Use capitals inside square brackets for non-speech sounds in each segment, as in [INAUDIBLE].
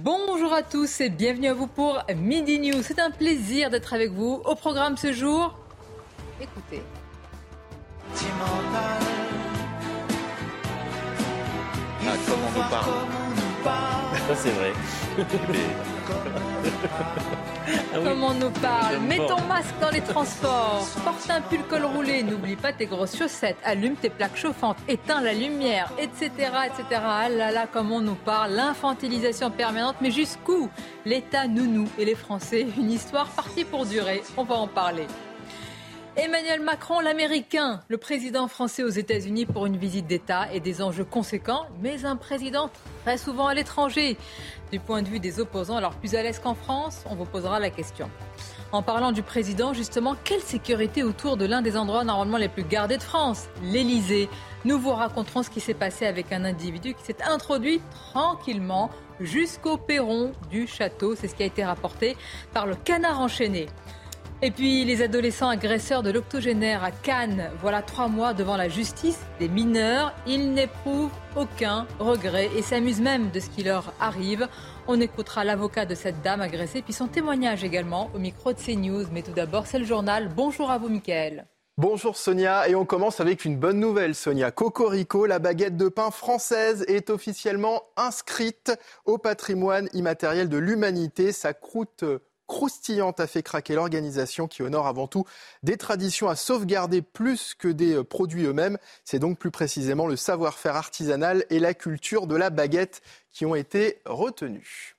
Bonjour à tous et bienvenue à vous pour Midi News. C'est un plaisir d'être avec vous. Au programme ce jour, écoutez. Ah, comment on nous parle? Ça, c'est vrai. [LAUGHS] [LAUGHS] Ah oui. Comment on nous parle Mets ton masque dans les transports. Porte un pull col roulé. N'oublie pas tes grosses chaussettes. Allume tes plaques chauffantes. Éteins la lumière, etc., etc. Ah là là, comment on nous parle L'infantilisation permanente. Mais jusqu'où L'État nounou et les Français. Une histoire partie pour durer. On va en parler. Emmanuel Macron, l'Américain, le président français aux États-Unis pour une visite d'État et des enjeux conséquents, mais un président très souvent à l'étranger. Du point de vue des opposants, alors plus à l'aise qu'en France, on vous posera la question. En parlant du président, justement, quelle sécurité autour de l'un des endroits normalement les plus gardés de France, l'Élysée Nous vous raconterons ce qui s'est passé avec un individu qui s'est introduit tranquillement jusqu'au perron du château. C'est ce qui a été rapporté par le canard enchaîné. Et puis les adolescents agresseurs de l'octogénaire à Cannes, voilà trois mois devant la justice des mineurs. Ils n'éprouvent aucun regret et s'amusent même de ce qui leur arrive. On écoutera l'avocat de cette dame agressée, puis son témoignage également au micro de CNews. Mais tout d'abord, c'est le journal. Bonjour à vous, Mickaël. Bonjour Sonia, et on commence avec une bonne nouvelle Sonia. Cocorico, la baguette de pain française, est officiellement inscrite au patrimoine immatériel de l'humanité. Sa croûte croustillante a fait craquer l'organisation qui honore avant tout des traditions à sauvegarder plus que des euh, produits eux-mêmes. C'est donc plus précisément le savoir-faire artisanal et la culture de la baguette qui ont été retenus.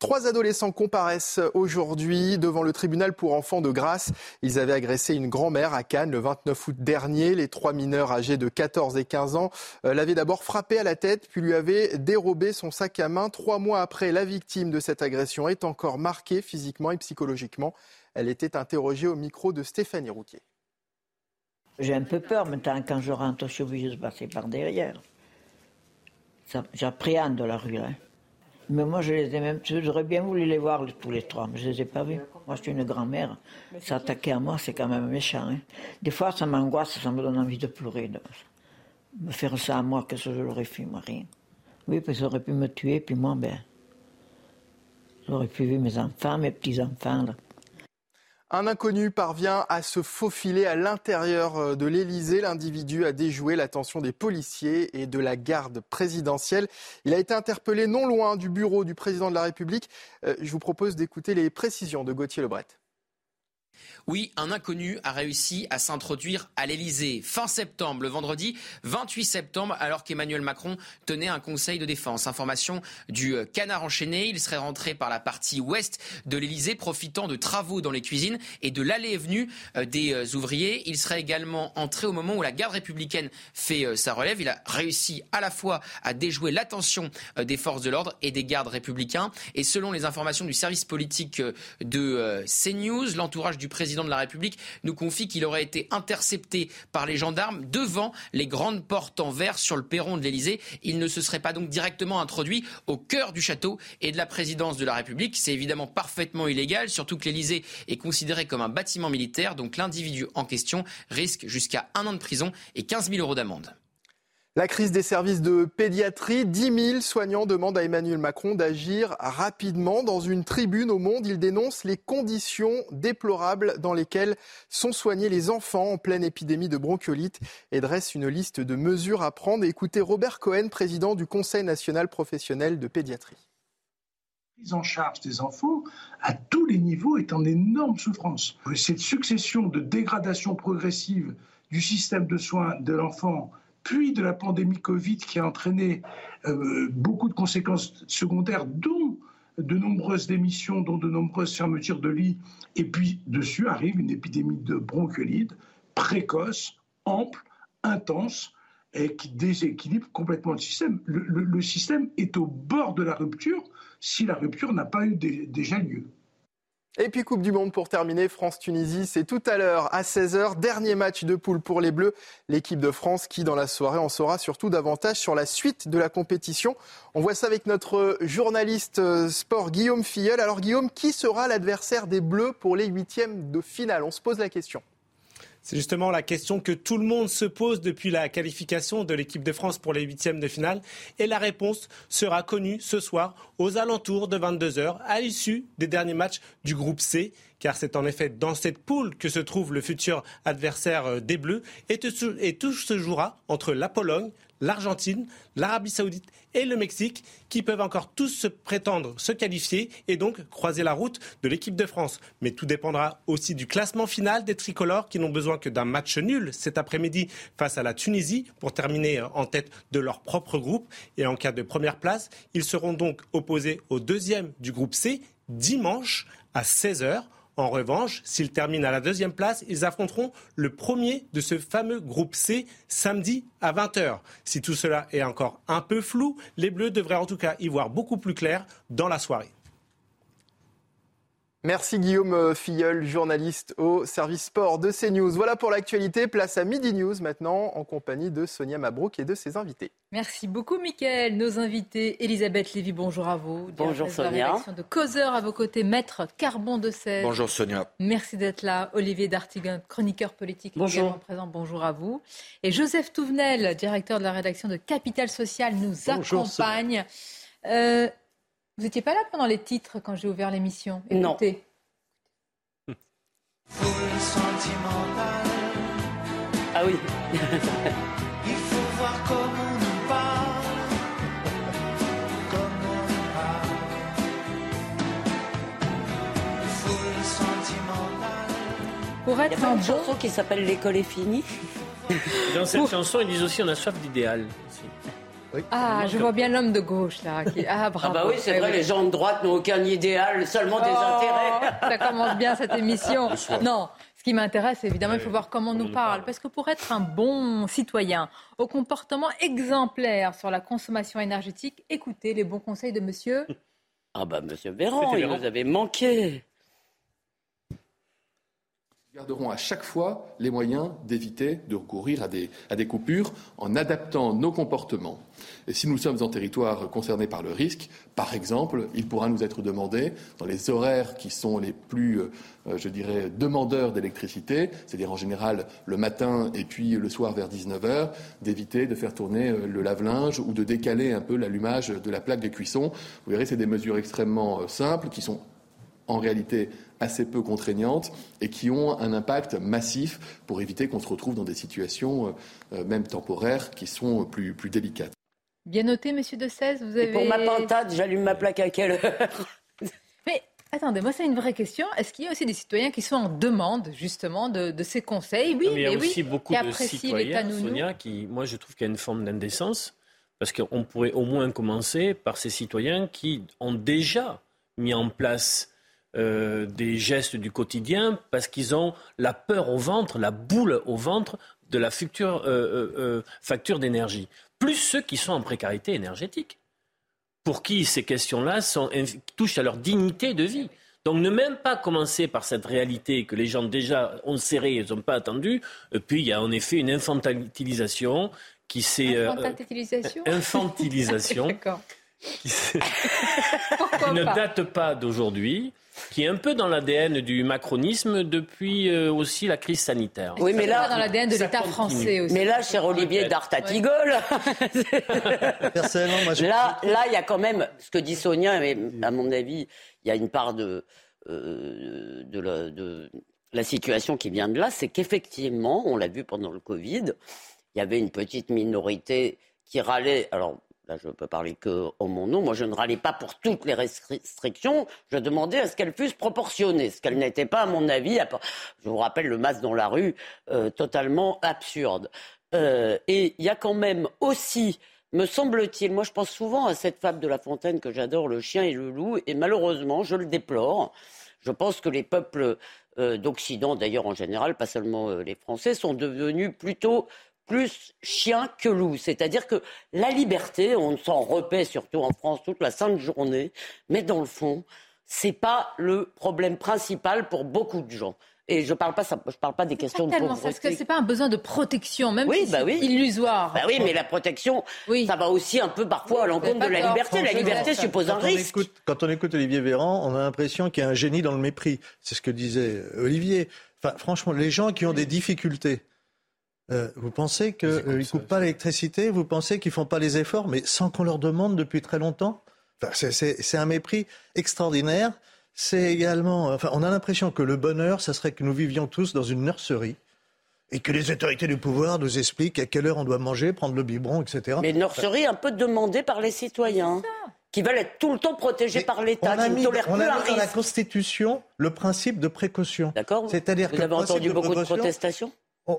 Trois adolescents comparaissent aujourd'hui devant le tribunal pour enfants de Grasse. Ils avaient agressé une grand-mère à Cannes le 29 août dernier. Les trois mineurs âgés de 14 et 15 ans euh, l'avaient d'abord frappé à la tête, puis lui avaient dérobé son sac à main. Trois mois après, la victime de cette agression est encore marquée physiquement et psychologiquement. Elle était interrogée au micro de Stéphanie Rouquier. J'ai un peu peur maintenant quand je rentre, je suis obligée de passer par derrière. J'appréhende la rue là. Mais moi je les ai même, j'aurais bien voulu les voir tous les trois, mais je les ai pas vus. Moi je suis une grand-mère, s'attaquer à moi c'est quand même méchant. hein. Des fois ça m'angoisse, ça me donne envie de pleurer. de me faire ça à moi, qu'est-ce que je leur ai fait, moi rien. Oui, parce qu'ils auraient pu me tuer, puis moi ben. J'aurais pu voir mes enfants, mes petits-enfants. Un inconnu parvient à se faufiler à l'intérieur euh, de l'Élysée. L'individu a déjoué l'attention des policiers et de la garde présidentielle. Il a été interpellé non loin du bureau du président de la République. Euh, Je vous propose d'écouter les précisions de Gauthier Lebret. Oui, un inconnu a réussi à s'introduire à l'Elysée fin septembre, le vendredi 28 septembre, alors qu'Emmanuel Macron tenait un conseil de défense. Information du euh, canard enchaîné. Il serait rentré par la partie ouest de l'Elysée, profitant de travaux dans les cuisines et de l'allée et venue euh, des euh, ouvriers. Il serait également entré au moment où la garde républicaine fait sa relève. Il a réussi à la fois à déjouer l'attention des forces de l'ordre et des gardes républicains. Et selon les informations du service politique de CNews, l'entourage du président de la République nous confie qu'il aurait été intercepté par les gendarmes devant les grandes portes en verre sur le perron de l'Élysée. Il ne se serait pas donc directement introduit au cœur du château et de la présidence de la République. C'est évidemment parfaitement illégal, surtout que l'Élysée est considéré comme un bâtiment militaire. Donc l'individu en question risque jusqu'à un an de prison et 15 000 euros d'amende. La crise des services de pédiatrie, 10 000 soignants demandent à Emmanuel Macron d'agir rapidement. Dans une tribune au Monde, il dénonce les conditions déplorables dans lesquelles sont soignés les enfants en pleine épidémie de bronchiolite et dresse une liste de mesures à prendre. Écoutez Robert Cohen, président du Conseil national professionnel de pédiatrie. prise en charge des enfants à tous les niveaux est en énorme souffrance. Cette succession de dégradation progressive du système de soins de l'enfant, puis de la pandémie Covid qui a entraîné euh, beaucoup de conséquences secondaires, dont de nombreuses démissions, dont de nombreuses fermetures de lits, et puis dessus arrive une épidémie de bronchiolite précoce, ample, intense, et qui déséquilibre complètement le système. Le, système est au bord de la rupture si la rupture n'a pas eu déjà lieu. Et puis Coupe du Monde pour terminer, France-Tunisie, c'est tout à l'heure à 16h, dernier match de poule pour les Bleus, l'équipe de France qui dans la soirée en saura surtout davantage sur la suite de la compétition. On voit ça avec notre journaliste euh, sport Guillaume Filleul. Alors Guillaume, qui sera l'adversaire des Bleus pour les huitièmes de finale? On se pose la question. C'est justement la question que tout le monde se pose depuis la qualification de l'équipe de France pour les huitièmes de finale. Et la réponse sera connue ce soir aux alentours de 22h à l'issue des derniers matchs du groupe C. Car c'est en effet dans cette poule que se trouve le futur adversaire euh, des Bleus. Et tout se jouera entre la Pologne, l'Argentine, l'Arabie saoudite et le Mexique qui peuvent encore tous se prétendre se qualifier et donc croiser la route de l'équipe de France. Mais tout dépendra aussi du classement final des tricolores qui n'ont besoin que d'un match nul cet après-midi face à la Tunisie pour terminer en tête de leur propre groupe. Et en cas de première place, ils seront donc opposés au deuxième du groupe C dimanche à 16h en revanche, s'ils terminent à la deuxième place, ils affronteront le premier de ce fameux groupe C samedi à 20h. Si tout cela est encore un peu flou, les Bleus devraient en tout cas y voir beaucoup plus clair dans la soirée. Merci Guillaume Filleul, journaliste au service sport de CNews. Voilà pour l'actualité. Place à Midi News maintenant en compagnie de Sonia Mabrouk et de ses invités. Merci beaucoup Mickaël. Nos invités, Elisabeth Lévy, bonjour à vous. Bonjour Sonia. de Causeur à vos côtés, maître Carbon de 16. Bonjour Sonia. Merci d'être là. Olivier Dartigan, chroniqueur politique. Bonjour. Présent. Bonjour à vous. Et Joseph Touvenel, directeur de la rédaction de Capital Social, nous accompagne. Euh, vous n'étiez pas là pendant les titres quand j'ai ouvert l'émission Non. Ah oui. [LAUGHS] Il faut voir comment nous parle, comment nous parle. Pour être Il y a une chanson qui s'appelle L'école est finie. Dans cette chanson, ils disent aussi on a soif d'idéal. Ah, je vois bien l'homme de gauche là. Ah, bravo. Ah bah oui, c'est vrai, les gens de droite n'ont aucun idéal, seulement des oh, intérêts. Ça commence bien cette émission. Non, ce qui m'intéresse, évidemment, il faut voir comment on nous parle. Parce que pour être un bon citoyen, au comportement exemplaire sur la consommation énergétique, écoutez les bons conseils de monsieur. [LAUGHS] Ah bah monsieur Véran, il nous avait manqué garderons à chaque fois les moyens d'éviter de recourir à des, à des, coupures en adaptant nos comportements. Et si nous sommes en territoire concerné par le risque, par exemple, il pourra nous être demandé, dans les horaires qui sont les plus, euh, je dirais, demandeurs d'électricité, c'est-à-dire en général le matin et puis le soir vers 19h, d'éviter de faire tourner euh, le lave-linge ou de décaler un peu l'allumage de la plaque de cuisson. Vous verrez, c'est des mesures extrêmement euh, simples qui sont en réalité assez peu contraignantes et qui ont un impact massif pour éviter qu'on se retrouve dans des situations, euh, euh, même temporaires, qui sont plus, plus délicates. Bien noté, monsieur De 16, vous avez... pour ma pintade, j'allume ma plaque à quelle heure? [LAUGHS] Mais attendez, moi c'est une vraie question. Est-ce qu'il y a aussi des citoyens qui sont en demande justement de, ces conseils? Oui, mais il y a aussi beaucoup de citoyens, Sonia, qui, moi je trouve qu'il y a une forme d'indécence, parce qu'on pourrait au moins commencer par ces citoyens qui ont déjà mis en place euh, des gestes du quotidien parce qu'ils ont la peur au ventre, la boule au ventre de la future euh, euh, facture d'énergie. Plus ceux qui sont en précarité énergétique, pour qui ces questions-là touchent à leur dignité de vie. Donc ne même pas commencer par cette réalité que les gens déjà ont serré et n'ont pas attendu. puis il y a en effet une infantilisation qui s'est... infantilisation [LAUGHS] Infantilisation. Qui, [LAUGHS] qui ne date pas d'aujourd'hui qui est un peu dans l'ADN du macronisme depuis euh, aussi la crise sanitaire. Oui, mais là, dans l'ADN de l'État français aussi. Mais là, cher Olivier d'Artatigol, [LAUGHS] personnellement, moi, je là, là, il y a quand même ce que dit Sonia, mais à mon avis, il y a une part de euh, de, la, de la situation qui vient de là, c'est qu'effectivement, on l'a vu pendant le Covid, il y avait une petite minorité qui râlait. Alors, là je ne peux parler que en mon nom, moi je ne râlais pas pour toutes les restrictions, je demandais à ce qu'elles fussent proportionnées, ce qu'elles n'étaient pas à mon avis, je vous rappelle le masque dans la rue, euh, totalement absurde. Euh, et il y a quand même aussi, me semble-t-il, moi je pense souvent à cette fable de La Fontaine que j'adore, le chien et le loup, et malheureusement, je le déplore, je pense que les peuples euh, d'Occident, d'ailleurs en général, pas seulement les Français, sont devenus plutôt plus chien que loup. C'est-à-dire que la liberté, on s'en repaît surtout en France toute la sainte journée, mais dans le fond, c'est pas le problème principal pour beaucoup de gens. Et je parle pas, je parle pas des questions pas de pauvreté. Parce que c'est pas un besoin de protection, même si bah oui. illusoire. Bah oui, mais la protection, ça va aussi un peu parfois à l'encontre de la liberté. La liberté suppose un risque. quand on écoute Olivier Véran, on a l'impression qu'il y a un génie dans le mépris. C'est ce que disait Olivier. Enfin, franchement, les gens qui ont des difficultés, euh, vous pensez qu'ils ne euh, coupent pas l'électricité? Vous pensez qu'ils font pas les efforts, mais sans qu'on leur demande depuis très longtemps? Enfin, C'est un mépris extraordinaire. C'est également, enfin, on a l'impression que le bonheur, ça serait que nous vivions tous dans une nurserie et que les autorités du pouvoir nous expliquent à quelle heure on doit manger, prendre le biberon, etc. Mais une nurserie un peu demandée par les citoyens qui veulent être tout le temps protégés par l'État, qui ne tolèrent on a mis dans la Constitution le principe de précaution. D'accord. C'est-à-dire Vous avez entendu beaucoup de protestations?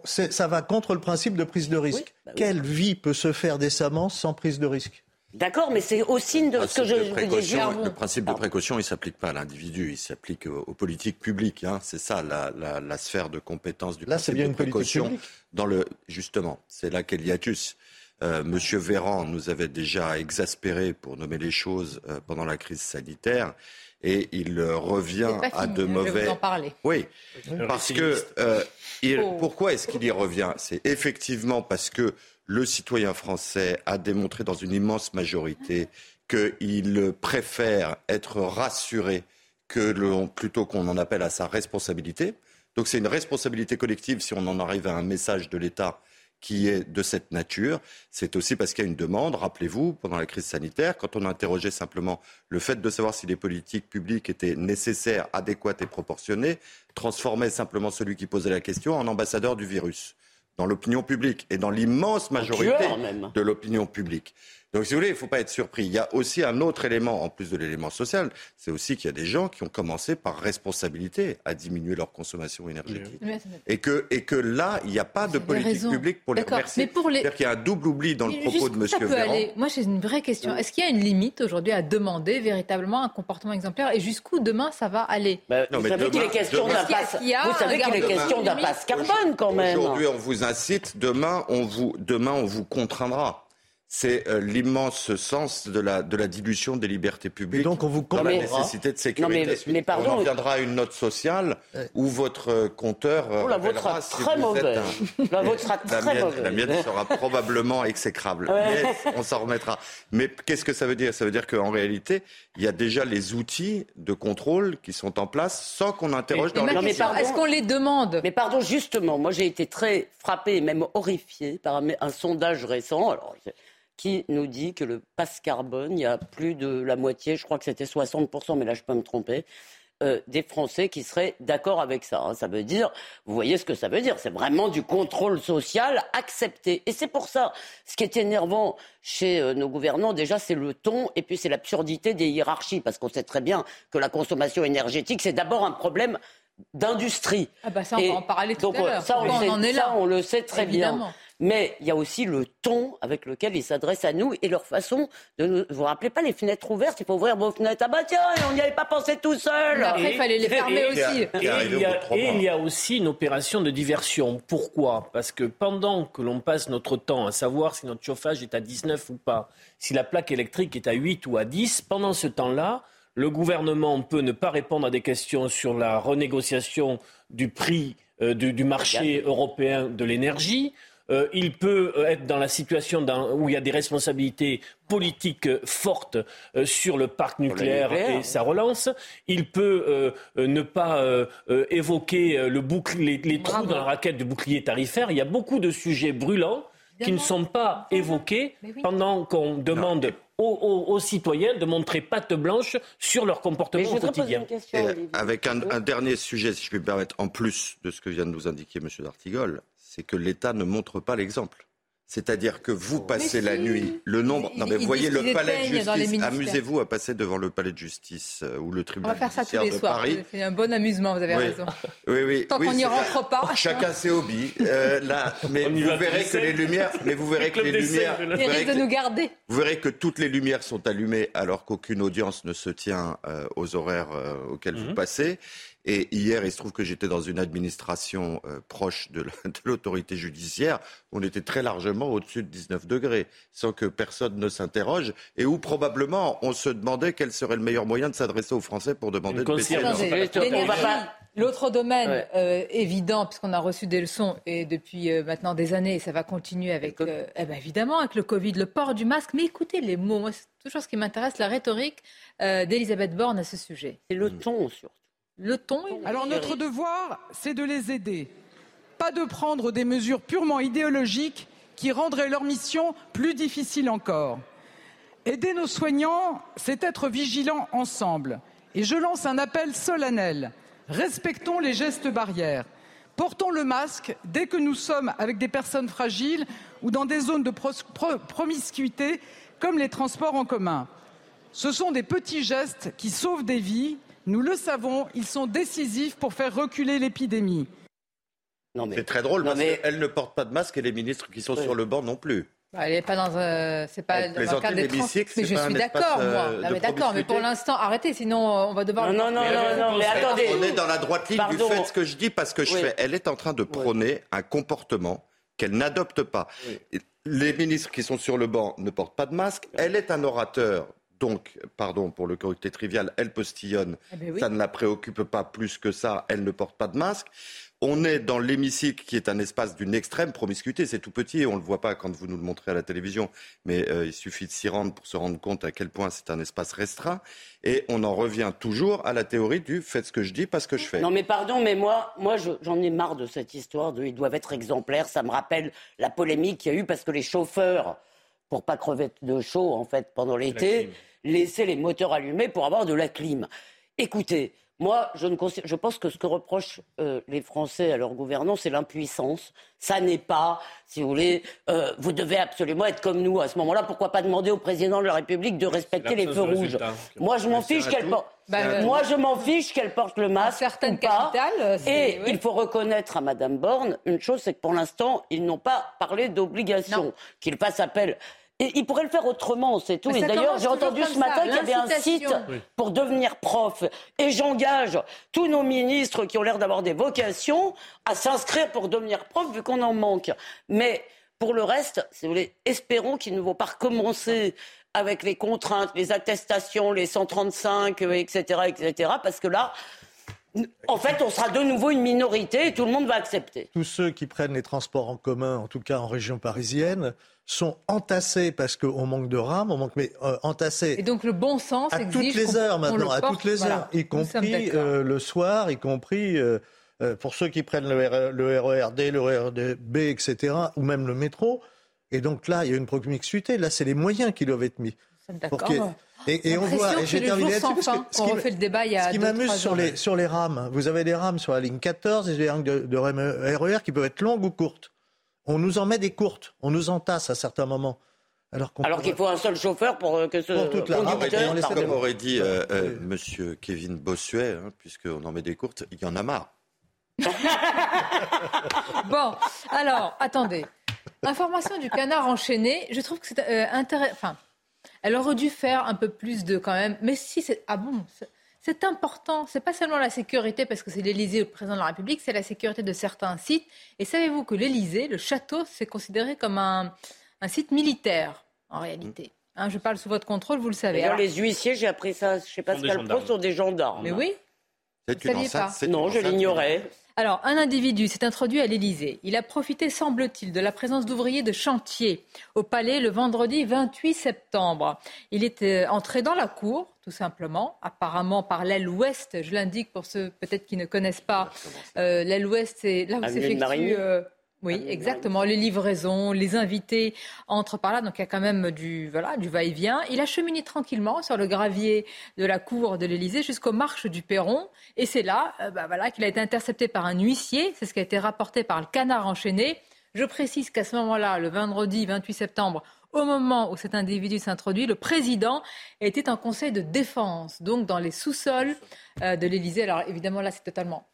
Ça va contre le principe de prise de risque. Bah Quelle vie peut se faire décemment sans prise de risque? D'accord, mais c'est au signe de ce que je vous dire. Le principe de précaution, il ne s'applique pas à l'individu, il s'applique aux, politiques publiques. Hein. C'est ça la, sphère de compétence du là, principe bien de une précaution. Dans le, justement, c'est là qu'est l'hiatus. Euh, Monsieur Véran nous avait déjà exaspérés pour nommer les choses euh, pendant la crise sanitaire et il revient à de mauvais. Je vais vous en parler. Oui, parce que euh, oh. pourquoi est-ce qu'il y revient? C'est effectivement parce que le citoyen français a démontré dans une immense majorité qu'il préfère être rassuré que plutôt qu'on en appelle à sa responsabilité. Donc c'est une responsabilité collective si on en arrive à un message de l'État qui est de cette nature. C'est aussi parce qu'il y a une demande. Rappelez-vous, pendant la crise sanitaire, quand on interrogeait simplement le fait de savoir si les politiques publiques étaient nécessaires, adéquates et proportionnées, transformait simplement celui qui posait la question en ambassadeur du virus dans l'opinion publique et dans l'immense majorité de l'opinion publique. Donc, si vous voulez, il ne faut pas être surpris. Il y a aussi un autre élément, en plus de l'élément social, c'est aussi qu'il y a des gens qui ont commencé par responsabilité à diminuer leur consommation énergétique. Et, que, et que là, il n'y a pas de politique publique pour les remercier. C'est-à-dire qu'il y a un double oubli dans le propos de M. Véran. Moi, j'ai une vraie question. Est-ce qu'il y a une limite aujourd'hui à demander véritablement un comportement exemplaire et jusqu'où demain ça va aller? Bah, Vous savez qu'il est question d'un passe, question d'un passe carbone quand même. Aujourd'hui, on vous incite, demain, on vous, demain, on vous contraindra c'est euh, l'immense sens de la, de la dilution des libertés publiques. Et donc on vous dans la nécessité de sécurité. mais, pardon, on en viendra à une note sociale où votre euh, compteur. Oh, la vôtre sera très mauvaise. La vôtre sera [LAUGHS] très mauvaise. La mienne sera probablement exécrable. Mais on s'en remettra. Mais qu'est-ce que ça veut dire? Ça veut dire qu'en réalité, il y a déjà les outils de contrôle qui sont en place sans qu'on interroge dans les Est-ce qu'on les demande? Mais pardon, justement, moi j'ai été très frappé et même horrifié par un, un sondage récent. Alors, qui nous dit que le passe carbone, il y a plus de la moitié, je crois que c'était 60%, mais là je peux me tromper, euh, des Français qui seraient d'accord avec ça. Hein. Ça veut dire, vous voyez ce que ça veut dire, c'est vraiment du contrôle social accepté. Et c'est pour ça, ce qui est énervant chez euh, nos gouvernants, déjà, c'est le ton et puis c'est l'absurdité des hiérarchies, parce qu'on sait très bien que la consommation énergétique, c'est d'abord un problème d'industrie. Ah bah ça, on va en parler tout à l'heure. Ça, on, le sait très bien mais il y a aussi le ton avec lequel ils s'adressent à nous et leur façon de nous. Vous vous rappelez pas les fenêtres ouvertes Il faut ouvrir vos fenêtres. Ah bah tiens, on n'y avait pas pensé tout seul. après, il fallait les fermer aussi. Et, il y a, aussi une opération de diversion. Pourquoi? Parce que pendant que l'on passe notre temps à savoir si notre chauffage est à 19 ou pas, si la plaque électrique est à 8 ou à 10, pendant ce temps-là, le gouvernement peut ne pas répondre à des questions sur la renégociation du prix euh, du, marché européen de l'énergie. Euh, il peut euh, être dans la situation où il y a des responsabilités politiques euh, fortes sur le parc nucléaire et sa relance. Il peut ne pas évoquer le les, trous dans la raquette du bouclier tarifaire. Il y a beaucoup de sujets brûlants qui ne sont pas évoqués pendant qu'on demande aux, citoyens de montrer patte blanche sur leur comportement au quotidien. avec un, un, dernier sujet, si je puis me permettre, en plus de ce que vient de nous indiquer M. Dartigol, c'est que l'État ne montre pas l'exemple. C'est-à-dire que vous passez la nuit, le nombre. non, mais vous voyez le palais de justice. Amusez-vous à passer devant le palais de justice euh, ou le tribunal On va faire ça tous les de soirs. Paris. C'est un bon amusement, vous avez raison. Oui, oui. Tant qu'on n'y rentre pas. Chacun ses hobbies. Euh, là, [LAUGHS] mais vous verrez que les lumières. Mais vous [LAUGHS] verrez que les lumières. de nous garder. Vous verrez que toutes les lumières sont allumées alors qu'aucune audience ne se tient euh, aux horaires auxquels vous mhm. passez Et hier, il se trouve que j'étais dans une administration euh, proche de l'autorité judiciaire. On était très largement au-dessus de 19 degrés, sans que personne ne s'interroge, et où probablement on se demandait quel serait le meilleur moyen de s'adresser aux Français pour demander de baisser L'autre domaine euh, évident, puisqu'on a reçu des leçons et depuis euh, maintenant des années, et ça va continuer avec, euh, eh ben, évidemment, avec le Covid, le port du masque. Mais écoutez les mots, moi, c'est toujours ce qui m'intéresse, la rhétorique d'Elisabeth Borne à ce sujet. Et le ton surtout. Le ton. Alors notre devoir, c'est de les aider, pas de prendre des mesures purement idéologiques qui rendraient leur mission plus difficile encore. Aider nos soignants, c'est être vigilants ensemble. Et je lance un appel solennel Respectons les gestes barrières. Portons le masque dès que nous sommes avec des personnes fragiles ou dans des zones de promiscuité comme les transports en commun. Ce sont des petits gestes qui sauvent des vies. Nous le savons, ils sont décisifs pour faire reculer l'épidémie. C'est très drôle parce qu'elle ne porte pas de masque et les ministres qui sont sur le banc non plus. Elle n'est pas dans un. C'est pas dans un cadre des Mais je suis d'accord, moi. Euh, mais d'accord, mais pour l'instant, arrêtez, sinon euh, on va devoir. Non, non, non, non, mais attendez. On est dans la droite ligne du fait ce que je dis parce que je fais. Elle est en train de prôner un comportement qu'elle n'adopte pas. Les ministres qui sont sur le banc ne portent pas de masque. Elle est un orateur donc, pardon pour le correcté trivial, elle postillonne, eh ben ça ne la préoccupe pas plus que ça, elle ne porte pas de masque. On est dans l'hémicycle qui est un espace d'une extrême promiscuité. C'est tout petit et on ne le voit pas quand vous nous le montrez à la télévision. Mais euh, il suffit de s'y rendre pour se rendre compte à quel point c'est un espace restreint. Et on en revient toujours à la théorie du faites ce que je dis, pas ce que je fais. Non mais pardon, mais moi, moi j'en ai marre de cette histoire de ils doivent être exemplaires. Ça me rappelle la polémique qu'il y a eu parce que les chauffeurs, pour pas crever de chaud en fait pendant l'été, laissaient les moteurs allumés pour avoir de la clim. Écoutez, moi, je, ne je pense que ce que reprochent euh, les Français à leur gouvernants, c'est l'impuissance. Ça n'est pas, si vous voulez, euh, vous devez absolument être comme nous à ce moment-là. Pourquoi pas demander au président de la République de respecter les feux rouges Moi, je m'en fiche qu'elle porte. Bah, moi, je m'en fiche qu'elle porte le masque. Certaines capitales. Et il faut reconnaître à Madame Borne une chose, c'est que pour l'instant, ils n'ont pas parlé d'obligation, qu'ils fassent appel il pourrait le faire autrement, c'est tout. Et d'ailleurs, j'ai entendu ce matin qu'il y avait un site pour devenir prof. Et j'engage tous nos ministres qui ont l'air d'avoir des vocations à s'inscrire pour devenir prof, vu qu'on en manque. Mais pour le reste, si vous voulez, espérons qu'ils ne vont pas recommencer avec les contraintes, les attestations, les 135, etc., etc., parce que là, en fait, on sera de nouveau une minorité et tout le monde va accepter. Tous ceux qui prennent les transports en commun, en tout cas en région parisienne, sont entassés parce qu'on manque de rames, on manque, mais euh, entassés. Et donc le bon sens à toutes les heures maintenant, à toutes les heures, y compris euh, le soir, y compris euh, pour ceux qui prennent le, RER, le RERD, le RERB, etc., ou même le métro. Et donc là, il y a une proximité. Là, c'est les moyens qui doivent être mis. Et, et on voit, et j'ai terminé là-dessus, ce qui, fait le débat il y a ce qui m'amuse sur les, sur les rames, vous avez des rames sur la ligne 14 et des rames de, de RER qui peuvent être longues ou courtes. On nous en met des courtes, on nous entasse à certains moments. Alors, qu'il faut un seul chauffeur pour euh, que ce pour toute la rame, Comme aurait dit euh, euh, Monsieur Kevin Bossuet, hein, puisqu'on en met des courtes, il y en a marre. [LAUGHS] bon, alors, attendez. Information du canard enchaîné. Je trouve que c'est euh, intéressant. Enfin, elle aurait dû faire un peu plus de quand même. Mais si c'est. Ah bon c'est important. C'est pas seulement la sécurité, parce que c'est l'Élysée, le président de la République, c'est la sécurité de certains sites. Et savez-vous que l'Élysée, le château, c'est considéré comme un, site militaire, en réalité. Hein, je parle sous votre contrôle, vous le savez. D'ailleurs, les huissiers, j'ai appris ça, je sais pas ce qu'elle pro, sont des gendarmes. Mais oui. C'est Non, je l'ignorais. Alors, un individu s'est introduit à l'Élysée. Il a profité, semble-t-il, de la présence d'ouvriers de chantier au palais le vendredi 28 septembre. Il était entré dans la cour, tout simplement, apparemment par l'aile ouest. Je l'indique pour ceux peut-être qui ne connaissent pas. Euh, l'aile ouest, c'est là où s'effectue oui, exactement. Les livraisons, les invités entrent par là, donc il y a quand même du voilà du va-et-vient. Il a cheminé tranquillement sur le gravier de la cour de l'Élysée jusqu'aux marches du perron, et c'est là, euh, bah, voilà, qu'il a été intercepté par un huissier. C'est ce qui a été rapporté par le Canard enchaîné. Je précise qu'à ce moment-là, le vendredi 28 septembre, au moment où cet individu s'introduit, le président était en conseil de défense, donc dans les sous-sols euh, de l'Élysée. Alors évidemment, là, c'est totalement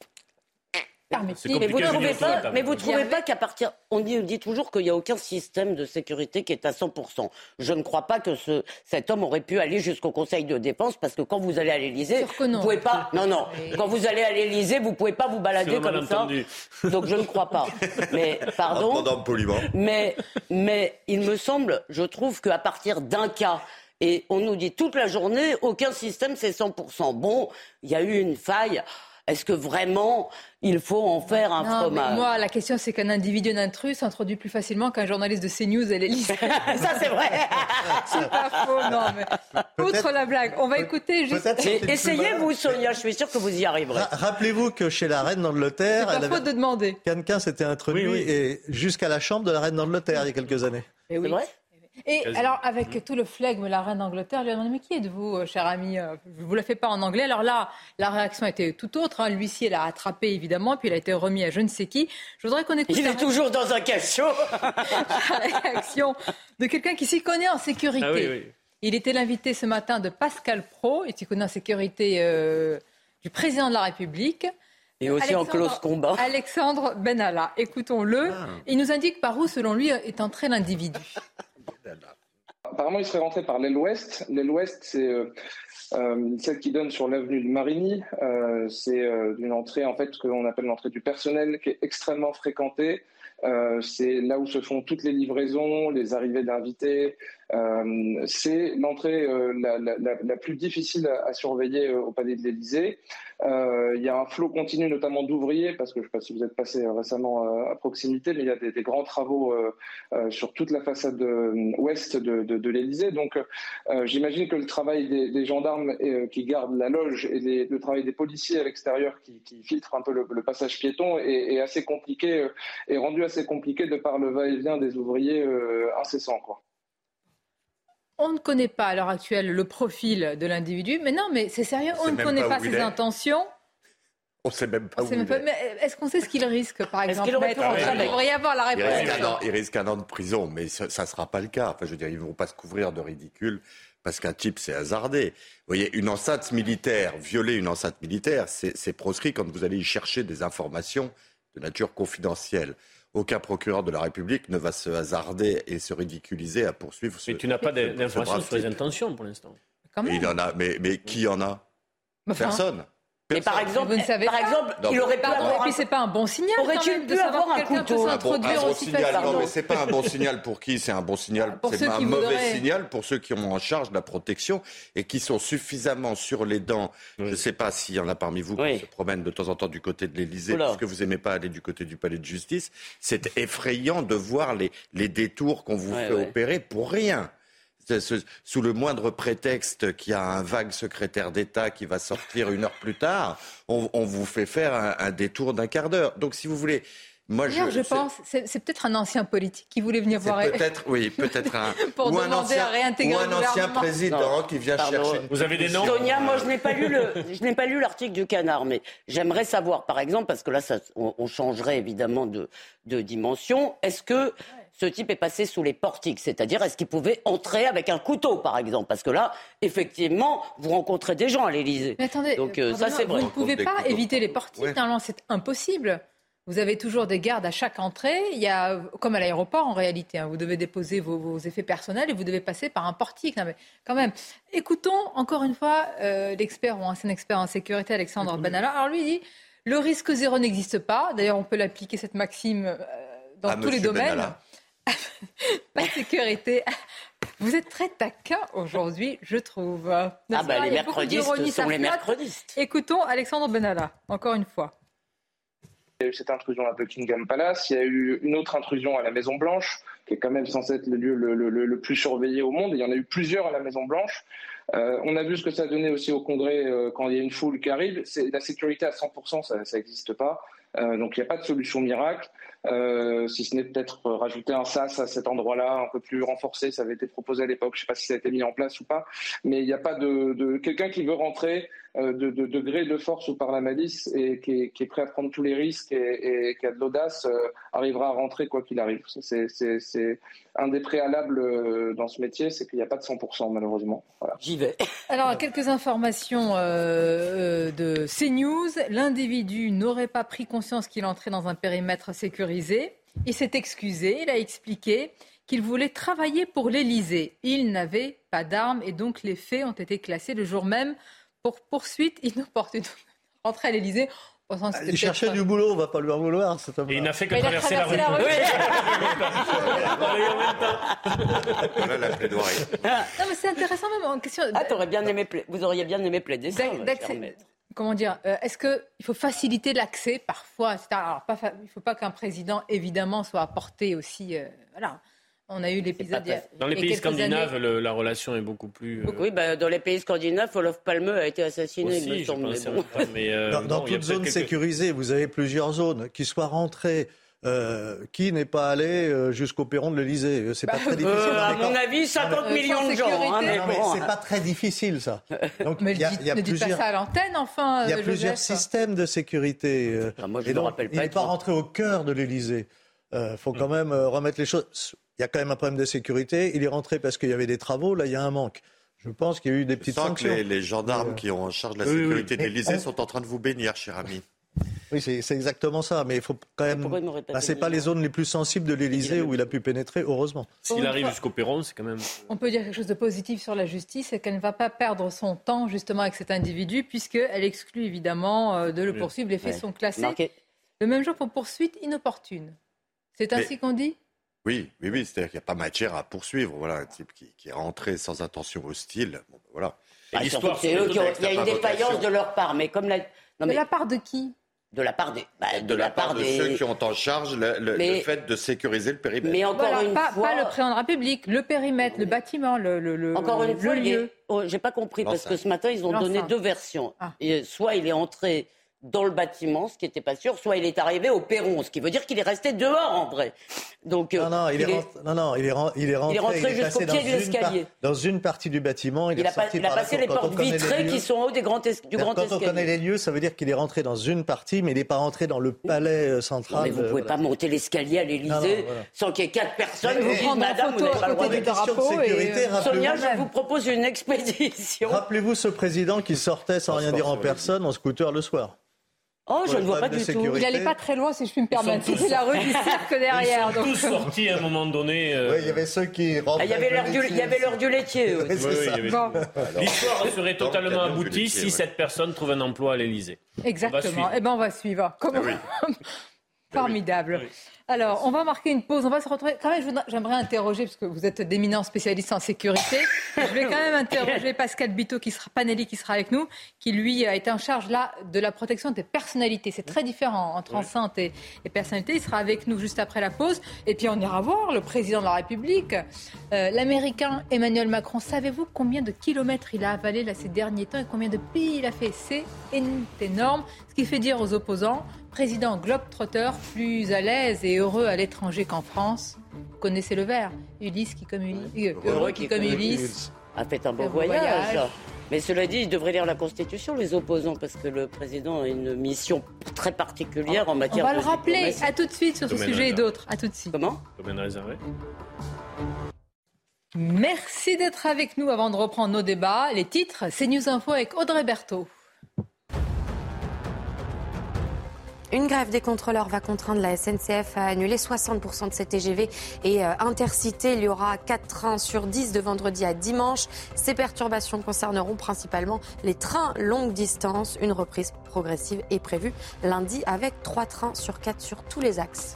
Mais vous ne trouvez pas, mais vous trouvez pas qu'à partir, on dit, dit toujours qu'il n'y a aucun système de sécurité qui est à 100%. Je ne crois pas que ce, cet homme aurait pu aller jusqu'au Conseil de défense parce que quand vous allez à l'Élysée, vous pouvez pas, [LAUGHS] non, non, quand vous allez à l'Élysée, vous pouvez pas vous balader comme ça. [LAUGHS] Donc je ne crois pas. Mais, pardon. Mais, mais il me semble, je trouve qu'à partir d'un cas, et on nous dit toute la journée, aucun système c'est 100%. Bon, il y a eu une faille. Est-ce que vraiment il faut en faire un fromage Moi, la question, c'est qu'un individu, intrus s'introduit plus facilement qu'un journaliste de CNews et l'Élysée. [LAUGHS] [LAUGHS] Ça, c'est vrai. c'est pas faux, non. Mais outre la blague, on va écouter juste. Essayez-vous, Sonia. Je suis sûr que vous y arriverez. Rappelez-vous que chez la reine d'Angleterre, c'est pas faute de demander. Quelqu'un s'était introduit et jusqu'à la chambre de la reine d'Angleterre il y a quelques années. C'est vrai? Et alors, avec tout le flegme, la reine d'Angleterre lui a demandé Mais qui êtes-vous, euh, cher ami euh, Je ne vous la fais pas en anglais. Alors là, la réaction était tout autre. Hein. L'huissier l'a attrapé, évidemment, puis il a été remis à je ne sais qui. Je voudrais qu'on écoute. Il est toujours dans un cachot [LAUGHS] La réaction de quelqu'un qui s'y connaît en sécurité. Ah il était l'invité ce matin de Pascal Pro, et s'y connaît en sécurité euh, du président de la République. Et aussi en close combat. Alexandre Benalla. Écoutons-le. Ah. Il nous indique par où, selon lui, est entré l'individu. Apparemment, il serait rentré par l'aile ouest. L'aile ouest, c'est euh, euh, celle qui donne sur l'avenue de Marigny. Euh, c'est une entrée, en fait, que l'on appelle l'entrée du personnel, qui est extrêmement fréquentée. c'est là où se font toutes les livraisons, les arrivées d'invités, euh, c'est l'entrée euh, la, plus difficile à, surveiller euh, au palais de l'Élysée. il y a un flot continu, notamment d'ouvriers, parce que je ne sais pas si vous êtes passé récemment à proximité, mais il y a des, grands travaux sur toute la façade ouest de, l'Élysée. Donc, j'imagine que le travail des, gendarmes qui gardent la loge et le travail des policiers à l'extérieur qui, filtrent un peu le, passage piéton est, assez compliqué, est rendu assez compliqué de par le va-et-vient des ouvriers incessants. On ne connaît pas à l'heure actuelle le profil de l'individu. Mais non, mais c'est sérieux, on, ne connaît pas, ses intentions. On ne sait même pas où il est. Est-ce qu'on sait ce qu'il risque, par exemple Il devrait y avoir la réponse. Il risque, un an, de prison, mais ça ne sera pas le cas. Enfin, je veux dire, ils ne vont pas se couvrir de ridicule parce qu'un type s'est hasardé. Vous voyez, une enceinte militaire, violer une enceinte militaire, c'est proscrit quand vous allez y chercher des informations de nature confidentielle aucun procureur de la République ne va se hasarder et se ridiculiser à poursuivre ce. Mais tu n'as pas d'informations sur les intentions pour l'instant. Il en a, mais, mais qui en a? Personne. Mais par exemple, par exemple, il aurait pu avoir. Et puis c'est pas un bon signal. Aurait-il pu avoir un couteau un bon, un bon signal. Non, mais c'est pas un bon signal pour qui? C'est un bon signal. C'est un mauvais signal pour ceux qui ont en charge de la protection et qui sont suffisamment sur les dents. Je ne sais pas s'il y en a parmi vous qui se promènent de temps en temps du côté de l'Élysée, parce que vous aimez pas aller du côté du palais de justice. C'est effrayant de voir les, les détours qu'on vous fait opérer pour rien sous le moindre prétexte qu'il y a un vague secrétaire d'État qui va sortir une heure plus tard, on, vous fait faire un, détour d'un quart d'heure. Donc, si vous voulez, moi, je, je pense, c'est peut-être un ancien politique qui voulait venir voir. Peut-être, oui, peut-être un. [LAUGHS] ou un ancien, ou un ancien président qui vient chercher. Vous avez des noms? Sonia, moi, je n'ai pas lu le, je n'ai pas lu l'article du Canard, mais j'aimerais savoir, par exemple, parce que là, ça, on, changerait évidemment de, de dimension. Est-ce que ce type est passé sous les portiques C'est-à-dire, est-ce qu'il pouvait entrer avec un couteau, par exemple? Parce que là, effectivement, vous rencontrez des gens à l'Élysée. Mais attendez, Donc, euh, ça, c'est vrai. Vous ne pouvez pas éviter les portiques. Normalement, c'est impossible. Vous avez toujours des gardes à chaque entrée. Il y a, comme à l'aéroport en réalité, hein, vous devez déposer vos, effets personnels et vous devez passer par un portique. mais quand même, écoutons encore une fois euh, l'expert ou ancien expert en sécurité, Alexandre Banala. Alors lui dit, le risque zéro n'existe pas. D'ailleurs, on peut l'appliquer cette maxime euh, dans tous les domaines. [LAUGHS] pas de sécurité. Vous êtes très taquin aujourd'hui, je trouve. Ah bah les mercredistes sont les mercredistes. Écoutons Alexandre Benalla, encore une fois. Il y a eu cette intrusion à Buckingham Palace, il y a eu une autre intrusion à la Maison Blanche, qui est quand même censé être le lieu le, plus surveillé au monde. il y en a eu plusieurs à la Maison Blanche. Euh, on a vu ce que ça donnait aussi au Congrès euh, quand il y a une foule qui arrive. La sécurité à 100%, ça n'existe pas. Euh, donc il n'y a pas de solution miracle. Euh, si ce n'est peut-être rajouter un sas à cet endroit-là, un peu plus renforcé. Ça avait été proposé à l'époque. Je ne sais pas si ça a été mis en place ou pas, mais il n'y a pas de, de quelqu'un qui veut rentrer euh, de, de, gré de force ou par la malice et qui est, prêt à prendre tous les risques et, qui a de l'audace euh, arrivera à rentrer quoi qu'il arrive. C'est un des préalables euh, dans ce métier, c'est qu'il n'y a pas de 100% malheureusement. J'y vais. Alors, quelques informations de CNews. L'individu n'aurait pas pris conscience qu'il entrait dans un périmètre sécurisé. Il s'est excusé, il a expliqué qu'il voulait travailler pour l'Élysée. Il n'avait pas d'armes et donc les faits ont été classés le jour même pour poursuite inopportune. [LAUGHS] Rentrer à l'Elysée. Il cherchait du boulot, on va pas lui en vouloir. Et il n'a fait que traverser, la rue. La rue. [LAUGHS] voilà la plaidoirie. Non, mais c'est intéressant même en question. Ah, bien aimé, vous auriez bien aimé plaider ça. Comment dire euh, Est-ce qu'il faut faciliter l'accès parfois Alors, pas, il ne faut pas qu'un président, évidemment, soit apporté aussi. Euh, voilà on a eu l'épisode. Dans les pays scandinaves, la relation est beaucoup plus. Euh, oui, bah, dans les pays scandinaves, Olof Palme a été assassiné, il me semble. Euh, dans, toute zone sécurisée, vous avez plusieurs zones qui soient rentrées. Euh, qui n'est pas allé jusqu'au perron de l'Elysée C'est pas bah, très difficile. à mon avis, 50 millions de gens. Hein, c'est pas très difficile, ça. Donc, mais il y a, y a plusieurs... pas ça à l'antenne, enfin. Il y a plusieurs systèmes de sécurité. Ah, moi, je et donc, il n'est pas rentré au cœur de l'Elysée. Il faut quand même remettre les choses il y a quand même un problème de sécurité. Il est rentré parce qu'il y avait des travaux. Là, il y a un manque. Je pense qu'il y a eu des petites sanctions. Que les, gendarmes qui ont en charge de la sécurité de l'Élysée sont en train de vous bénir, cher ami. Oui, c'est exactement ça. Mais il faut quand même. Bah, c'est pas les zones les plus sensibles de l'Élysée où il a pu pénétrer, heureusement. S'il arrive jusqu'au perron, c'est quand même. On peut dire quelque chose de positif sur la justice, c'est qu'elle ne va pas perdre son temps justement avec cet individu, puisqu'elle exclut évidemment euh, de le poursuivre. Les faits sont classés. Le même jour pour poursuite inopportune. C'est ainsi qu'on dit? Oui, oui, oui. C'est-à-dire qu'il n'y a pas matière à poursuivre. Voilà, un type qui, est rentré sans intention hostile. Bon, ben voilà. Bah, il y a une défaillance de leur part, mais comme la. de la part de qui? De la part des, bah, de, la, part, de ceux qui ont en charge le, fait de sécuriser le périmètre. Mais encore une pas, fois, pas le la République, le périmètre, le bâtiment, le, le encore une fois, lieu. Oh, j'ai pas compris parce que ce matin ils ont donné deux versions. Ah. Et soit il est entré dans le bâtiment, ce qui n'était pas sûr, soit il est arrivé au perron, ce qui veut dire qu'il est resté dehors en vrai. Donc, non, non, il, est, rentré, non, non, il est, est rentré, il est rentré jusqu'au pied de l'escalier. Dans une partie du bâtiment, il, il a, pas, il a passé les portes vitrées qui sont en haut des grands du grand quand escalier. Quand on connaît les lieux, ça veut dire qu'il est rentré dans une partie, mais il n'est pas rentré dans le palais euh, central. mais vous ne pouvez pas monter l'escalier à l'Élysée sans qu'il y ait quatre personnes. Vous dites, madame, vous n'avez pas le droit de sécurité. Sonia, je vous propose une [LAUGHS] expédition. Rappelez-vous ce président qui sortait sans rien dire en personne en scooter le soir. Oh, je ne vois pas du tout. Il n'allait pas très loin, si je puis me permettre. C'est la rue du cirque derrière. Ils sont tous sortis à un moment donné. Euh. Oui, il y avait ceux qui ah, il y avait l'heure du, laitier. L'histoire serait totalement aboutie si cette personne trouve un emploi à l'Élysée. Exactement. Eh bien, on va suivre. Comment eh [LAUGHS] Formidable. Alors, on va marquer une pause. On va se retrouver. Quand même, j'aimerais interroger, parce que vous êtes d'éminents spécialistes en sécurité. Je vais quand même interroger Pascal Bito, qui sera Panelli, qui sera avec nous, qui lui a été en charge là de la protection des personnalités. C'est très différent entre enceinte et, personnalité. Il sera avec nous juste après la pause. Et puis, on ira voir le président de la République, euh, l'Américain Emmanuel Macron. Savez-vous combien de kilomètres il a avalé là ces derniers temps et combien de pays il a fait? C'est énorme. Ce qui fait dire aux opposants président globe-trotter, plus à l'aise et heureux à l'étranger qu'en France. Vous connaissez le vers Ulysse qui comme Ulysse, euh, heureux qui comme Ulysse a fait un bon voyage. Mais cela dit, ils devraient lire la Constitution, les opposants, parce que le président a une mission très particulière en matière de. On va le rappeler. À tout de suite sur ce sujet et d'autres. À tout de suite. Comment? Réservé. Merci d'être avec nous avant de reprendre nos débats. Les titres, c'est News Info avec Audrey Berthaud. Une grève des contrôleurs va contraindre la SNCF à annuler 60% de ses TGV et euh, intercités. Il y aura 4 trains sur 10 de vendredi à dimanche. Ces perturbations concerneront principalement les trains longue distance. Une reprise progressive est prévue lundi avec 3 trains sur 4 sur tous les axes.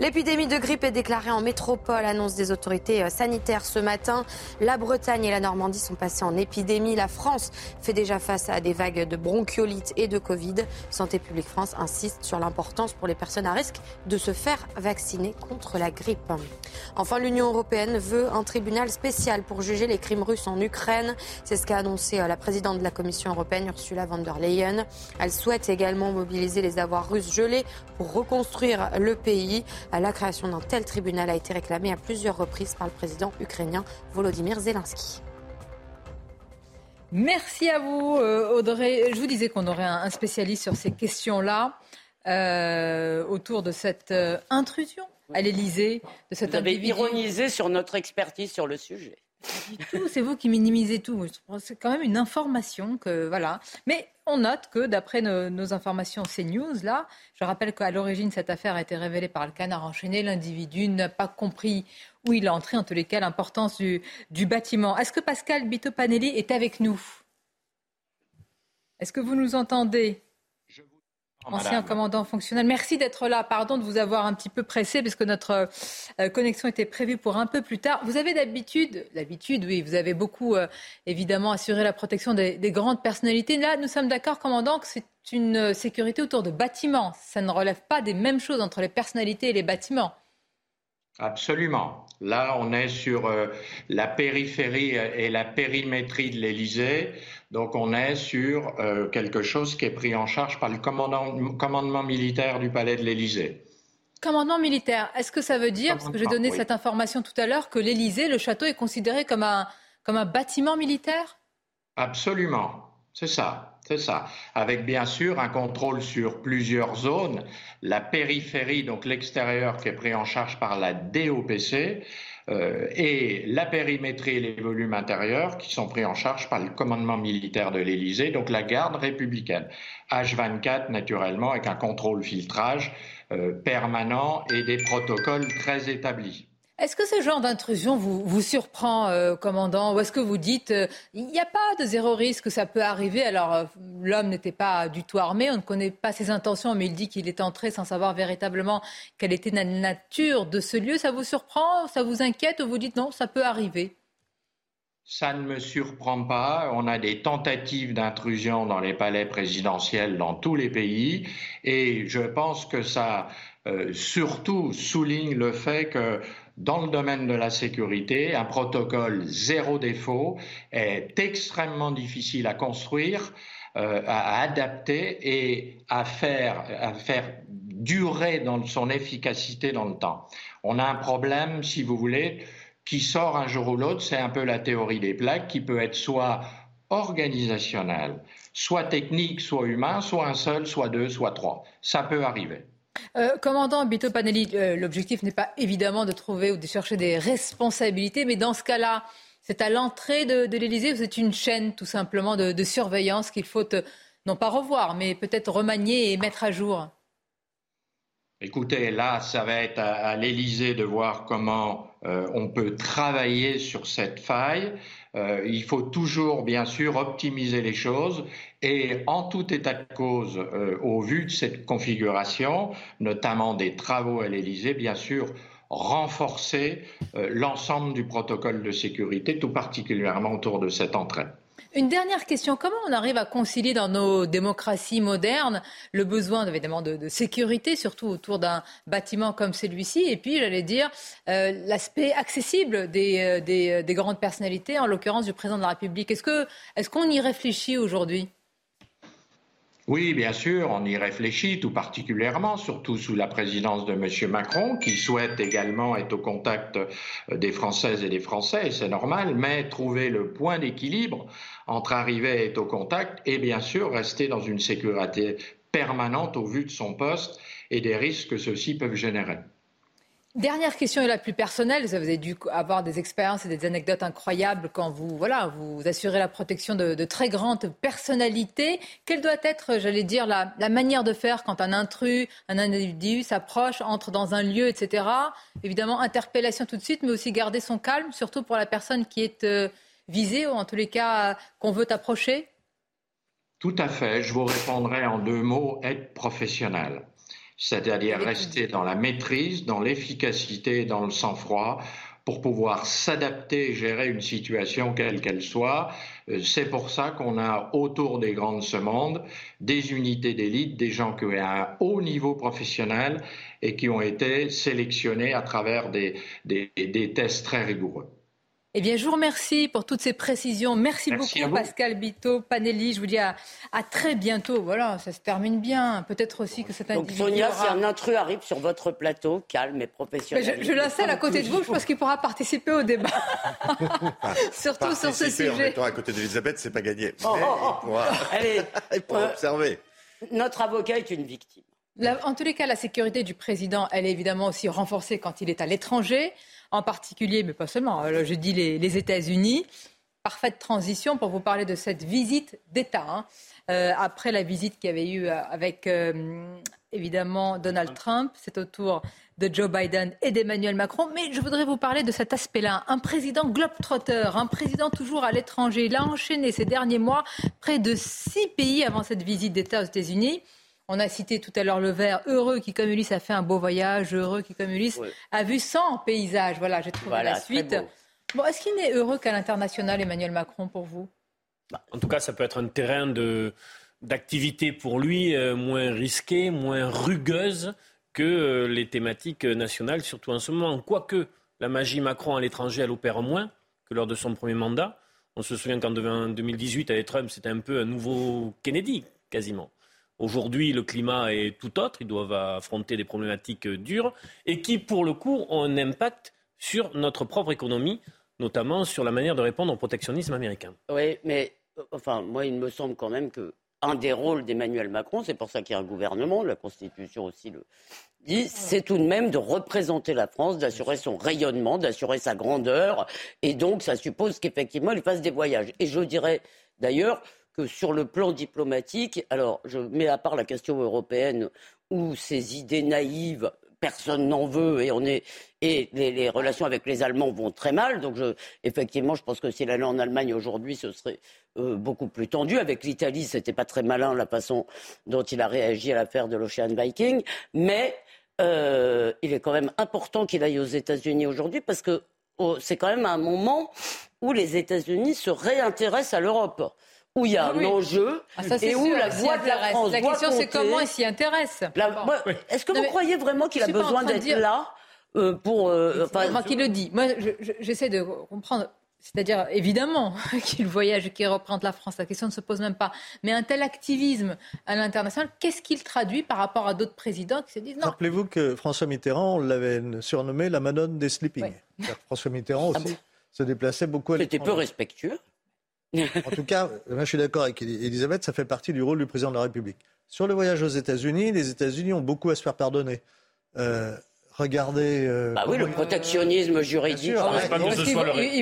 L'épidémie de grippe est déclarée en métropole, annonce des autorités euh, sanitaires ce matin. La Bretagne et la Normandie sont passées en épidémie. La France fait déjà face à des vagues de bronchiolite et de Covid. Santé publique France insiste sur l'importance pour les personnes à risque de se faire vacciner contre la grippe. Enfin, l'Union européenne veut un tribunal spécial pour juger les crimes russes en Ukraine. C'est ce qu'a annoncé euh, la présidente de la Commission européenne, Ursula von der Leyen. Elle souhaite également mobiliser les avoirs russes gelés pour reconstruire le pays. La création d'un tel tribunal a été réclamée à plusieurs reprises par le président ukrainien Volodymyr Zelensky. Merci à vous, euh, Audrey. Je vous disais qu'on aurait un spécialiste sur ces questions-là euh, autour de cette euh, intrusion à l'Élysée, de cette Vous avez ironisé sur notre expertise sur le sujet. C'est vous qui minimisez tout. C'est quand même une information que voilà. Mais on note que d'après nos, informations CNews, là, je rappelle qu'à l'origine cette affaire a été révélée par le Canard enchaîné. L'individu n'a pas compris où il est entré, en tous les cas, l'importance du, du bâtiment. Est-ce que Pascal Bito-Panelli est avec nous? Est-ce que vous nous entendez? Ancien commandant fonctionnel, merci d'être là. Pardon de vous avoir un petit peu pressé parce que notre euh, connexion était prévue pour un peu plus tard. Vous avez d'habitude, d'habitude, oui, vous avez beaucoup euh, évidemment assuré la protection des, des, grandes personnalités. Là, nous sommes d'accord, commandant, que c'est une euh, sécurité autour de bâtiments. Ça ne relève pas des mêmes choses entre les personnalités et les bâtiments. Absolument. Là, on est sur la périphérie et la périmétrie de l'Élysée. Donc on est sur euh, quelque chose qui est pris en charge par le commandement militaire du palais de l'Élysée. Commandement militaire, est-ce que ça veut dire, parce que j'ai donné cette information tout à l'heure, que l'Élysée, le château, est considéré comme un, comme un bâtiment militaire? Absolument, c'est ça, c'est ça. Avec bien sûr un contrôle sur plusieurs zones, la périphérie, donc l'extérieur qui est pris en charge par la DOPC, euh, et la périmétrie et les volumes intérieurs qui sont pris en charge par le commandement militaire de l'Élysée, donc la garde républicaine. H24, naturellement, avec un contrôle filtrage euh, permanent et des protocoles très établis. Est-ce que ce genre d'intrusion vous, surprend, euh, commandant Ou est-ce que vous dites, euh, il n'y a pas de zéro risque, ça peut arriver Alors, euh, l'homme n'était pas du tout armé, on ne connaît pas ses intentions, mais il dit qu'il est entré sans savoir véritablement quelle était la nature de ce lieu. Ça vous surprend Ça vous inquiète Ou vous dites, non, ça peut arriver? Ça ne me surprend pas. On a des tentatives d'intrusion dans les palais présidentiels dans tous les pays et je pense que ça surtout souligne le fait que dans le domaine de la sécurité, un protocole zéro défaut est extrêmement difficile à construire, euh, à adapter et à faire, durer dans son efficacité dans le temps. On a un problème, si vous voulez, qui sort un jour ou l'autre, c'est un peu la théorie des plaques, qui peut être soit organisationnelle, soit technique, soit humain, soit un seul, soit deux, soit trois. Ça peut arriver. Euh, commandant Bito Panelli, euh, l'objectif n'est pas évidemment de trouver ou de chercher des responsabilités, mais dans ce cas-là, c'est à l'entrée de, l'Élysée ou c'est une chaîne tout simplement de, surveillance qu'il faut euh, non pas revoir, mais peut-être remanier et mettre à jour Écoutez, là, ça va être à, l'Élysée de voir comment on peut travailler sur cette faille. Euh, il faut toujours, bien sûr, optimiser les choses et en tout état de cause, euh, au vu de cette configuration, notamment des travaux à l'Élysée, bien sûr, renforcer euh, l'ensemble du protocole de sécurité, tout particulièrement autour de cette entrée. Une dernière question. Comment on arrive à concilier dans nos démocraties modernes le besoin évidemment de, sécurité, surtout autour d'un bâtiment comme celui-ci, et puis, j'allais dire, euh, l'aspect accessible des, euh, euh, des, grandes personnalités, en l'occurrence du président de la République? Est-ce qu'on est qu'on y réfléchit aujourd'hui? Oui, bien sûr, on y réfléchit tout particulièrement, surtout sous la présidence de M. Macron, qui souhaite également être au contact des Françaises et des Français, c'est normal, mais trouver le point d'équilibre entre arriver et être au contact et bien sûr rester dans une sécurité permanente au vu de son poste et des risques que ceux-ci peuvent générer. Dernière question et la plus personnelle. Vous avez dû avoir des expériences et des anecdotes incroyables quand vous, voilà, vous assurez la protection de, très grandes personnalités. Quelle doit être, j'allais dire, la, manière de faire quand un intrus, un individu s'approche, entre dans un lieu, etc. Évidemment, interpellation tout de suite, mais aussi garder son calme, surtout pour la personne qui est euh, visée ou en tous les cas qu'on veut approcher? Tout à fait. Je vous répondrai en deux mots être professionnel. C'est-à-dire rester dans la maîtrise, dans l'efficacité, dans le sang-froid, pour pouvoir s'adapter et gérer une situation quelle qu'elle soit. Euh, c'est pour ça qu'on a autour des grandes semondes des unités d'élite, des gens qui ont un haut niveau professionnel et qui ont été sélectionnés à travers des, des tests très rigoureux. Eh bien, je vous remercie pour toutes ces précisions. Merci, beaucoup, Pascal Bito, Panelli. Je vous dis à, très bientôt. Voilà, ça se termine bien. Peut-être aussi que c'est un Donc, Sonia, si un intrus arrive sur votre plateau, calme et professionnel. je, je l'installe à côté de vous. Je pense qu'il pourra participer au débat. [LAUGHS] Surtout sur ce sujet. En étant à côté d'Elisabeth, c'est pas gagné. Oh, oh, oh. il pourra, [LAUGHS] Allez, [LAUGHS] euh, observer. Notre avocat est une victime. en tous les cas, la sécurité du président, elle est évidemment aussi renforcée quand il est à l'étranger en particulier, mais pas seulement, euh, je dis les, États-Unis. Parfaite transition pour vous parler de cette visite d'État. Hein. Euh, après la visite qu'il y avait eu euh, avec évidemment Donald Trump, c'est au tour de Joe Biden et d'Emmanuel Macron. Mais je voudrais vous parler de cet aspect-là. Un président globetrotter, un président toujours à l'étranger. Il a enchaîné ces derniers mois près de six pays avant cette visite d'État aux États-Unis. On a cité tout à l'heure le vert, heureux qui, comme Ulysse, a fait un beau voyage, heureux qui, comme Ulysse, a vu 100 paysages. Voilà, j'ai trouvé la suite. Bon, est-ce qu'il n'est heureux qu'à l'international, Emmanuel Macron, pour vous? Bah, En tout cas, ça peut être un terrain de, d'activité pour lui euh, moins risqué, moins rugueuse que euh, les thématiques nationales, surtout en ce moment. Quoique la magie Macron à l'étranger, elle opère moins que lors de son premier mandat. On se souvient qu'en 2018, avec Trump, c'était un peu un nouveau Kennedy, quasiment. Aujourd'hui, le climat est tout autre. Ils doivent affronter des problématiques dures et qui, pour le coup, ont un impact sur notre propre économie, notamment sur la manière de répondre au protectionnisme américain. Oui, mais enfin, moi, il me semble quand même que un des rôles d'Emmanuel Macron, c'est pour ça qu'il y a un gouvernement, la Constitution aussi le dit, c'est tout de même de représenter la France, d'assurer son rayonnement, d'assurer sa grandeur, et donc ça suppose qu'effectivement il fasse des voyages. Et je dirais d'ailleurs, que sur le plan diplomatique, alors je mets à part la question européenne où ces idées naïves, personne n'en veut et on est et les, relations avec les Allemands vont très mal. Donc effectivement, je pense que s'il allait en Allemagne aujourd'hui, ce serait euh, beaucoup plus tendu. Avec l'Italie, c'était pas très malin la façon dont il a réagi à l'affaire de l'Ocean Viking, mais euh, il est quand même important qu'il aille aux États-Unis aujourd'hui parce que oh, c'est quand même un moment où les États-Unis se réintéressent à l'Europe où il y a un enjeu ah, et où la voix de la France La question, c'est comment il s'y intéresse. Est-ce que vous croyez vraiment qu'il a besoin d'être là euh, pour... Euh, enfin, qui le dit. Moi, j'essaie de comprendre. C'est-à-dire, évidemment, [LAUGHS] qu'il voyage et qu'il représente la France. La question ne se pose même pas. Mais un tel activisme à l'international, qu'est-ce qu'il traduit par rapport à d'autres présidents qui se disent non Rappelez-vous que François Mitterrand, l'avait surnommé la Madone des sleeping. François Mitterrand ah aussi se déplaçait beaucoup à C'était peu respectueux. En tout cas, moi je suis d'accord avec Elisabeth, ça fait partie du rôle du président de la République. Sur le voyage aux États-Unis, les États-Unis ont beaucoup à se faire pardonner. Euh, regardez. Euh, bah oui, le protectionnisme juridique. ils,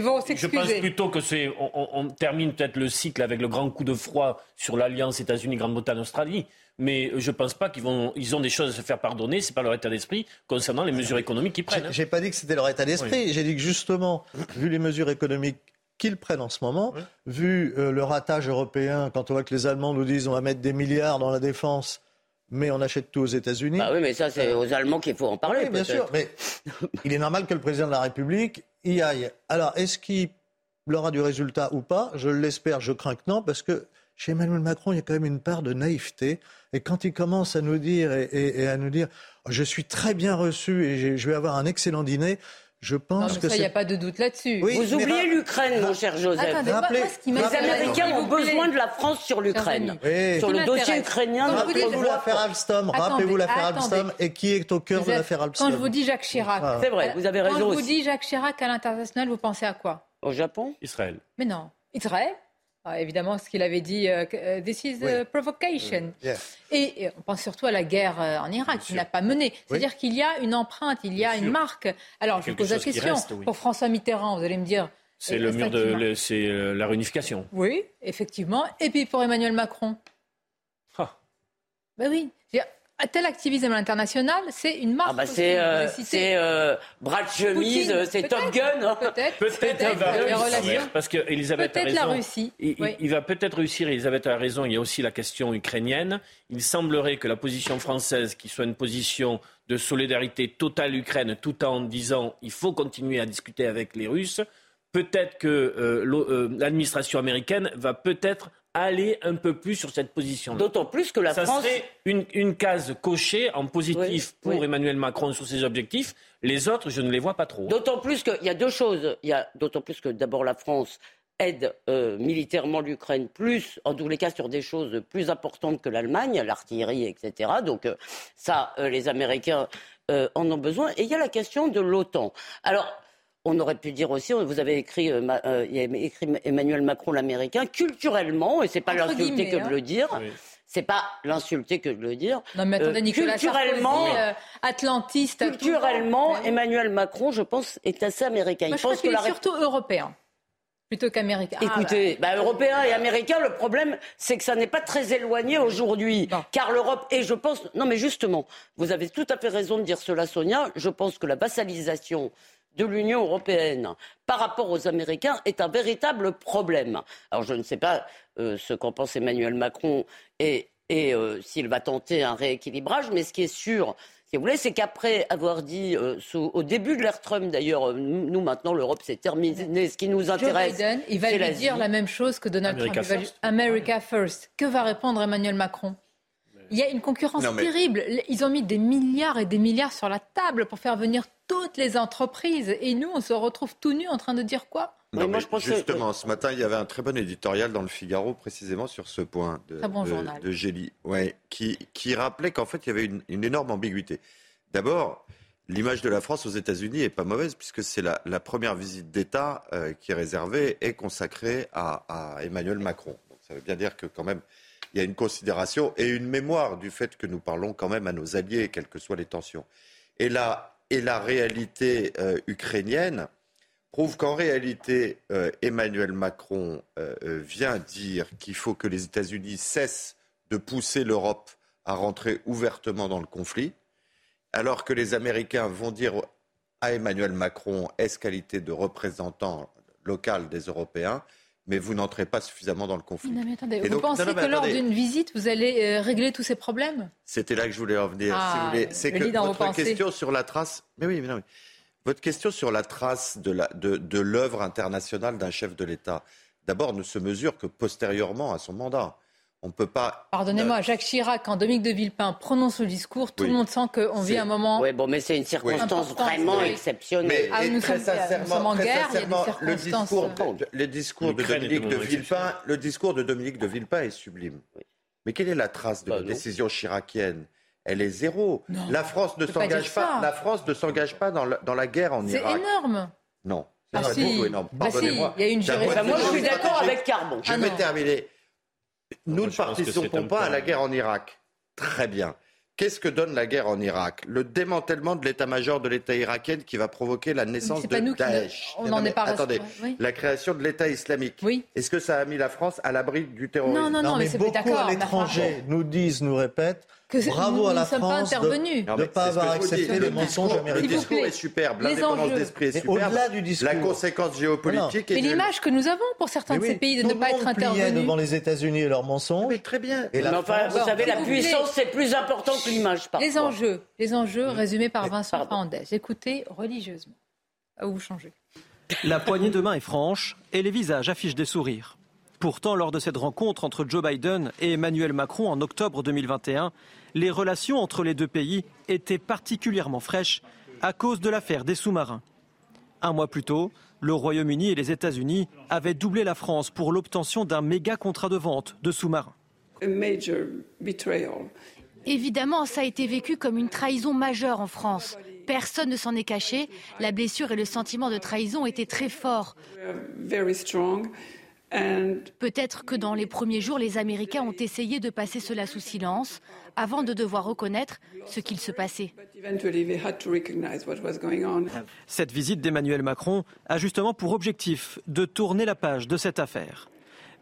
vont Je pense plutôt que c'est. On, termine peut-être le cycle avec le grand coup de froid sur l'alliance États-Unis, Grande-Bretagne, Australie. Mais je ne pense pas qu'ils vont, ils ont des choses à se faire pardonner. C'est pas leur état d'esprit concernant les mesures économiques qu'ils prennent. J'ai pas dit que c'était leur état d'esprit. J'ai dit que justement, vu les mesures économiques qu'ils prennent en ce moment, vu euh, le ratage européen, quand on voit que les Allemands nous disent on va mettre des milliards dans la défense, mais on achète tout aux États-Unis. Bah oui, mais ça, c'est aux Allemands qu'il faut en parler. Oui, bien sûr, mais [LAUGHS] il est normal que le président de la République y aille. Alors, est-ce qu'il aura du résultat ou pas? Je l'espère, je crains que non, parce que chez Emmanuel Macron, il y a quand même une part de naïveté. Et quand il commence à nous dire et, à nous dire, je suis très bien reçu et je vais avoir un excellent dîner, je pense non, que il n'y a pas de doute là-dessus. Vous oubliez l'Ukraine, mon cher Joseph. Attendez, les Américains ont besoin de la France sur l'Ukraine, sur le dossier ukrainien. Rappelez-vous l'affaire Alstom. Rappelez-vous l'affaire Alstom et qui est au cœur de l'affaire Alstom. Quand je vous dis Jacques Chirac, ah. c'est vrai, vous avez raison. Quand je vous dis Jacques Chirac à l'international, vous pensez à quoi? Au Japon, Israël. Mais non, Israël? Ah, évidemment, ce qu'il avait dit, euh, euh, this is a provocation. Et, on pense surtout à la guerre euh, en Irak, qu'il n'a pas menée. C'est-à-dire qu'il y a une empreinte, il y a une marque. Alors, je vous pose la question. Pour François Mitterrand, vous allez me dire. C'est le mur de, c'est la réunification. Oui, effectivement. Et puis pour Emmanuel Macron. Ah. Ben oui. Tel activisme international, c'est une marque. Ah bah c'est euh, euh, bras de chemise, c'est Top Gun. Hein. Peut-être. Peut-être peut va réussir, parce qu'Elisabeth a raison. la Russie. Il, il va peut-être réussir. Elisabeth a raison. Il y a aussi la question ukrainienne. Il semblerait que la position française, qui soit une position de solidarité totale Ukraine, tout en disant il faut continuer à discuter avec les Russes, peut-être que euh, l'administration américaine va peut-être aller un peu plus sur cette position. D'autant plus que la Ça France. Serait une, une, case cochée en positif pour Emmanuel Macron sur ses objectifs. Les autres, je ne les vois pas trop. D'autant plus qu'il y a deux choses. Il y a d'autant plus que d'abord la France aide euh, militairement l'Ukraine plus, en tous les cas, sur des choses plus importantes que l'Allemagne, l'artillerie, etc. Donc euh, ça, euh, les Américains en ont besoin. Et il y a la question de l'OTAN. Alors on aurait pu dire aussi, vous avez écrit, euh, euh, il y a écrit Emmanuel Macron l'américain, culturellement, et c'est pas l'insulter que de hein. le dire. C'est pas l'insulter que de le dire. Non, mais attendez, Nicolas culturellement, Sarkozy, atlantiste. Culturellement, Emmanuel Macron, je pense, est assez américain. Moi, je pense qu'il est surtout européen plutôt qu'américain. Ah, Écoutez, bah. bah, européen et américain, le problème, c'est que ça n'est pas très éloigné aujourd'hui. Car l'Europe, et je pense, non mais justement, vous avez tout à fait raison de dire cela, Sonia, je pense que la vassalisation de l'Union européenne par rapport aux Américains est un véritable problème. Alors je ne sais pas euh, ce qu'en pense Emmanuel Macron et, euh, s'il va tenter un rééquilibrage, mais ce qui est sûr, si vous voulez, c'est qu'après avoir dit, euh, au début de l'ère Trump d'ailleurs, nous maintenant l'Europe c'est terminé, ce qui nous intéresse. Joe Biden, il va lui dire la même chose que Donald Trump. America first. Que va répondre Emmanuel Macron? Il y a une concurrence terrible. Ils ont mis des milliards et des milliards sur la table pour faire venir toutes les entreprises. Et nous, on se retrouve tout nus en train de dire quoi? Moi, je justement, ce matin, il y avait un très bon éditorial dans le Figaro précisément sur ce point de, de, Gély, ouais, qui, qui rappelait qu'en fait, il y avait une, énorme ambiguïté. D'abord, l'image de la France aux États-Unis est pas mauvaise puisque c'est la, première visite d'État euh, qui est réservée et consacrée à, à Emmanuel Macron. Donc, ça veut bien dire que quand même, il y a une considération et une mémoire du fait que nous parlons quand même à nos alliés, quelles que soient les tensions. Et la, et la réalité euh, ukrainienne prouve qu'en réalité, euh, Emmanuel Macron euh, vient dire qu'il faut que les États-Unis cessent de pousser l'Europe à rentrer ouvertement dans le conflit, alors que les Américains vont dire à Emmanuel Macron, est-ce qualité de représentant local des Européens, mais vous n'entrez pas suffisamment dans le conflit. Non, mais attendez, vous pensez que lors d'une visite, vous allez euh, régler tous ces problèmes? C'était là que je voulais en venir. Ah, c'est que votre question sur la trace. Mais oui, mais non. Votre question sur la trace de l'œuvre de, internationale d'un chef de l'État, d'abord, ne se mesure que postérieurement à son mandat. On peut pas. Pardonnez-moi, Jacques Chirac, quand Dominique de Villepin prononce le discours, tout le monde sent qu'on vit un moment. Oui, bon, mais c'est une circonstance vraiment exceptionnelle. Mais, ah, nous, très sommes, sincèrement, en guerre, il y a des circonstances. Le discours, de, Dominique de Villepin, le discours de Dominique de Villepin est sublime. Mais quelle est la trace de bah, la décision chiracienne? Elle est zéro. La France ne s'engage pas, La France ne s'engage pas dans la, dans la guerre en Irak. C'est énorme. Non. Ah, c'est si. énorme. Bah, Pardonnez-moi. Il y a une Moi, je suis d'accord avec Carbon. Je vais terminer. Nous ne participons pas à la guerre en Irak. Très bien. Qu'est-ce que donne la guerre en Irak? Le démantèlement de l'état-major de l'État irakien qui va provoquer la naissance de Daesh. On n'en est pas Attendez, la création de l'État islamique. Oui. Est-ce que ça a mis la France à l'abri du terrorisme? Non, non, non, mais, beaucoup à l'étranger nous disent, nous répètent, Bravo à la France de ne pas avoir accepté les mensonges américains. Le discours est superbe, l'indépendance d'esprit est superbe. Au-delà du discours. La conséquence géopolitique est Mais l'image que nous avons pour certains de ces pays de ne pas être intervenus. devant les États-Unis et leurs mensonges. Mais très bien. Et enfin, vous savez, la puissance, c'est plus important que l'image, Les enjeux, les enjeux résumés par Vincent Fernandez. Écoutez religieusement. À vous changer. La poignée de main est franche et les visages affichent des sourires. Pourtant, lors de cette rencontre entre Joe Biden et Emmanuel Macron en octobre 2021, les relations entre les deux pays étaient particulièrement fraîches à cause de l'affaire des sous-marins. Un mois plus tôt, le Royaume-Uni et les États-Unis avaient doublé la France pour l'obtention d'un méga contrat de vente de sous-marins. Évidemment, ça a été vécu comme une trahison majeure en France. Personne ne s'en est caché. La blessure et le sentiment de trahison étaient très forts. Peut-être que dans les premiers jours, les Américains ont essayé de passer cela sous silence avant de devoir reconnaître ce qu'il se passait. Cette visite d'Emmanuel Macron a justement pour objectif de tourner la page de cette affaire.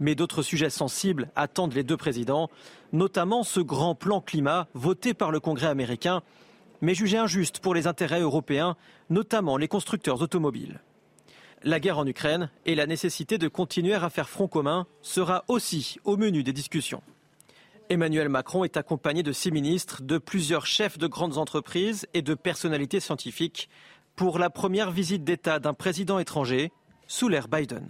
Mais d'autres sujets sensibles attendent les deux présidents, notamment ce grand plan climat voté par le Congrès américain, mais jugé injuste pour les intérêts européens, notamment les constructeurs automobiles. La guerre en Ukraine et la nécessité de continuer à faire front commun sera aussi au menu des discussions. Emmanuel Macron est accompagné de six ministres, de plusieurs chefs de grandes entreprises et de personnalités scientifiques pour la première visite d'État d'un président étranger sous l'ère Biden.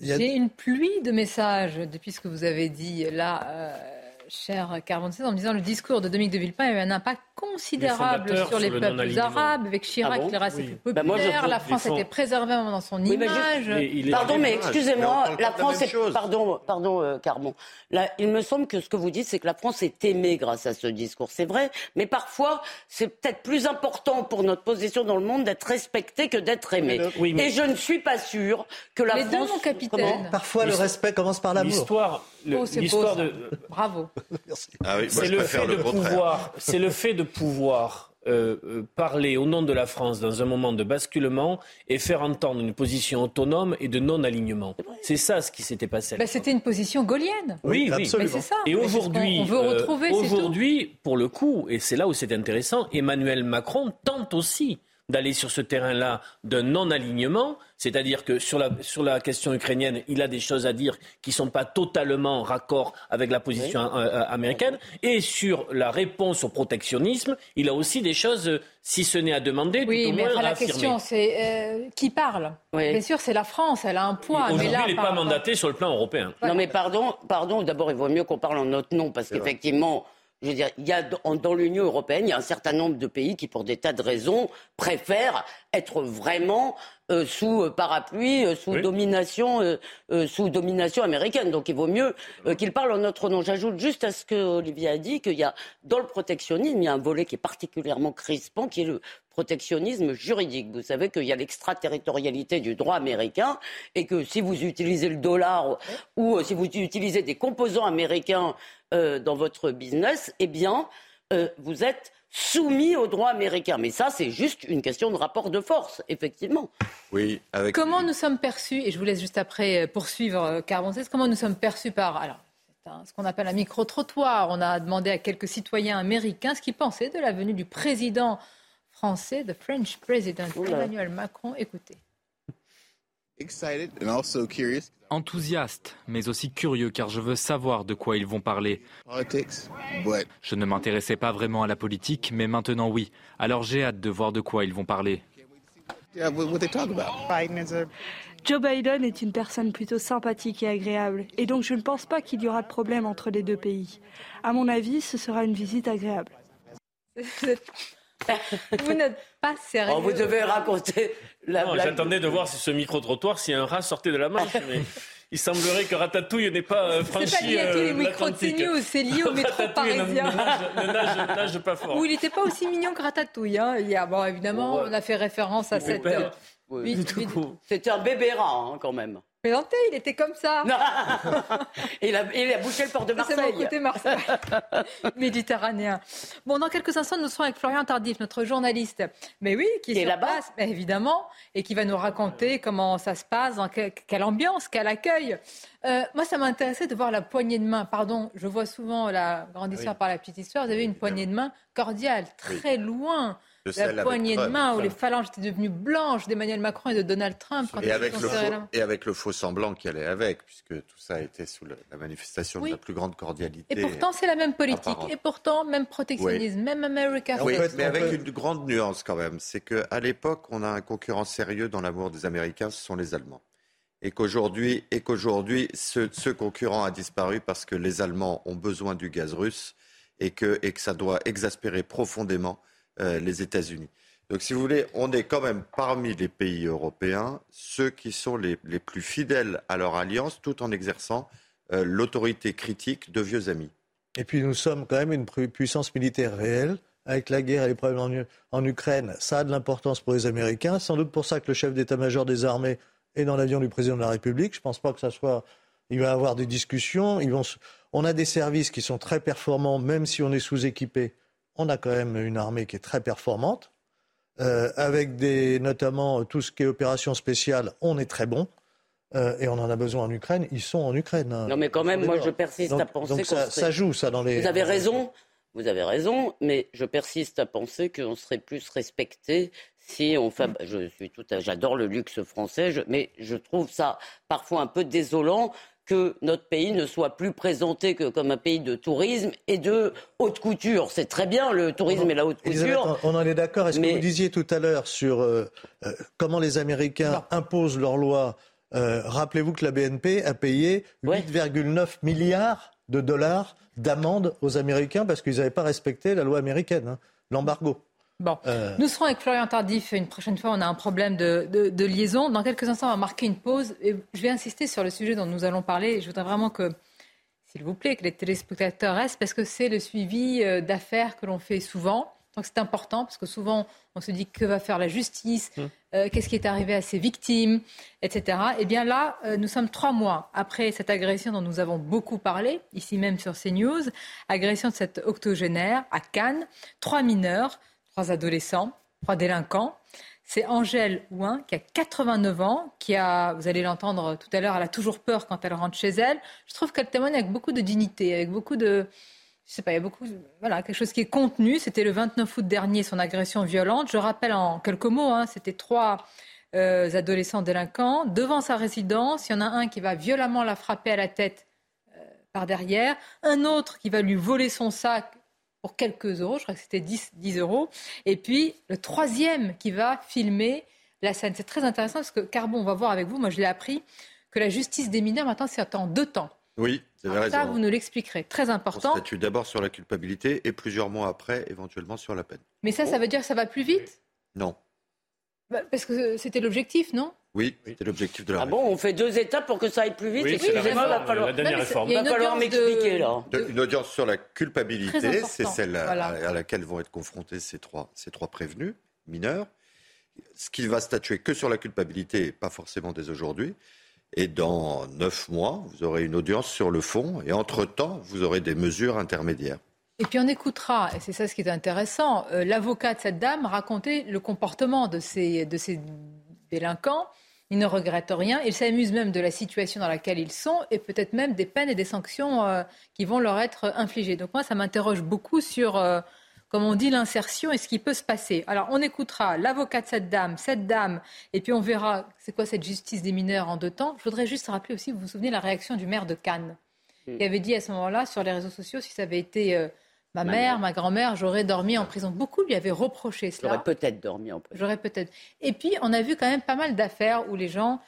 J'ai une pluie de messages depuis ce que vous avez dit là. Euh, cher Carboncis, en me disant le discours de Dominique de Villepin a eu un impact considérable sur les peuples arabes, avec Chirac, ah les racistes bah, populaires. la France était préservée dans son image. pardon, mais excusez-moi, la France est. Pardon, pardon euh, Carbon. Là, il me semble que ce que vous dites, c'est que la France est aimée grâce à ce discours. C'est vrai, mais parfois, c'est peut-être plus important pour notre position dans le monde d'être respecté que d'être aimé. Et je ne suis pas sûre que la France. Deux, mon capitaine. Parfois, le respect commence par l'amour. L'histoire, l'histoire de. Bravo. [LAUGHS] Ah c'est le, fait de pouvoir, c'est le fait de pouvoir parler au nom de la France dans un moment de basculement et faire entendre une position autonome et de non-alignement. C'est ça ce qui s'était passé. Bah, c'était une position gaulienne. Oui, oui. c'est ça. Et aujourd'hui, on veut retrouver. aujourd'hui, pour le coup, et c'est là où c'est intéressant, Emmanuel Macron tente aussi d'aller sur ce terrain-là d'un non-alignement, c'est-à-dire que sur la, sur la question ukrainienne, il a des choses à dire qui ne sont pas totalement raccord avec la position euh, euh, américaine, et sur la réponse au protectionnisme, il a aussi des choses, euh, si ce n'est à demander, oui, mais la question, c'est qui parle? Bien sûr, c'est la France, elle a un poids. Aujourd'hui, il n'est pas mandaté sur le plan européen. Non, mais pardon, pardon d'abord, il vaut mieux qu'on parle en notre nom, parce qu'effectivement je veux dire, il y a dans l'Union européenne, il y a un certain nombre de pays qui, pour des tas de raisons, préfèrent être vraiment euh, sous euh, parapluie, euh, sous domination, sous domination américaine. Donc, il vaut mieux qu'ils parlent en notre nom. J'ajoute juste à ce que Olivier a dit qu'il y a dans le protectionnisme, il y a un volet qui est particulièrement crispant, qui est le protectionnisme juridique. Vous savez qu'il y a l'extraterritorialité du droit américain et que si vous utilisez le dollar ou si vous utilisez des composants américains dans votre business, eh bien, euh, vous êtes soumis au droit américain. Mais ça, c'est juste une question de rapport de force, effectivement. Oui. Avec... Comment nous sommes perçus, et je vous laisse juste après euh, poursuivre, Carbonces, comment nous sommes perçus par... Alors, ce qu'on appelle un micro-trottoir. On a demandé à quelques citoyens américains ce qu'ils pensaient de la venue du président français, the French President Emmanuel Macron. Écoutez. Enthousiaste, mais aussi curieux car je veux savoir de quoi ils vont parler. Je ne m'intéressais pas vraiment à la politique, mais maintenant oui. Alors j'ai hâte de voir de quoi ils vont parler. Joe Biden est une personne plutôt sympathique et agréable, et donc je ne pense pas qu'il y aura de problème entre les deux pays. À mon avis, ce sera une visite agréable. [LAUGHS] Vous n'êtes pas sérieux. Oh, vous devez raconter la blague. J'attendais de voir si ce micro-trottoir, si un rat sortait de la Manche. Mais il semblerait que Ratatouille n'ait pas euh, franchi C'est pas lié à tous les micro c'est lié au [LAUGHS] métro parisien. Ne, nage, nage, pas fort. Où il n'était pas aussi mignon que Ratatouille. Hein, hier. Bon, évidemment, on a fait référence à cette... C'était un bébé rat, hein, quand même. Il était comme ça. [LAUGHS] il, a, il a bouché le port de Marseille. C'est mon côté Marseille. [LAUGHS] méditerranéen. Bon, dans quelques instants, nous serons avec Florian Tardif, notre journaliste. Mais oui, qui, est là-bas, évidemment, et qui va nous raconter comment ça se passe, dans quelle ambiance, quel accueil. Euh, moi, ça m'intéressait de voir la poignée de main. Pardon, je vois souvent la grande histoire par la petite histoire. Vous avez une poignée de main cordiale, très loin la poignée de main où les phalanges étaient devenues blanches d'Emmanuel Macron et de Donald Trump. et, avec le faux, et avec le faux semblant qui allait avec, puisque tout ça été sous la manifestation de la plus grande cordialité. Et pourtant, c'est la même politique. Et pourtant, même protectionnisme, même America Oui, mais avec une grande nuance quand même. C'est qu'à l'époque, on a un concurrent sérieux dans l'amour des Américains, ce sont les Allemands. Et qu'aujourd'hui, et qu'aujourd'hui ce, ce concurrent a disparu parce que les Allemands ont besoin du gaz russe et que, et que ça doit exaspérer profondément euh, les États-Unis. Donc, si vous voulez, on est quand même parmi les pays européens ceux qui sont les, plus fidèles à leur alliance, tout en exerçant euh, l'autorité critique de vieux amis. Et puis, nous sommes quand même une puissance militaire réelle. Avec la guerre et les problèmes en, en Ukraine, ça a de l'importance pour les Américains. Sans doute pour ça que le chef d'état-major des armées est dans l'avion du président de la République. Je ne pense pas que ça soit. Il va y avoir des discussions. Ils vont... On a des services qui sont très performants, même si on est sous-équipé on a quand même une armée qui est très performante. Euh, avec des, notamment tout ce qui est opération spéciale, on est très bon. euh, et on en a besoin en Ukraine, ils sont en Ukraine. Hein. Non, mais quand même, moi, je persiste à penser donc ça, ça, joue, ça, dans les... Vous avez raison, vous avez raison, mais je persiste à penser qu'on serait plus respecté si on fait... Je suis tout J'adore le luxe français, mais je trouve ça parfois un peu désolant que notre pays ne soit plus présenté que comme un pays de tourisme et de haute couture. C'est très bien le tourisme et la haute couture. on en est d'accord. Est-ce que vous disiez tout à l'heure sur euh, euh, comment les Américains imposent leurs lois euh, Rappelez-vous que la BNP a payé 8,9 milliards de dollars d'amende aux Américains parce qu'ils n'avaient pas respecté la loi américaine, hein, l'embargo. Bon, euh. nous serons avec Florian Tardif une prochaine fois. On a un problème de, liaison. Dans quelques instants, on va marquer une pause. Et je vais insister sur le sujet dont nous allons parler. Je voudrais vraiment que, s'il vous plaît, que les téléspectateurs restent parce que c'est le suivi euh, d'affaires que l'on fait souvent. Donc c'est important parce que souvent on se dit que va faire la justice, hum. euh, qu'est-ce qui est arrivé à ces victimes, etc. Et eh bien là, nous sommes trois mois après cette agression dont nous avons beaucoup parlé, ici même sur CNews, agression de cette octogénaire à Cannes, trois mineurs trois adolescents, trois délinquants. C'est Angèle Ouin qui a 89 ans, qui a, vous allez l'entendre tout à l'heure, elle a toujours peur quand elle rentre chez elle. Je trouve qu'elle témoigne avec beaucoup de dignité, avec beaucoup de, je sais pas, il y a beaucoup, voilà, quelque chose qui est contenu. C'était le 29 août dernier son agression violente. Je rappelle en quelques mots, hein, c'était trois euh, adolescents délinquants devant sa résidence. Il y en a un qui va violemment la frapper à la tête euh, par derrière, un autre qui va lui voler son sac pour quelques euros, je crois que c'était 10, 10 euros. Et puis le troisième qui va filmer la scène. C'est très intéressant parce que Carbon, on va voir avec vous, moi je l'ai appris, que la justice des mineurs maintenant c'est en deux temps. Oui, vous avez raison. Ça, vous nous l'expliquerez. Très important. On statue d'abord sur la culpabilité et plusieurs mois après, éventuellement sur la peine. Mais ça, ça veut dire que ça va plus vite? Non. Bah, parce que c'était l'objectif, non? Oui, c'était l'objectif de la Ah bon, on fait deux étapes pour que ça aille plus vite. Oui, Excusez-moi, va falloir, la dernière réforme. va falloir m'expliquer là. Une audience sur la culpabilité, c'est celle à, laquelle vont être confrontés ces trois, ces trois prévenus mineurs. Ce qui va statuer que sur la culpabilité, pas forcément dès aujourd'hui. Et dans neuf mois, vous aurez une audience sur le fond. Et entre-temps, vous aurez des mesures intermédiaires. Et puis on écoutera, et c'est ça ce qui est intéressant, euh, l'avocat de cette dame raconter le comportement de ces, de ces délinquants. Ils ne regrettent rien, ils s'amusent même de la situation dans laquelle ils sont et peut-être même des peines et des sanctions euh, qui vont leur être infligées. Donc moi, ça m'interroge beaucoup sur, euh, comme on dit, l'insertion et ce qui peut se passer. Alors on écoutera l'avocat de cette dame, cette dame, et puis on verra c'est quoi cette justice des mineurs en deux temps. Je voudrais juste rappeler aussi, vous vous souvenez, la réaction du maire de Cannes, mm. qui avait dit à ce moment-là sur les réseaux sociaux, si ça avait été... Euh, Ma, mère, ma grand-mère, j'aurais dormi en prison. Beaucoup lui avaient reproché cela. J'aurais peut-être dormi en prison. J'aurais peut-être. Et puis, on a vu quand même pas mal d'affaires où les gens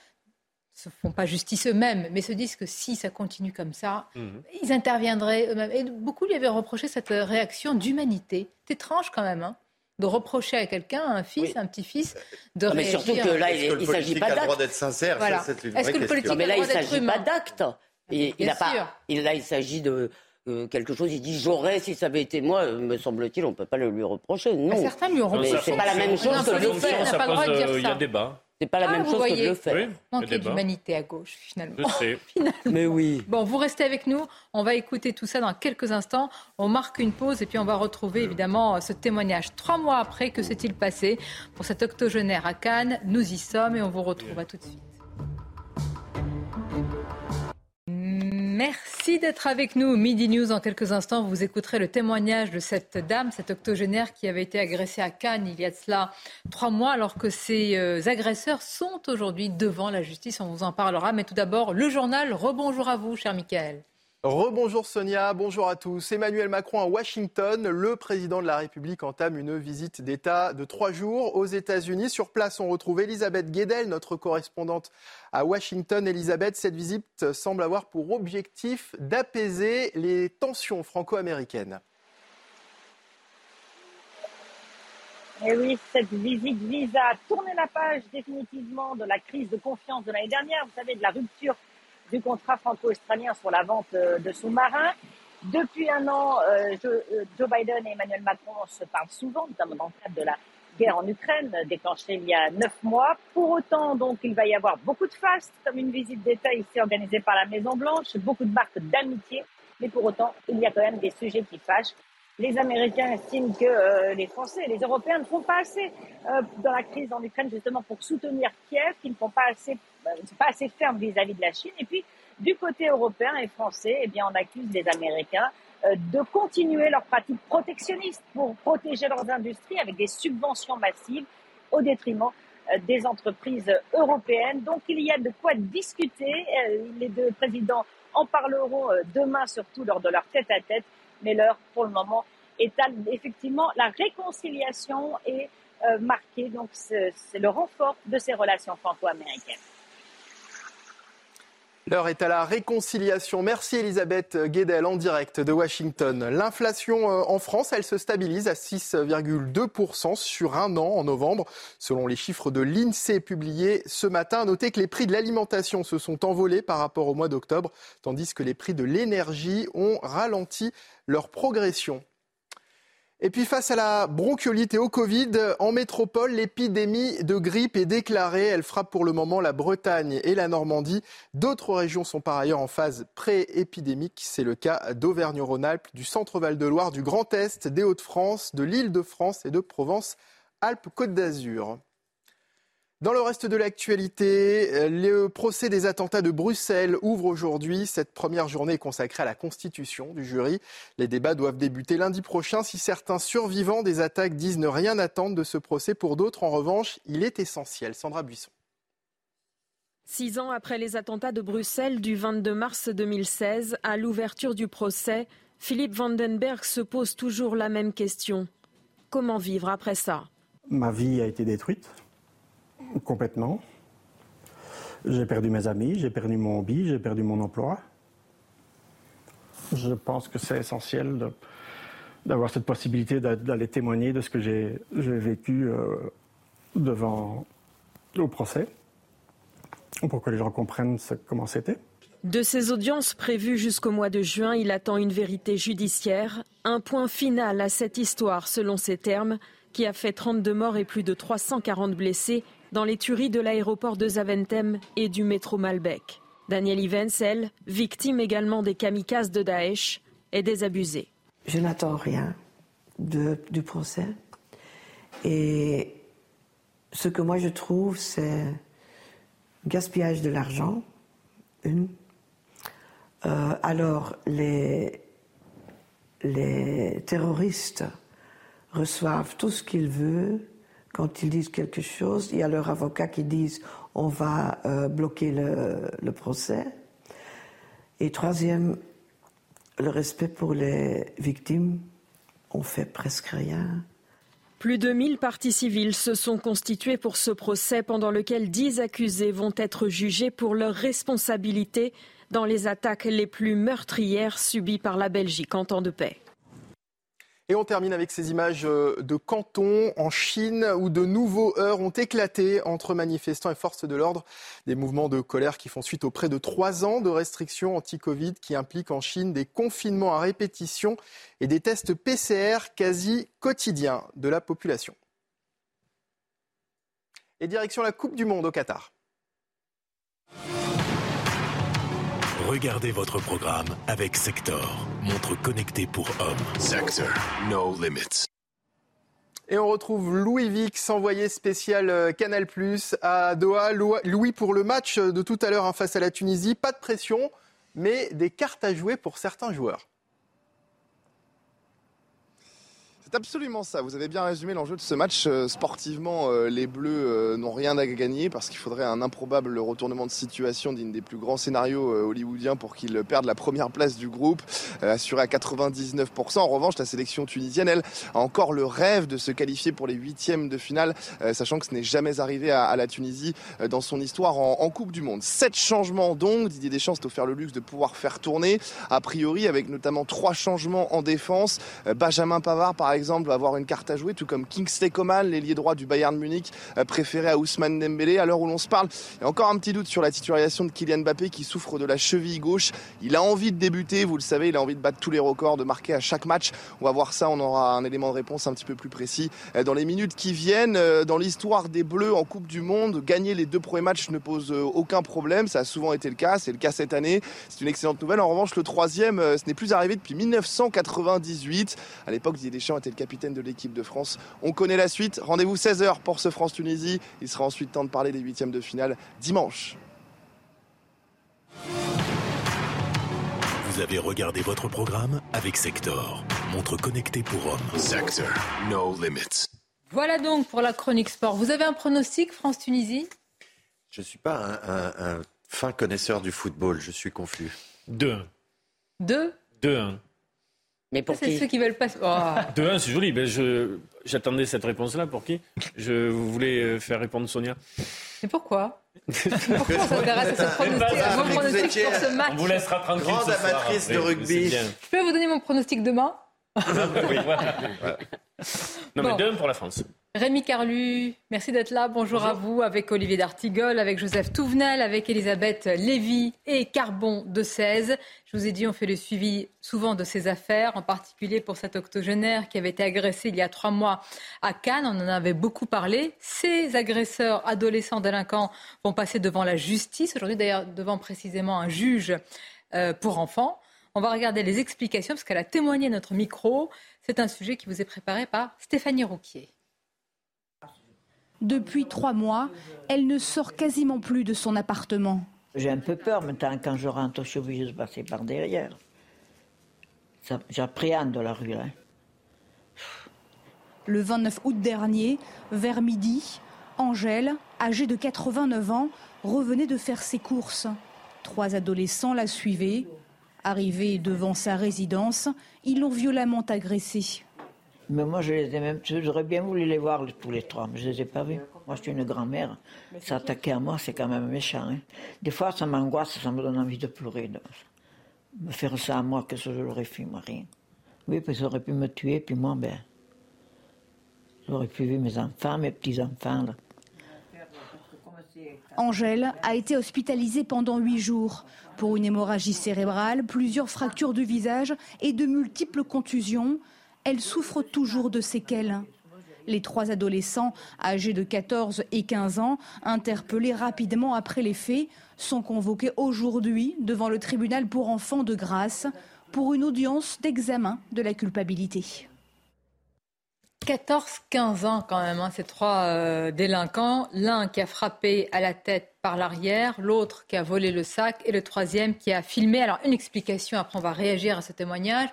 se font pas justice eux-mêmes, mais se disent que si ça continue comme ça, mhm. ils interviendraient eux-mêmes. Et beaucoup lui avaient reproché cette réaction d'humanité. C'est étrange quand même, hein, de reprocher à quelqu'un, un fils, un petit-fils, de mais réagir. surtout que là, il ne s'agit pas d'acte. le droit d'être sincère? Voilà. Est-ce que le politique mais là, il ne s'agit pas d'acte. Il, il a pas. là, il s'agit de euh, quelque chose, il dit j'aurais, si ça avait été moi, euh, me semble-t-il, on ne peut pas le lui reprocher. Non. certains lui ont reproché. C'est pas la même chose que le faire. Il y a débat. C'est pas la même chose que de le faire. Manquer d'humanité à gauche, [LAUGHS] finalement. Mais oui. Bon, vous restez avec nous. On va écouter tout ça dans quelques instants. On marque une pause et puis on va retrouver évidemment ce témoignage. Trois mois après, que s'est-il passé pour cet octogénaire à Cannes? Nous y sommes et on vous retrouve à tout de suite. Merci d'être avec nous. Midi News, en quelques instants, vous écouterez le témoignage de cette dame, cette octogénaire qui avait été agressée à Cannes il y a de cela trois mois, alors que ses euh, agresseurs sont aujourd'hui devant la justice. On vous en parlera. Mais tout d'abord, le journal. Rebonjour à vous, cher Michael. Rebonjour Sonia, bonjour à tous. Emmanuel Macron à Washington, le président de la République entame une visite d'État de trois jours aux États-Unis. Sur place, on retrouve Elisabeth Guedel, notre correspondante à Washington. Elisabeth, cette visite semble avoir pour objectif d'apaiser les tensions franco-américaines. Et eh oui, cette visite vise à tourner la page définitivement de la crise de confiance de l'année dernière, vous savez, de la rupture du contrat franco-australien sur la vente euh, de sous-marins. Depuis un an, euh, euh, Joe Biden et Emmanuel Macron se parlent souvent, dans le cadre de la guerre en Ukraine, déclenchée il y a neuf mois. Pour autant, donc, il va y avoir beaucoup de fastes, comme une visite d'État ici organisée par la Maison-Blanche, beaucoup de marques d'amitié, mais pour autant, il y a quand même des sujets qui fâchent. Les Américains estiment que les Français et les Européens ne font pas assez dans la crise en Ukraine, justement, pour soutenir Kiev, qu'ils ne font pas assez pas assez ferme vis-à-vis de la Chine. Et puis, du côté européen et français, eh on accuse les Américains de continuer leurs pratiques protectionnistes pour protéger leurs industries avec des subventions massives au détriment des entreprises européennes. Donc il y a de quoi discuter. Les deux présidents en parleront demain, surtout lors de leur tête-à-tête. Mais l'heure, pour le moment, est effectivement la réconciliation est marquée. Donc c'est le renfort de ces relations franco-américaines. L'heure est à la réconciliation. Merci Elisabeth Guedel en direct de Washington. L'inflation en France, elle se stabilise à 6,2% sur un an en novembre, selon les chiffres de l'INSEE publiés ce matin. Notez que les prix de l'alimentation se sont envolés par rapport au mois d'octobre, tandis que les prix de l'énergie ont ralenti leur progression. Et puis face à la bronchiolite et au Covid, en métropole, l'épidémie de grippe est déclarée. Elle frappe pour le moment la Bretagne et la Normandie. D'autres régions sont par ailleurs en phase pré-épidémique. C'est le cas d'Auvergne-Rhône-Alpes, du Centre-Val de Loire, du Grand Est, des Hauts-de-France, de l'Île-de-France et de Provence-Alpes-Côte d'Azur. Dans le reste de l'actualité, le procès des attentats de Bruxelles ouvre aujourd'hui. Cette première journée est consacrée à la constitution du jury. Les débats doivent débuter lundi prochain. Si certains survivants des attaques disent ne rien attendre de ce procès, pour d'autres, en revanche, il est essentiel. Sandra Buisson. Six ans après les attentats de Bruxelles du 22 mars 2016, à l'ouverture du procès, Philippe Vandenberg se pose toujours la même question. Comment vivre après ça? Ma vie a été détruite complètement. J'ai perdu mes amis, j'ai perdu mon hobby, j'ai perdu mon emploi. Je pense que c'est essentiel d'avoir cette possibilité d'aller témoigner de ce que j'ai vécu euh, devant au procès pour que les gens comprennent comment c'était. De ces audiences prévues jusqu'au mois de juin, il attend une vérité judiciaire, un point final à cette histoire selon ses termes, qui a fait 32 morts et plus de 340 blessés dans les tueries de l'aéroport de Zaventem et du métro Malbec. Daniel Ivens, victime également des kamikazes de Daesh, est désabusée. Je n'attends rien du procès. Et ce que moi je trouve, c'est gaspillage de l'argent. Euh, alors, les terroristes reçoivent tout ce qu'ils veulent quand ils disent quelque chose. Il y a leurs avocats qui disent on va euh, bloquer le, le, procès. Et troisième, le respect pour les victimes. On fait presque rien. Plus de 1000 parties civiles se sont constituées pour ce procès pendant lequel 10 accusés vont être jugés pour leur responsabilité dans les attaques les plus meurtrières subies par la Belgique en temps de paix. Et on termine avec ces images de Canton, en Chine, où de nouveaux heurts ont éclaté entre manifestants et forces de l'ordre. Des mouvements de colère qui font suite aux près de trois ans de restrictions anti-Covid qui impliquent en Chine des confinements à répétition et des tests PCR quasi quotidiens de la population. Et direction la Coupe du Monde au Qatar. Regardez votre programme avec Sector, montre connectée pour hommes. Sector, no limits. Et on retrouve Louis Vix, envoyé spécial Canal Plus à Doha. Louis, pour le match de tout à l'heure face à la Tunisie, pas de pression, mais des cartes à jouer pour certains joueurs. C'est absolument ça. Vous avez bien résumé l'enjeu de ce match. Sportivement, les Bleus n'ont rien à gagner parce qu'il faudrait un improbable retournement de situation d'une des plus grands scénarios hollywoodiens pour qu'ils perdent la première place du groupe, assurée à 99%. En revanche, la sélection tunisienne, elle, a encore le rêve de se qualifier pour les huitièmes de finale, sachant que ce n'est jamais arrivé à, la Tunisie dans son histoire en, en Coupe du Monde. Sept changements donc. Didier Deschamps s'est offert le luxe de pouvoir faire tourner, a priori, avec notamment trois changements en défense. Benjamin Pavard, par exemple, va avoir une carte à jouer, tout comme Kingsley Coman, l'ailier droit du Bayern Munich, préféré à Ousmane Dembélé. À l'heure où l'on se parle, il y a encore un petit doute sur la titularisation de Kylian Mbappé qui souffre de la cheville gauche. Il a envie de débuter, vous le savez, il a envie de battre tous les records, de marquer à chaque match. On va voir ça, on aura un élément de réponse un petit peu plus précis dans les minutes qui viennent. Dans l'histoire des Bleus en Coupe du Monde, gagner les deux premiers matchs ne pose aucun problème. Ça a souvent été le cas, c'est le cas cette année. C'est une excellente nouvelle. En revanche, le troisième, ce n'est plus arrivé depuis 1998. À l'époque, Didier Deschamps était le capitaine de l'équipe de France. On connaît la suite. Rendez-vous 16h pour ce France-Tunisie. Il sera ensuite temps de parler des huitièmes de finale dimanche. Vous avez regardé votre programme avec Sector, montre connectée pour hommes. Sector, no limits. Voilà donc pour la chronique sport. Vous avez un pronostic, France-Tunisie? Je ne suis pas un, fin connaisseur du football, je suis confus. 2-1. 2 2-1. Mais pour C'est ceux qui veulent pas. Oh. 2-1, c'est joli. Ben je, j'attendais cette réponse-là. Pour qui? Je voulais euh, faire répondre Sonia? Mais pourquoi? [LAUGHS] Pourquoi on s'intéresse à ce pronostic, à mon pronostic pour ce match On vous laissera tranquille. Grande amatrice de rugby. Je peux vous donner mon pronostic demain? [LAUGHS] oui, voilà. Non, mais deux pour la France. Rémi Carlu, merci d'être là. Bonjour, à vous, avec Olivier D'Artigol, avec Joseph Touvenel, avec Elisabeth Lévy et Carbon de 16. Je vous ai dit, on fait le suivi souvent de ces affaires, en particulier pour cet octogénaire qui avait été agressé il y a trois mois à Cannes. On en avait beaucoup parlé. Ces agresseurs, adolescents, délinquants vont passer devant la justice. Aujourd'hui, d'ailleurs, devant précisément un juge euh, pour enfants. On va regarder les explications parce qu'elle a témoigné à notre micro. C'est un sujet qui vous est préparé par Stéphanie Rouquier. Depuis trois mois, elle ne sort quasiment plus de son appartement. J'ai un peu peur maintenant quand je rentre, je suis obligée de passer par derrière. J'appréhende la rue. Là. Le 29 août dernier, vers midi, Angèle, âgée de 89 ans, revenait de faire ses courses. Trois adolescents la suivaient. Arrivés devant sa résidence, ils l'ont violemment agressée. Mais moi, je les ai même, j'aurais bien voulu les voir tous les trois, mais je ne les ai pas vus. Moi, je suis une grand-mère. S'attaquer à moi, c'est quand même méchant. Hein. Des fois, ça m'angoisse, ça me donne envie de pleurer. De me faire ça à moi, que ce que je l'aurais fait, moi, rien. Oui, parce qu'ils auraient pu me tuer, puis moi, ben, j'aurais pu voir mes enfants, mes petits-enfants. Angèle a été hospitalisée pendant huit jours pour une hémorragie cérébrale, plusieurs fractures du visage et de multiples contusions. Elle souffre toujours de séquelles. Les trois adolescents, âgés de 14 et 15 ans, interpellés rapidement après les faits, sont convoqués aujourd'hui devant le tribunal pour enfants de grâce pour une audience d'examen de la culpabilité. 14-15 ans quand même, hein, ces trois euh, délinquants. L'un qui a frappé à la tête par l'arrière, l'autre qui a volé le sac et le troisième qui a filmé. Alors une explication, après on va réagir à ce témoignage.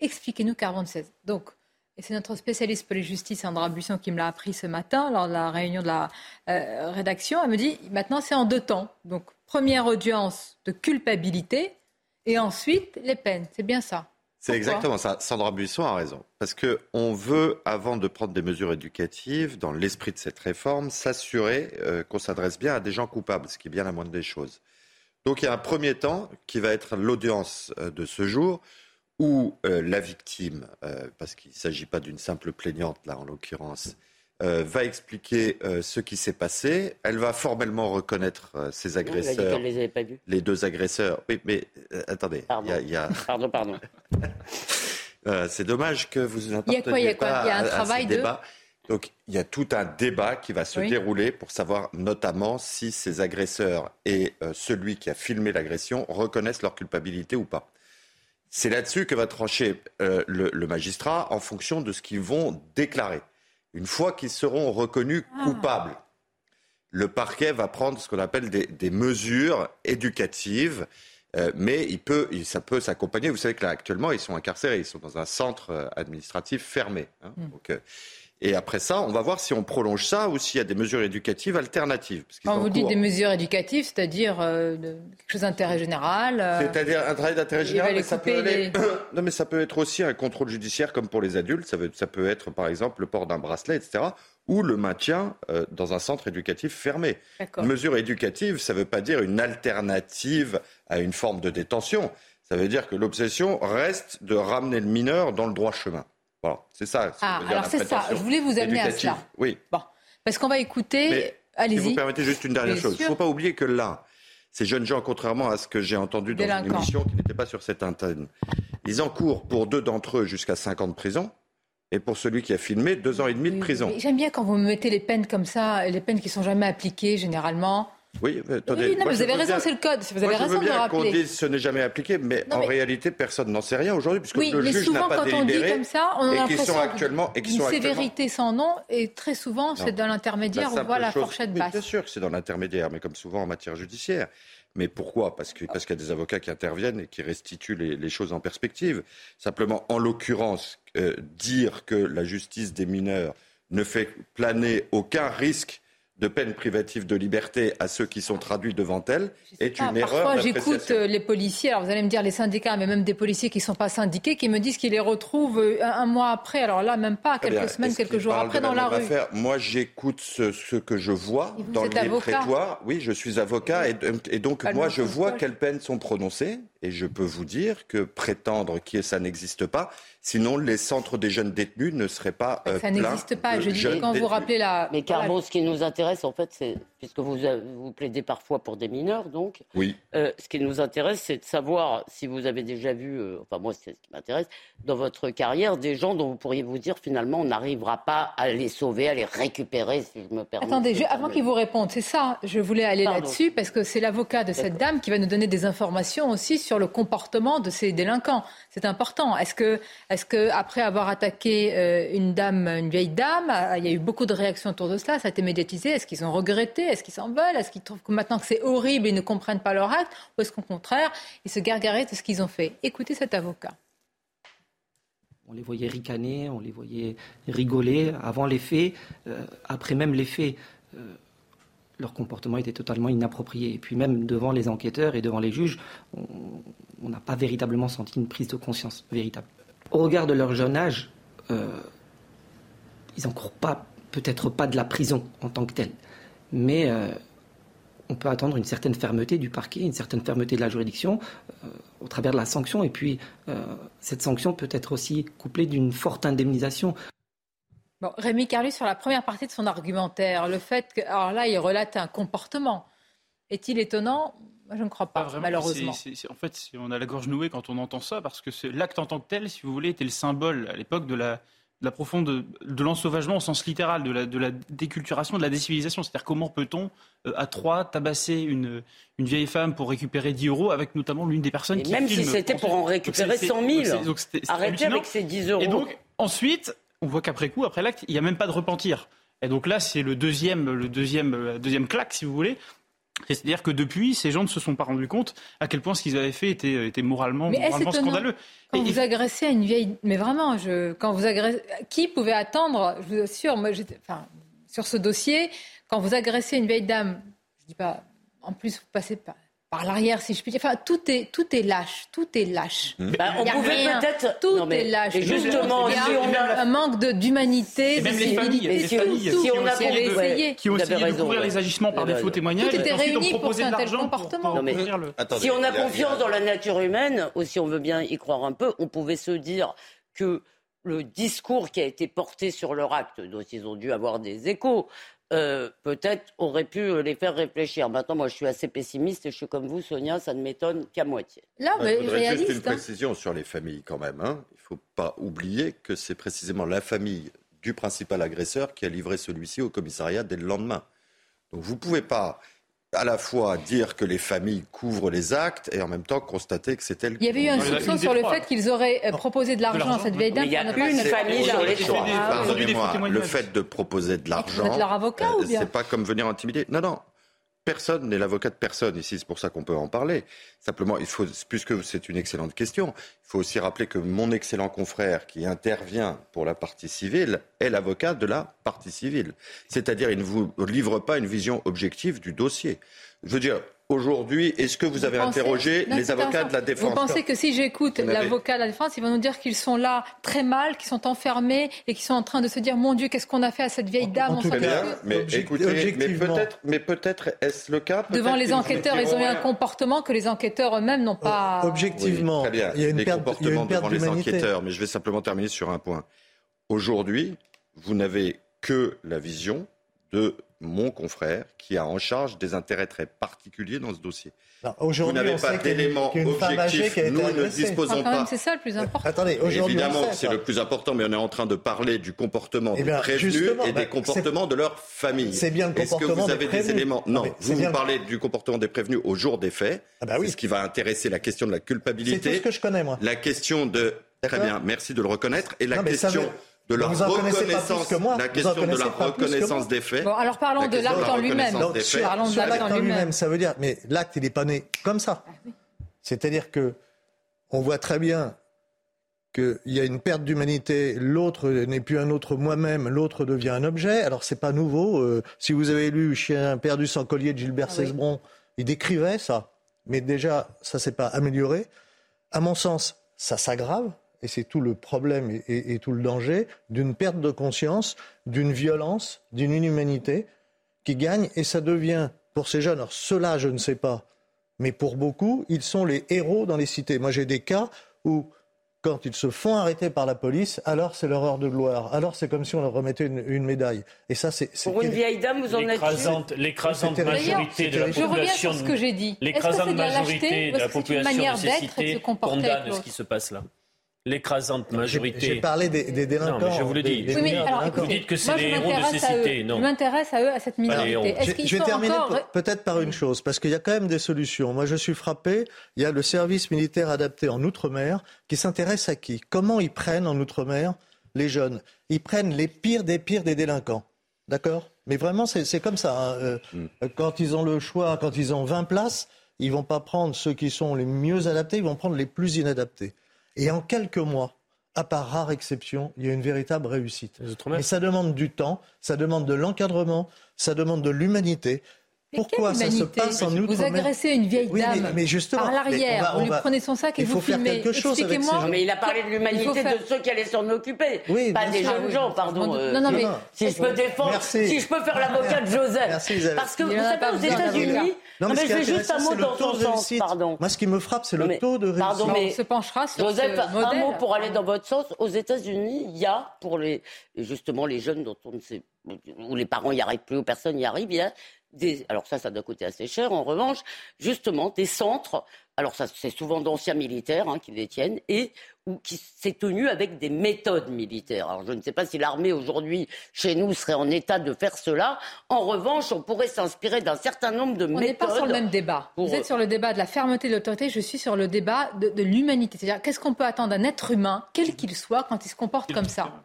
Expliquez-nous 16. Donc, et c'est notre spécialiste pour les justices, Sandra Buisson, qui me l'a appris ce matin lors de la réunion de la euh, rédaction. Elle me dit, maintenant c'est en deux temps. Donc première audience de culpabilité et ensuite les peines. C'est bien ça. C'est exactement ça. Sandra Buisson a raison. Parce qu'on veut, avant de prendre des mesures éducatives, dans l'esprit de cette réforme, s'assurer euh, qu'on s'adresse bien à des gens coupables, ce qui est bien la moindre des choses. Donc il y a un premier temps qui va être l'audience euh, de ce jour, où euh, la victime, parce qu'il ne s'agit pas d'une simple plaignante là en l'occurrence, euh, va expliquer euh, ce qui s'est passé. Elle va formellement reconnaître euh, ses agresseurs. les, avait pas vus. les deux agresseurs. Oui, mais attendez. Pardon, y a... pardon. pardon. [LAUGHS] C'est dommage que vous n'apparteniez pas Il y a quoi Il y a un travail de... débat. Donc il y a tout un débat qui va se dérouler pour savoir notamment si ces agresseurs et celui qui a filmé l'agression reconnaissent leur culpabilité ou pas. C'est là-dessus que va trancher le magistrat en fonction de ce qu'ils vont déclarer. Une fois qu'ils seront reconnus ah. coupables, le parquet va prendre ce qu'on appelle des, mesures éducatives. Euh, mais il peut, ça peut s'accompagner. Vous savez que là, actuellement, ils sont incarcérés, ils sont dans un centre euh, administratif fermé. Hein. Donc, euh, et après ça, on va voir si on prolonge ça ou s'il y a des mesures éducatives alternatives. Quand vous dites des mesures éducatives, c'est-à-dire euh, quelque chose d'intérêt général euh, C'est-à-dire un travail d'intérêt général, mais ça, peut aller... [COUGHS] non, mais ça peut être aussi un contrôle judiciaire comme pour les adultes. Ça, veut, ça peut être par exemple le port d'un bracelet, etc. Ou le maintien euh, dans un centre éducatif fermé. Une mesure éducative, ça ne veut pas dire une alternative à une forme de détention. Ça veut dire que l'obsession reste de ramener le mineur dans le droit chemin. Voilà, c'est ça. Ah, alors c'est ça. Je voulais vous amener à cela. Oui. Bon, parce qu'on va écouter. Allez-y. Si vous permettez juste une dernière chose. Il ne faut pas oublier que là, ces jeunes gens, contrairement à ce que j'ai entendu dans une émission qui n'était pas sur cette antenne, ils encourent pour deux d'entre eux jusqu'à 5 ans de prison. Et pour celui qui a filmé, deux ans et demi de prison. J'aime bien quand vous me mettez les peines comme ça, les peines qui sont jamais appliquées généralement. Oui, attendez. vous avez raison, c'est le code. Vous avez moi, raison je veux bien qu'on dise ce n'est jamais appliqué, mais, en réalité, personne n'en sait rien aujourd'hui, puisque oui, le juge n'a pas quand on dit comme ça, on a l'impression actuellement et qui sont sévérité sans nom, et très souvent, c'est dans l'intermédiaire on voit la fourchette basse. bien sûr que c'est dans l'intermédiaire, mais comme souvent en matière judiciaire. Mais pourquoi? Parce qu'il parce qu'il y a des avocats qui interviennent et qui restituent les, choses en perspective. Simplement, en l'occurrence, euh, dire que la justice des mineurs ne fait planer aucun risque de peine privative de liberté à ceux qui sont traduits devant elle est une erreur. Parfois, j'écoute euh, les policiers, alors vous allez me dire les syndicats, mais même des policiers qui ne sont pas syndiqués, qui me disent qu'ils les retrouvent euh, un, mois après, alors là, même pas, quelques semaines, quelques jours après dans la, rue. Moi, j'écoute ce, que je vois dans les prétoires. Oui, je suis avocat et, donc moi, je vois quelles peines sont prononcées et je peux vous dire que prétendre que ça n'existe pas, Sinon, les centres des jeunes détenus ne seraient pas. Euh, ça n'existe pas. Je dis quand vous rappelez la. Mais Carbo, ce qui nous intéresse, en fait, c'est puisque vous vous plaidez parfois pour des mineurs, donc. Oui. Euh, ce qui nous intéresse, c'est de savoir si vous avez déjà vu, euh, enfin moi, c'est ce qui m'intéresse, dans votre carrière, des gens dont vous pourriez vous dire finalement, on n'arrivera pas à les sauver, à les récupérer, si je me permets. Attendez, avant qu'il vous réponde, c'est ça. Je voulais aller là-dessus parce que c'est l'avocat de cette dame qui va nous donner des informations aussi sur le comportement de ces délinquants. C'est important. Est-ce que est-ce qu'après avoir attaqué euh, une dame, une vieille dame, euh, il y a eu beaucoup de réactions autour de cela, ça a été médiatisé? Est-ce qu'ils ont regretté? Est-ce qu'ils s'en veulent? Est-ce qu'ils trouvent que maintenant que c'est horrible, ils ne comprennent pas leur acte? Ou est-ce qu'au contraire, ils se gargarisent de ce qu'ils ont fait? Écoutez cet avocat. On les voyait ricaner, on les voyait rigoler avant les faits, euh, après même les faits. leur comportement était totalement inapproprié. Et puis même devant les enquêteurs et devant les juges, on n'a pas véritablement senti une prise de conscience véritable au regard de leur jeune âge, euh, ils n'encourent pas, peut-être pas de la prison en tant que telle. Mais euh, on peut attendre une certaine fermeté du parquet, une certaine fermeté de la juridiction euh, au travers de la sanction. Et puis, cette sanction peut être aussi couplée d'une forte indemnisation. Rémi Carlu, sur la première partie de son argumentaire, le fait que. Alors là, il relate un comportement. Est-il étonnant? Je ne crois pas, malheureusement. en fait, on a la gorge nouée quand on entend ça, parce que l'acte en tant que tel, si vous voulez, était le symbole à l'époque de la, la profonde de l'ensauvagement au sens littéral, de la, de la déculturation, de la décivilisation. C'est-à-dire comment peut-on, euh, à trois, tabasser une, une vieille femme pour récupérer 10 euros avec notamment l'une des personnes Et qui même si c'était pour en récupérer 100 000. Arrêtez avec ces 10 euros. Et donc, ensuite, on voit qu'après coup, après l'acte, il n'y a même pas de repentir. Et donc là, c'est le deuxième, le deuxième, deuxième claque, si vous voulez. C'est-à-dire que depuis, ces gens ne se sont pas rendus compte à quel point ce qu'ils avaient fait était, était moralement, moralement scandaleux. Quand vous agressez à une vieille, mais vraiment, je, quand vous agressez, qui pouvait attendre Je vous assure, moi, enfin, sur ce dossier, quand vous agressez une vieille dame, je dis pas, en plus vous passez pas par l'arrière, si je puis dire. Enfin, tout est, tout est lâche, tout est lâche. Mmh. Bah, on pouvait peut-être. Tout est lâche. Justement, il y a, si on a un manque d'humanité, de civilité. Si, si on a essayé, qui ont essayé de couvrir les agissements par des faux témoignages, tout était réuni pour un tel comportement. Non, mais, si on a confiance dans la nature humaine, ou si on veut bien y croire un peu, on pouvait se dire que le discours qui a été porté sur leur acte, dont ils ont dû avoir des échos, euh, peut-être aurait pu les faire réfléchir. Maintenant, moi, je suis assez pessimiste et je suis comme vous, Sonia, ça ne m'étonne qu'à moitié. Là, mais Il faudrait juste une hein. précision sur les familles quand même. Hein. Il ne faut pas oublier que c'est précisément la famille du principal agresseur qui a livré celui-ci au commissariat dès le lendemain. Donc vous ne pouvez pas à la fois dire que les familles couvrent les actes et en même temps constater que c'était le Il y avait eu un soupçon sur le fait qu'ils auraient euh, proposé de l'argent à cette vieille dame. Il y a une famille dans les Pardonnez-moi, le fait de proposer de l'argent, euh, c'est pas comme venir intimider. Non, non, Personne n'est l'avocat de personne ici, c'est pour ça qu'on peut en parler. Simplement, il faut, puisque c'est une excellente question, il faut aussi rappeler que mon excellent confrère qui intervient pour la partie civile est l'avocat de la partie civile. C'est-à-dire, il ne vous livre pas une vision objective du dossier. Je veux dire, aujourd'hui, est-ce que vous, avez interrogé les avocats de la défense Vous pensez que si j'écoute l'avocat de la défense, il va nous dire qu'ils sont là très mal, qu'ils sont enfermés et qu'ils sont en train de se dire mon Dieu, qu'est-ce qu'on a fait à cette vieille dame en mais écoutez, mais peut-être, mais peut-être est-ce le cas Devant les enquêteurs, ils ont eu un comportement que les enquêteurs eux-mêmes n'ont pas. Objectivement, il y a une perte, comportements devant les enquêteurs, mais je vais simplement terminer sur un point. Aujourd'hui, vous n'avez que la vision de mon confrère qui a en charge des intérêts très particuliers dans ce dossier. Vous n'avez pas d'éléments objectifs. Nous ne disposons pas. C'est ça le plus important. Attendez, Évidemment, c'est le plus important, mais on est en train de parler du comportement eh des prévenus et des bah, comportements de leur famille. C'est bien le comportement Est-ce que vous avez des, éléments Non, vous, vous parlez du comportement des prévenus au jour des faits. Ah bah oui. C'est ce qui va intéresser la question de la culpabilité. C'est tout ce que je connais, moi. La question de. Très bien, merci de le reconnaître. Et la question de la reconnaissance, la question de la reconnaissance des faits. Bon, alors parlons de l'acte en lui-même. Parlons de l'acte en lui-même. Ça veut dire, mais l'acte, il n'est pas né comme ça. Ah C'est-à-dire que on voit très bien qu'il y a une perte d'humanité, l'autre n'est plus un autre moi-même, l'autre devient un objet. Alors c'est pas nouveau. Euh, si vous avez lu Chien perdu sans collier de Gilbert ah Cesbron, il décrivait ça. Mais déjà, ça s'est pas amélioré. À mon sens, ça s'aggrave. Et c'est tout le problème et, tout le danger d'une perte de conscience, d'une violence, d'une inhumanité qui gagne. Et ça devient, pour ces jeunes, alors ceux-là, je ne sais pas, mais pour beaucoup, ils sont les héros dans les cités. Moi, j'ai des cas où quand ils se font arrêter par la police, alors c'est leur heure de gloire. Alors c'est comme si on leur remettait une, médaille. Et ça, c'est pour une vieille dame, vous en êtes l'écrasante majorité de la population. Je reviens sur ce que j'ai dit. L'écrasante majorité de la population de ces cités condamne ce qui se passe là l'écrasante majorité. J'ai parlé des, des, délinquants. Non, mais je vous le dis. oui, alors, vous dites que c'est les héros de ces cités. Non. Je m'intéresse à eux, à cette minorité. Je, je vais terminer peut-être par une chose, parce qu'il y a quand même des solutions. Moi, je suis frappé. Il y a le service militaire adapté en Outre-mer qui s'intéresse à qui? Comment ils prennent en Outre-mer les jeunes? Ils prennent les pires des pires des délinquants. D'accord? Mais vraiment, c'est comme ça. Hein. Euh, mm. Quand ils ont le choix, quand ils ont 20 places, ils vont pas prendre ceux qui sont les mieux adaptés, ils vont prendre les plus inadaptés. Et en quelques mois, à part rare exception, il y a une véritable réussite. Mais ça demande du temps, ça demande de l'encadrement, ça demande de l'humanité. Pourquoi ça se passe en outre Vous agressez une vieille dame mais, justement, par l'arrière, vous lui prenez son sac et vous filmez. Expliquez-moi. Mais il a parlé de l'humanité de ceux qui allaient s'en occuper, pas des jeunes gens, pardon. Euh, non, non, mais si je peux défendre, si je peux faire l'avocat de Joseph, parce que vous savez aux États-Unis, non, mais je vais juste un mot dans ton sens, pardon. Moi, ce qui me frappe, c'est le taux de réussite. Pardon, mais se penchera sur Joseph, un mot pour aller dans votre sens. Aux États-Unis, il y a pour les justement les jeunes dont on ne sait où les parents n'y arrivent plus, où personne n'y arrive, il y a alors ça, ça doit coûter assez cher. En revanche, justement, des centres, alors ça, c'est souvent d'anciens militaires hein, qui détiennent, et ou qui s'est tenu avec des méthodes militaires. Alors je ne sais pas si l'armée aujourd'hui, chez nous, serait en état de faire cela. En revanche, on pourrait s'inspirer d'un certain nombre de méthodes. On n'est pas sur le même débat. Vous êtes sur le débat de la fermeté de l'autorité, je suis sur le débat de, de l'humanité. C'est-à-dire, qu'est-ce qu'on peut attendre d'un être humain, quel qu'il soit, quand il se comporte comme ça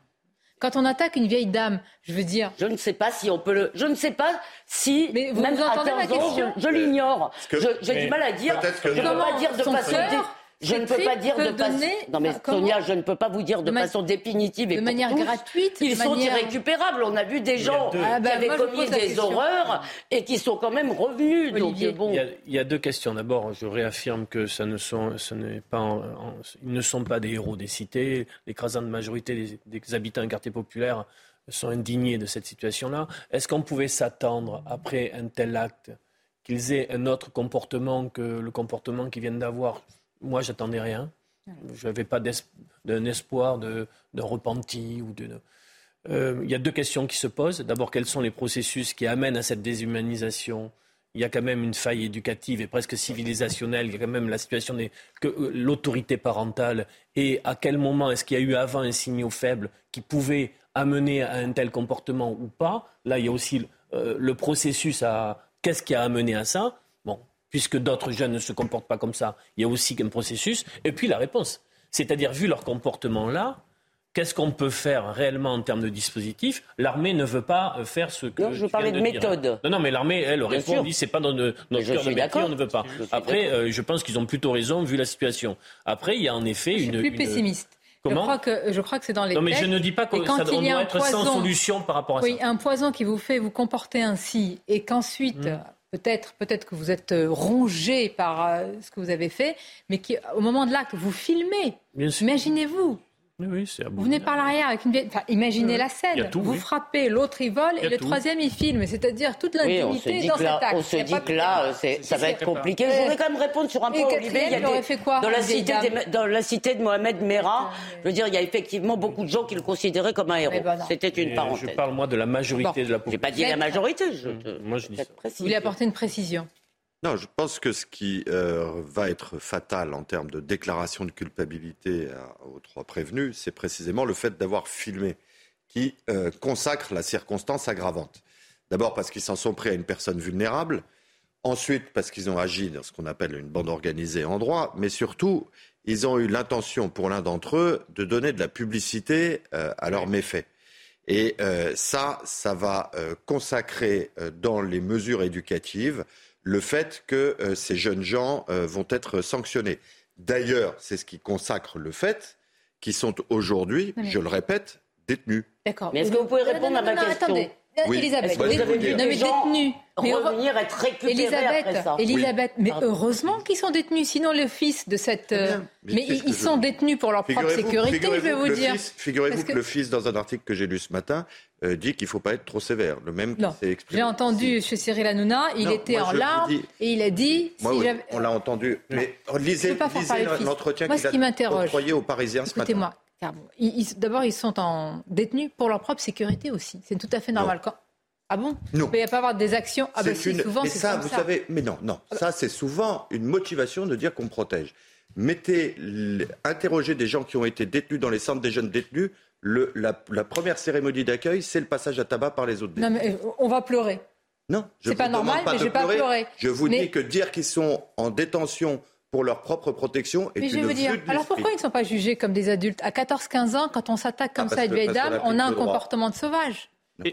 quand on attaque une vieille dame, je veux dire. Je ne sais pas si on peut le. Je ne sais pas si. Mais vous, même entendez ma question Je, l'ignore. J'ai du mal à dire. Je ne peux pas dire de façon. Je ne peux pas dire de façon. Non mais Sonia, je ne peux pas vous dire de, façon définitive et de manière gratuite. Ils sont irrécupérables. On a vu des gens qui ah, bah, avaient commis des horreurs et qui sont quand même revenus. Donc bon. il, y a, deux questions. D'abord, je réaffirme que ça ne sont, ce n'est pas, ils ne sont pas des héros des cités. L'écrasante majorité des, des habitants des quartiers populaires sont indignés de cette situation-là. Est-ce qu'on pouvait s'attendre après un tel acte qu'ils aient un autre comportement que le comportement qu'ils viennent d'avoir moi, j'attendais rien. Je n'avais pas d'un espoir de, repenti ou de. Euh, il y a deux questions qui se posent. D'abord, quels sont les processus qui amènent à cette déshumanisation? Il y a quand même une faille éducative et presque civilisationnelle. Il y a quand même la situation de euh, l'autorité parentale. Et à quel moment est-ce qu'il y a eu avant un signal faible qui pouvait amener à un tel comportement ou pas? Là, il y a aussi euh, le processus à qu'est-ce qui a amené à ça? Puisque d'autres jeunes ne se comportent pas comme ça, il y a aussi un processus. Et puis la réponse. C'est-à-dire, vu leur comportement là, qu'est-ce qu'on peut faire réellement en termes de dispositifs? L'armée ne veut pas euh, faire ce que. Non, je parlais de, méthode. Non, non, mais l'armée, elle répond, dit c'est pas dans notre cœur de métier, on ne veut pas. Après, euh, je pense qu'ils ont plutôt raison vu la situation. Après, il y a en effet je une. Suis plus pessimiste. Comment? je crois que je crois que c'est dans les. Non, mais je ne dis pas qu'on doit être sans solution par rapport à ça. Oui, un poison qui vous fait vous comporter ainsi et qu'ensuite. Hmm. Peut-être, peut-être que vous êtes euh, rongé par euh, ce que vous avez fait, mais qui, au moment de l'acte, vous filmez. Imaginez-vous. Oui, vous venez par l'arrière avec une vieille... Enfin, imaginez la scène. vous frappez, l'autre il vole et le troisième il filme. C'est-à-dire toute l'intimité dans cet acte. On se dit que là, ça va être compliqué. Je voudrais quand même répondre sur un point, Olivier. Il y a fait quoi, dans, la cité dans la cité de Mohamed Merah, je veux dire, il y a effectivement beaucoup de gens qui le considéraient comme un héros. Eh ben C'était une parenthèse. Je parle, moi, de la majorité de la population. J'ai pas dit la majorité. Je Moi, je dis ça. Vous voulez apporter une précision non, je pense que ce qui euh, va être fatal en termes de déclaration de culpabilité aux trois prévenus, c'est précisément le fait d'avoir filmé, qui euh, consacre la circonstance aggravante. D'abord parce qu'ils s'en sont pris à une personne vulnérable, ensuite parce qu'ils ont agi dans ce qu'on appelle une bande organisée en droit, mais surtout, ils ont eu l'intention, pour l'un d'entre eux, de donner de la publicité euh, à leurs méfaits. Et euh, ça, ça va euh, consacrer dans les mesures éducatives le fait que ces jeunes gens vont être sanctionnés. D'ailleurs, c'est ce qui consacre le fait qu'ils sont aujourd'hui, je le répète, détenus. D'accord. Mais est-ce que vous pouvez répondre à ma question? Oui. Elisabeth, vous. Non, mais détenus. Mais revenir, être récupérés Elisabeth, après ça. Elisabeth, mais heureusement qu'ils sont détenus, sinon le fils de cette... Euh, mais, ils, sont détenus pour leur propre sécurité, je vais vous dire. Figurez-vous que... le fils, dans un article que j'ai lu ce matin, euh, dit qu'il ne faut pas être trop sévère. Le même qui s'est exprimé. J'ai entendu chez Cyril Hanouna, il était en larmes et il a dit... Moi, oui, on l'a entendu. Mais lisez, lisez l'entretien qu'il a octroyé aux Parisiens ce matin. Écoutez-moi. D'abord, ils sont en détenus pour leur propre sécurité aussi. C'est tout à fait normal. Quand, ah bon? Non. Il ne pas avoir des actions. Ah ben souvent, mais ça, vous savez, mais non, non. Ah bah. Ça, c'est souvent une motivation de dire qu'on protège. Mettez, interrogez des gens qui ont été détenus dans les centres des jeunes détenus. Le, la, première cérémonie d'accueil, c'est le passage à tabac par les autres détenus. Non, mais euh, on va pleurer. Non, je pas normal, mais je vais pas pleurer. Je vous dis que dire qu'ils sont en détention pour leur propre protection est mais je veux dire, alors pourquoi ils ne sont pas jugés comme des adultes À 14-15 ans, quand on s'attaque comme ah, ça à une vieille dame, on a un comportement de sauvage.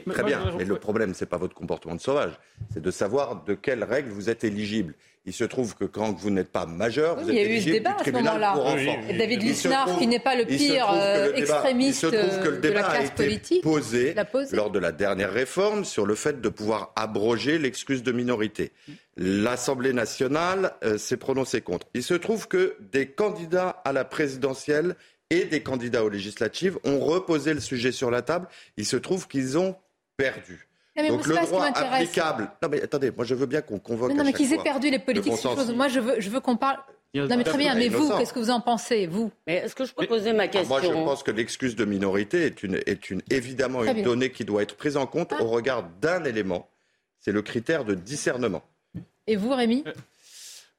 Très bien, mais le problème, ce n'est pas votre comportement de sauvage, c'est de savoir de quelles règles vous êtes éligible. Il se trouve que quand vous n'êtes pas majeur, vous êtes éligible du tribunal pour enfants. David Lisnard, qui n'est pas le pire euh, extrémiste de la classe politique, posé, lors de la dernière réforme sur le fait de pouvoir abroger l'excuse de minorité. L'Assemblée nationale euh, s'est prononcée contre. Il se trouve que des candidats à la présidentielle et des candidats aux législatives ont reposé le sujet sur la table. Il se trouve qu'ils ont perdu. Donc le droit applicable. Non mais attendez, moi je veux bien qu'on convoque. non mais qu'ils aient perdu les politiques, Moi je veux, je veux qu'on parle. Non mais très bien, mais vous, qu'est-ce que vous en pensez, vous? Mais est-ce que je peux poser ma question Moi je pense que l'excuse de minorité est, une, est une, évidemment une donnée qui doit être prise en compte ah. au regard d'un élément, c'est le critère de discernement. Et vous, Rémi? Euh,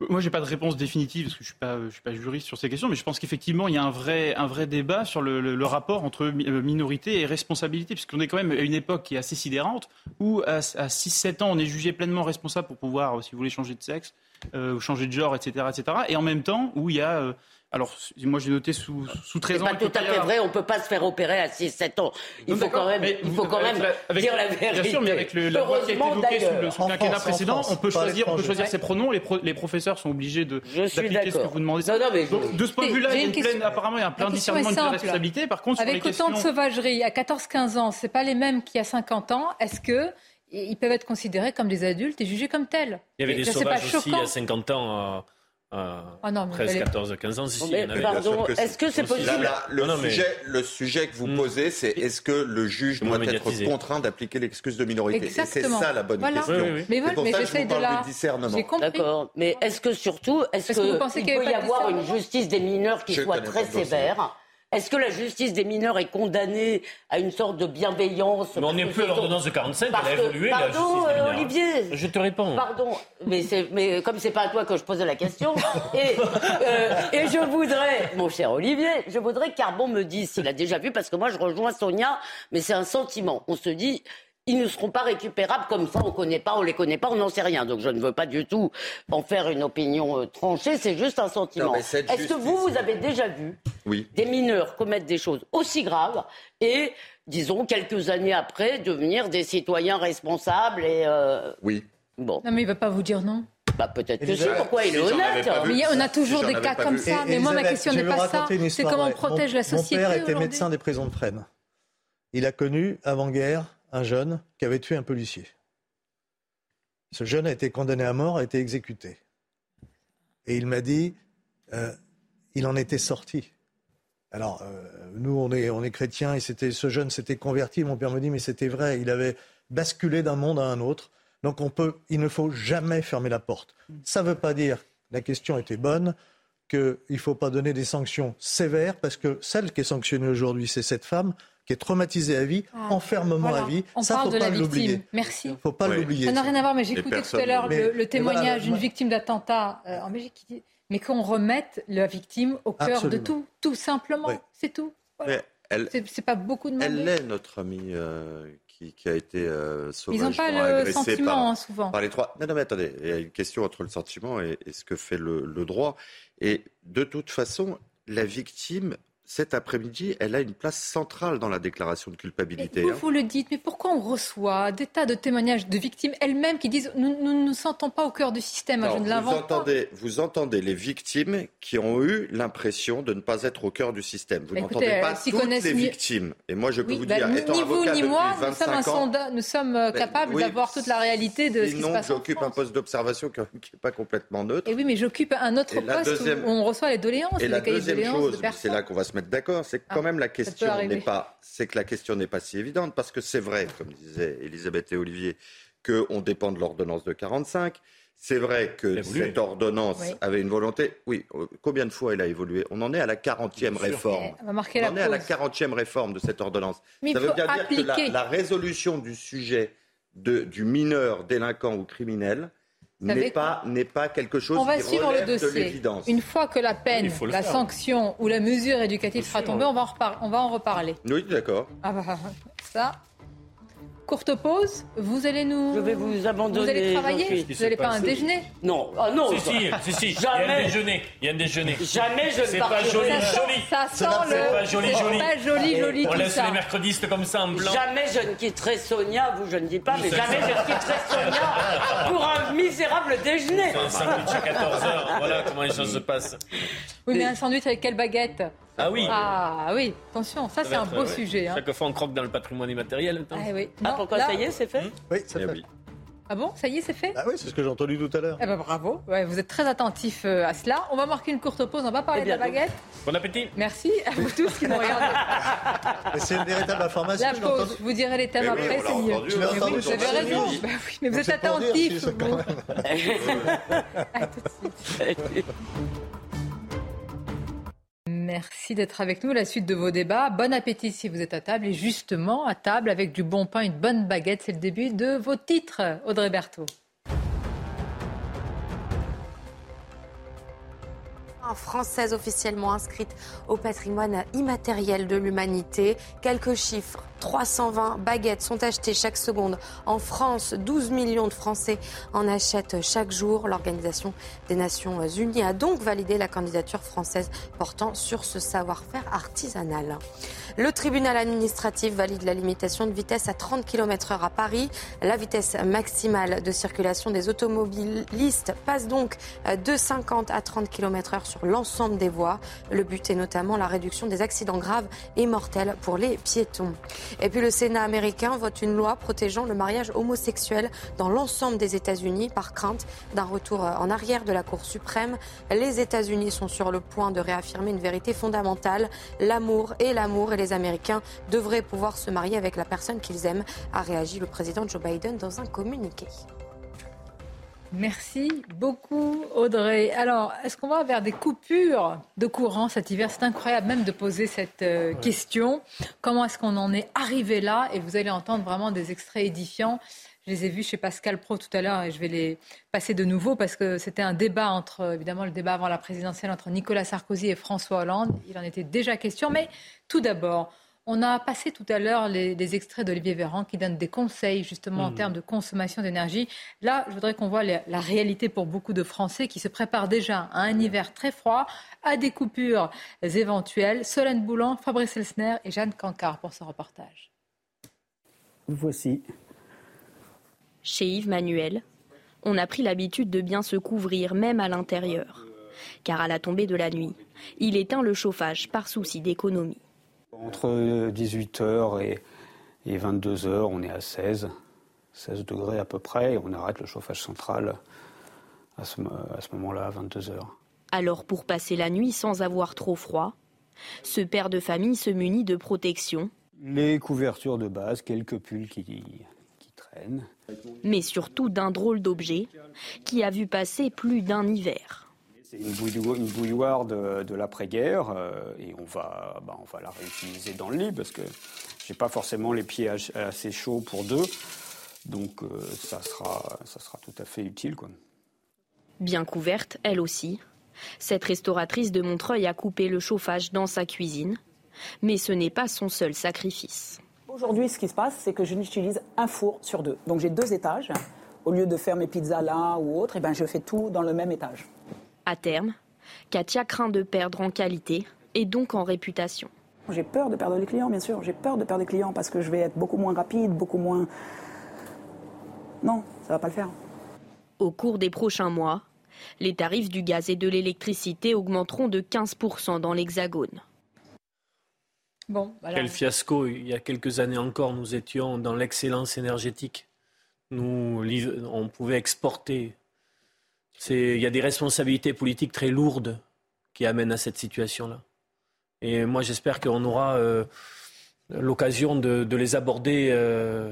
moi, j'ai pas de réponse définitive parce que je suis suis pas juriste sur ces questions, mais je pense qu'effectivement, il y a un vrai, un vrai débat sur le, rapport entre euh, minorité et responsabilité, puisqu'on est quand même à une époque qui est assez sidérante, où à, à 6-7 ans, on est jugé pleinement responsable pour pouvoir, si vous voulez, changer de sexe, euh, changer de genre, etc., etc., et en même temps, où il y a euh, alors, moi j'ai noté sous, sous 13 ans. C'est pas tout à fait vrai, on ne peut pas se faire opérer à 6-7 ans. Il faut quand même, il faut quand même dire la vérité. Bien sûr, mais avec le, la loi qui a été évoquée sous le, quinquennat précédent, on peut choisir, on peut choisir ses pronoms. Les, les professeurs sont obligés d'appliquer ce que vous demandez. Non, non, mais Donc, de ce point de vue-là, apparemment, il y a un plein discernement de responsabilité. Par contre, avec autant de sauvagerie, à 14-15 ans, c'est pas les mêmes qu'il y a 50 ans. Est-ce que ils peuvent être considérés comme des adultes et jugés comme tels? Il y avait des sauvages aussi à 50 ans ah non, 13, 14, 15 ans. Si, mais, pardon, est-ce que c'est possible le, sujet, le sujet que vous hmm. posez, c'est est-ce que le juge doit être contraint d'appliquer l'excuse de minorité? C'est ça la bonne question. Mais, voilà, mais j'essaie de la... discernement. D'accord. Mais est-ce que surtout, est-ce qu'il peut y avoir une justice des mineurs qui soit très sévère est-ce que la justice des mineurs est condamnée à une sorte de bienveillance Mais on n'est plus à l'ordonnance de 45, elle a évolué. Pardon, euh, Olivier. Je te réponds. Pardon, mais, mais comme c'est pas à toi que je posais la question, [LAUGHS] et, euh, et je voudrais, mon cher Olivier, je voudrais que Carbon me dise s'il a déjà vu, parce que moi je rejoins Sonia, mais c'est un sentiment. On se dit, ils ne seront pas récupérables comme ça, on ne connaît pas, on les connaît pas, on n'en sait rien. Donc je ne veux pas du tout en faire une opinion euh, tranchée, c'est juste un sentiment. Est-ce que vous, vous avez déjà vu des mineurs commettre des choses aussi graves et, disons, quelques années après, devenir des citoyens responsables et... Euh, oui. Bon. Non mais il ne va pas vous dire non. Bah, peut-être que si, pourquoi il est honnête Mais on a toujours des cas comme ça, mais moi ma question n'est pas ça, c'est comment on protège la société. Mon père était médecin des prisons de Fresnes. Il a connu, avant-guerre, un jeune qui avait tué un policier. Ce jeune a été condamné à mort, a été exécuté. Et il m'a dit, euh, il en était sorti. Alors, euh, nous, on est, on est chrétiens, et c'était, ce jeune s'était converti. Mon père me dit, mais c'était vrai, il avait basculé d'un monde à un autre. Donc, on peut, il ne faut jamais fermer la porte. Ça ne veut pas dire, la question était bonne, qu'il ne faut pas donner des sanctions sévères, parce que celle qui est sanctionnée aujourd'hui, c'est cette femme qui est traumatisé à vie, ah, enfermement à vie. On ça, parle faut de pas l'oublier. Merci. Faut pas l'oublier. Ça n'a rien à voir, mais j'ai écouté tout à l'heure le, témoignage d'une victime d'attentat euh, en Belgique qui dit mais qu'on remette la victime au cœur de tout, tout simplement. C'est tout. C'est pas beaucoup de Elle est notre amie euh, qui, a été euh, Ils n'ont pas le sentiment, par, hein, souvent. par les trois. Non, non, mais attendez, il y a une question entre le sentiment et, ce que fait le droit. Et de toute façon, la victime cet après-midi, elle a une place centrale dans la déclaration de culpabilité. vous, hein. vous le dites, mais pourquoi on reçoit des tas de témoignages de victimes elles-mêmes qui disent nous ne nous, sentons pas au cœur du système, je ne l'invente pas. Vous entendez les victimes qui ont eu l'impression de ne pas être au cœur du système. Vous n'entendez pas toutes les victimes. Et moi, je peux vous bah, dire, étant ni vous ni moi, nous sommes, nous sommes euh, capables d'avoir toute la réalité de ce qui se passe. j'occupe un poste d'observation qui n'est pas complètement neutre. Et oui, mais j'occupe un autre poste où on reçoit les doléances. Et la deuxième chose, c'est là qu'on va se mettre d'accord, c'est quand même la question n'est pas, c'est que la question n'est pas si évidente parce que c'est vrai, comme disaient Elisabeth et Olivier, qu'on dépend de l'ordonnance de 45. C'est vrai que cette ordonnance avait une volonté. Oui, euh, combien de fois elle a évolué? On en est à la 40e réforme. On, en est à la 40e réforme de cette ordonnance. Ça veut bien dire que la, résolution du sujet de, du mineur délinquant ou criminel n'est pas, n'est pas quelque chose on va qui suivre relève le dossier. de l'évidence. Une fois que la peine, la sanction ou la mesure éducative sera tombée, on va en, on va en reparler. Oui, d'accord. Ah bah, ça, Courte pause, vous allez nous. Je vais vous abandonner. Vous allez travailler Vous n'allez pas un déjeuner Non, ah non. Si, si, si, si. Jamais. Il y a un déjeuner. Il y a un déjeuner. Jamais je ne C'est pas joli, joli. Ça sent le. C'est pas joli, joli. Pas joli, joli. On laisse les mercredistes comme ça en blanc. Jamais je ne quitterai Sonia, vous je ne dis pas, mais jamais je ne quitterai Sonia [LAUGHS] pour un misérable déjeuner. Un sandwich à 14h. Voilà comment les choses se passent. Oui, mais un sandwich avec quelle baguette? Ah oui Ah oui, attention, ça, c'est un beau sujet. Hein. Chaque fois on croque dans le patrimoine immatériel. Ah, oui. ah pourquoi ça y est, c'est fait hmm Oui, ça eh fait. Ah bon, ça y est, c'est fait Ah oui, c'est ce que j'ai entendu tout à l'heure. Eh ben bravo, ouais, vous êtes très attentif euh, à cela. On va marquer une courte pause, on va parler de la baguette. Bon appétit. Merci à vous tous qui nous regardé. c'est une véritable information. La pause, je vous dirai les thèmes après, c'est mieux. Entendu, vous avez raison. Bah oui, mais vous êtes attentif. vous. [LAUGHS] à tout de suite. [LAUGHS] Merci d'être avec nous. La suite de vos débats. Bon appétit si vous êtes à table. Et justement, à table, avec du bon pain, une bonne baguette, c'est le début de vos titres, Audrey Berthaud. Française officiellement inscrite au patrimoine immatériel de l'humanité. Quelques chiffres 320 baguettes sont achetées chaque seconde en France. 12 millions de Français en achètent chaque jour. L'Organisation des Nations Unies a donc validé la candidature française portant sur ce savoir-faire artisanal. Le tribunal administratif valide la limitation de vitesse à 30 km/h à Paris. La vitesse maximale de circulation des automobilistes passe donc de 50 à 30 km/h sur l'ensemble des voies. Le but est notamment la réduction des accidents graves et mortels pour les piétons. Et puis le Sénat américain vote une loi protégeant le mariage homosexuel dans l'ensemble des États-Unis par crainte d'un retour en arrière de la Cour suprême. Les États-Unis sont sur le point de réaffirmer une vérité fondamentale. L'amour et l'amour et les Américains devraient pouvoir se marier avec la personne qu'ils aiment, a réagi le président Joe Biden dans un communiqué. Merci beaucoup Audrey. Alors, est-ce qu'on va vers des coupures de courant cet hiver? C'est incroyable même de poser cette euh, question. Comment est-ce qu'on en est arrivé là? Et vous allez entendre vraiment des extraits édifiants. Je les ai vus chez Pascal Pro tout à l'heure et je vais les passer de nouveau parce que c'était un débat entre, évidemment, le débat avant la présidentielle entre Nicolas Sarkozy et François Hollande. Il en était déjà question. Mais tout d'abord, on a passé tout à l'heure les, extraits d'Olivier Véran qui donne des conseils justement en mmh. termes de consommation d'énergie. Là, je voudrais qu'on voit la, réalité pour beaucoup de Français qui se préparent déjà à un hiver très froid, à des coupures éventuelles. Solène Boulan, Fabrice Elsner et Jeanne Cancard pour ce reportage. Voici. Chez Yves Manuel, on a pris l'habitude de bien se couvrir, même à l'intérieur. Car à la tombée de la nuit, il éteint le chauffage par souci d'économie. Entre 18h et, 22h, on est à 16, 16 degrés à peu près, et on arrête le chauffage central à ce, à ce moment-là, à 22h. Alors pour passer la nuit sans avoir trop froid, ce père de famille se munit de protection. Les couvertures de base, quelques pulls qui, qui traînent. Mais surtout d'un drôle d'objet qui a vu passer plus d'un hiver. C'est une, bouilloire de, l'après-guerre euh, et on va, bah, on va la réutiliser dans le lit parce que j'ai pas forcément les pieds assez chauds pour deux. Donc euh, ça, sera, ça sera tout à fait utile. Quoi. Bien couverte, elle aussi, cette restauratrice de Montreuil a coupé le chauffage dans sa cuisine. Mais ce n'est pas son seul sacrifice. Aujourd'hui, ce qui se passe, c'est que je n'utilise un four sur deux. Donc j'ai deux étages. Au lieu de faire mes pizzas là ou autre, et eh ben, je fais tout dans le même étage. À terme, Katia craint de perdre en qualité et donc en réputation. J'ai peur de perdre les clients, bien sûr. J'ai peur de perdre les clients parce que je vais être beaucoup moins rapide, beaucoup moins. Non, ça va pas le faire. Au cours des prochains mois, les tarifs du gaz et de l'électricité augmenteront de 15% dans l'Hexagone. Bon, Quel fiasco. Il y a quelques années encore, nous étions dans l'excellence énergétique. Nous, on pouvait exporter. Il y a des responsabilités politiques très lourdes qui amènent à cette situation-là. Et moi, j'espère qu'on aura euh, l'occasion de, les aborder euh,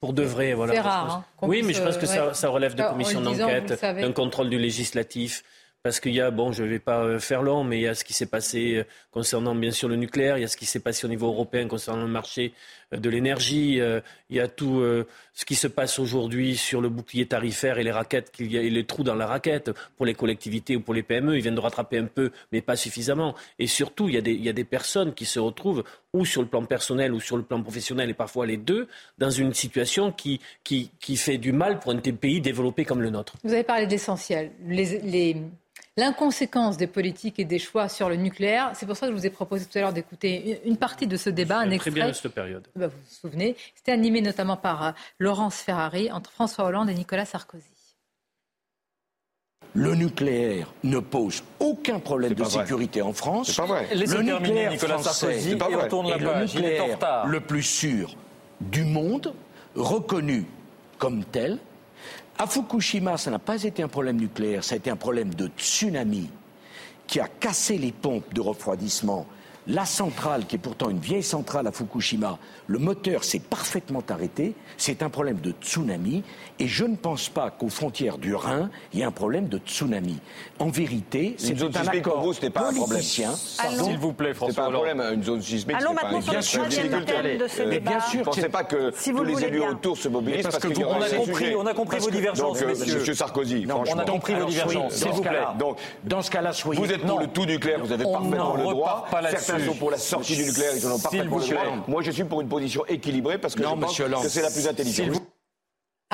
pour de vrai. Voilà, C'est rare. Hein, oui, mais je pense que ça, ça, relève de commissions d'enquête, d'un contrôle du législatif. Parce qu'il y a, bon, je ne vais pas euh, faire long, mais il y a ce qui s'est passé euh, concernant bien sûr le nucléaire, il y a ce qui s'est passé au niveau européen concernant le marché euh, de l'énergie, il y a tout ce qui se passe aujourd'hui sur le bouclier tarifaire et les raquettes, les trous dans la raquette pour les collectivités ou pour les PME. Ils viennent de rattraper un peu, mais pas suffisamment. Et surtout, il y a des, personnes qui se retrouvent, ou sur le plan personnel ou sur le plan professionnel, et parfois les deux, dans une situation qui, fait du mal pour un pays développé comme le nôtre. Vous avez parlé d'essentiel. Les, les l'inconséquence des politiques et des choix sur le nucléaire. C'est pour ça que je vous ai proposé tout à l'heure d'écouter une partie de ce débat, un extrait. Très bien de cette période. Bah, vous vous souvenez, c'était animé notamment par euh, Laurence Ferrari entre François Hollande et Nicolas Sarkozy. Le nucléaire ne pose aucun problème de sécurité en France. C'est pas vrai. Le nucléaire Nicolas Sarkozy pas vrai. est le nucléaire le plus sûr du monde, reconnu comme tel. À Fukushima, ça n'a pas été un problème nucléaire, ça a été un problème de tsunami qui a cassé les pompes de refroidissement la centrale, qui est pourtant une vieille centrale à Fukushima, le moteur s'est parfaitement arrêté. C'est un problème de tsunami. Et je ne pense pas qu'aux frontières du Rhin, il y ait un problème de tsunami. En vérité, c'est un accord pour vous, ce pas un problème. S'il vous plaît, François pas un problème, une zone sismique, Allons maintenant pas bien sûr, thème de ce débat. Bien sûr, ne pensez pas que tous les élus autour se mobilisent parce, que on a compris, on a compris vos divergences, donc, Monsieur Sarkozy, franchement. On a compris vos divergences, s'il vous plaît. Donc, dans ce cas-là, soyez. Vous êtes pour le tout nucléaire, vous avez parfaitement le droit. Certains sont pour la sortie du nucléaire, ils en ont parfaitement le droit. Moi, je suis pour une position équilibrée parce que je pense que c'est la plus intelligente.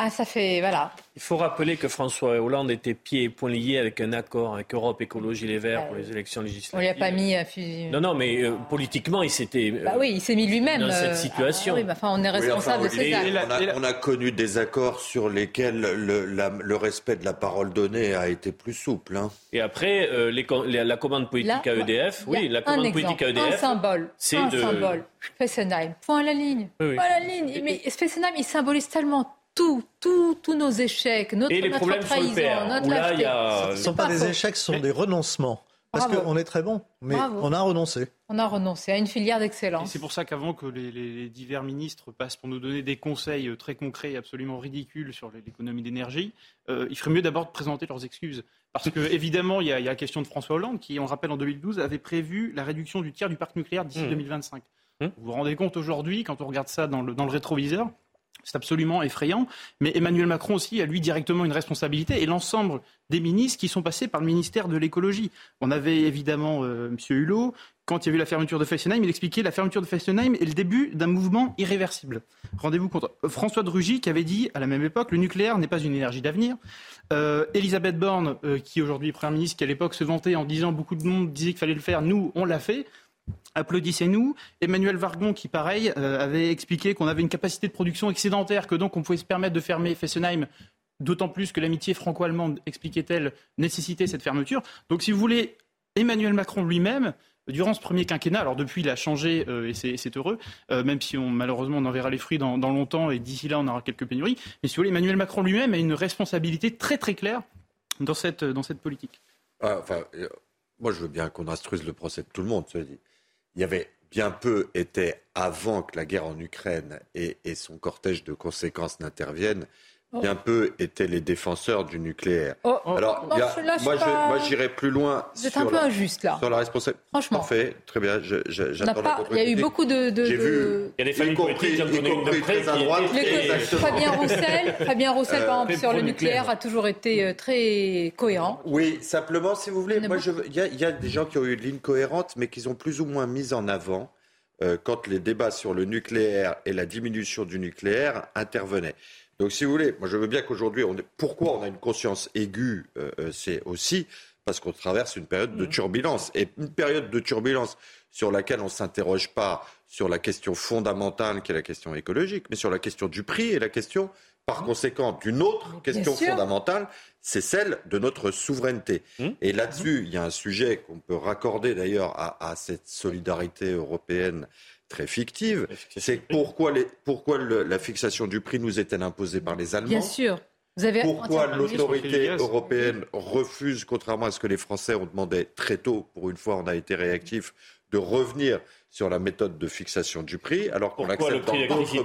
Ah, ça fait. Voilà. Il faut rappeler que François Hollande était pieds et poings liés avec un accord avec Europe Écologie Les Verts pour les élections législatives. On lui a pas mis. un Non, non, mais euh, politiquement, il s'était. bah oui, il s'est mis lui-même. Dans cette euh, situation. Ah, oui, enfin, on est responsable de ces actes. On, a connu des accords sur lesquels le, le, respect de la parole donnée a été plus souple. Hein. Et après, euh, les, la commande politique à EDF, oui, la commande politique à EDF. Un symbole. C'est un de... symbole. Fessenheim. Point à la ligne. Point à la ligne. Mais Fessenheim, il symbolise tellement tout, tous nos échecs, notre, et les notre trahison, notre lâcheté. Ce ne sont pas, des échecs, ce sont des renoncements. Parce qu'on est très bon, mais on a renoncé. On a renoncé à une filière d'excellence. C'est pour ça qu'avant que les, divers ministres passent pour nous donner des conseils très concrets et absolument ridicules sur l'économie d'énergie, euh, il ferait mieux d'abord de présenter leurs excuses. Parce que, [LAUGHS] évidemment, il y, a, la question de François Hollande qui, on rappelle, en 2012, avait prévu la réduction du tiers du parc nucléaire d'ici 2025. Mmh. Mmh. Vous vous rendez compte aujourd'hui, quand on regarde ça dans le, dans le rétroviseur, c'est absolument effrayant. Mais Emmanuel Macron aussi a lui directement une responsabilité et l'ensemble des ministres qui sont passés par le ministère de l'écologie. On avait évidemment euh, M. Hulot. Quand il y a eu la fermeture de Fessenheim, il expliquait la fermeture de Fessenheim est le début d'un mouvement irréversible. Rendez-vous compte. Euh, François de qui avait dit à la même époque le nucléaire n'est pas une énergie d'avenir. Euh, Elisabeth Borne, qui aujourd'hui Première ministre, qui à l'époque se vantait en disant beaucoup de monde disait qu'il fallait le faire, nous on l'a fait. Applaudissez-nous. Emmanuel Vargon, qui pareil, euh, avait expliqué qu'on avait une capacité de production excédentaire, que donc on pouvait se permettre de fermer Fessenheim, d'autant plus que l'amitié franco-allemande, expliquait-elle, nécessitait cette fermeture. Donc si vous voulez, Emmanuel Macron lui-même, durant ce premier quinquennat, alors depuis il a changé euh, et c'est heureux, euh, même si malheureusement on en verra les fruits dans, longtemps et d'ici là on aura quelques pénuries, mais si vous voulez, Emmanuel Macron lui-même a une responsabilité très très claire dans cette, dans cette politique. Ah, enfin, moi je veux bien qu'on instruise le procès de tout le monde, cela dit il y avait bien peu été avant que la guerre en Ukraine et, et son cortège de conséquences n'interviennent. Bien peu étaient les défenseurs du nucléaire. Oh, oh. Alors, moi, j'irai plus loin. Vous êtes un peu injuste là. Sur la responsabilité. Franchement. Parfait, très bien. J'attends Il y a eu beaucoup de. de J'ai vu. Il y a des familles politiques qui ont donné une de près. Fabien Roussel, [LAUGHS] Fabien Roussel, par exemple, sur le nucléaire, a toujours été euh, très cohérent. Oui, simplement, si vous voulez, moi, il y, a des gens qui ont eu une ligne cohérente, mais qu'ils ont plus ou moins mise en avant. quand les débats sur le nucléaire et la diminution du nucléaire intervenaient. Donc, si vous voulez, moi je veux bien qu'aujourd'hui, on pourquoi on a une conscience aiguë, c'est aussi parce qu'on traverse une période de mmh. turbulence. Et une période de turbulence sur laquelle on ne s'interroge pas sur la question fondamentale qui est la question écologique, mais sur la question du prix et la question, par mmh. conséquent, d'une autre question fondamentale, c'est celle de notre souveraineté. Mmh. Et là-dessus, il y a un sujet qu'on peut raccorder d'ailleurs à, cette solidarité européenne très fictive, c'est pourquoi, pourquoi la fixation du prix nous est-elle imposée par les Allemands? Bien sûr. Pourquoi l'autorité européenne refuse, contrairement à ce que les Français ont demandé très tôt, pour une fois on a été réactif, de revenir sur la méthode de fixation du prix, alors qu'on accepte dans d'autres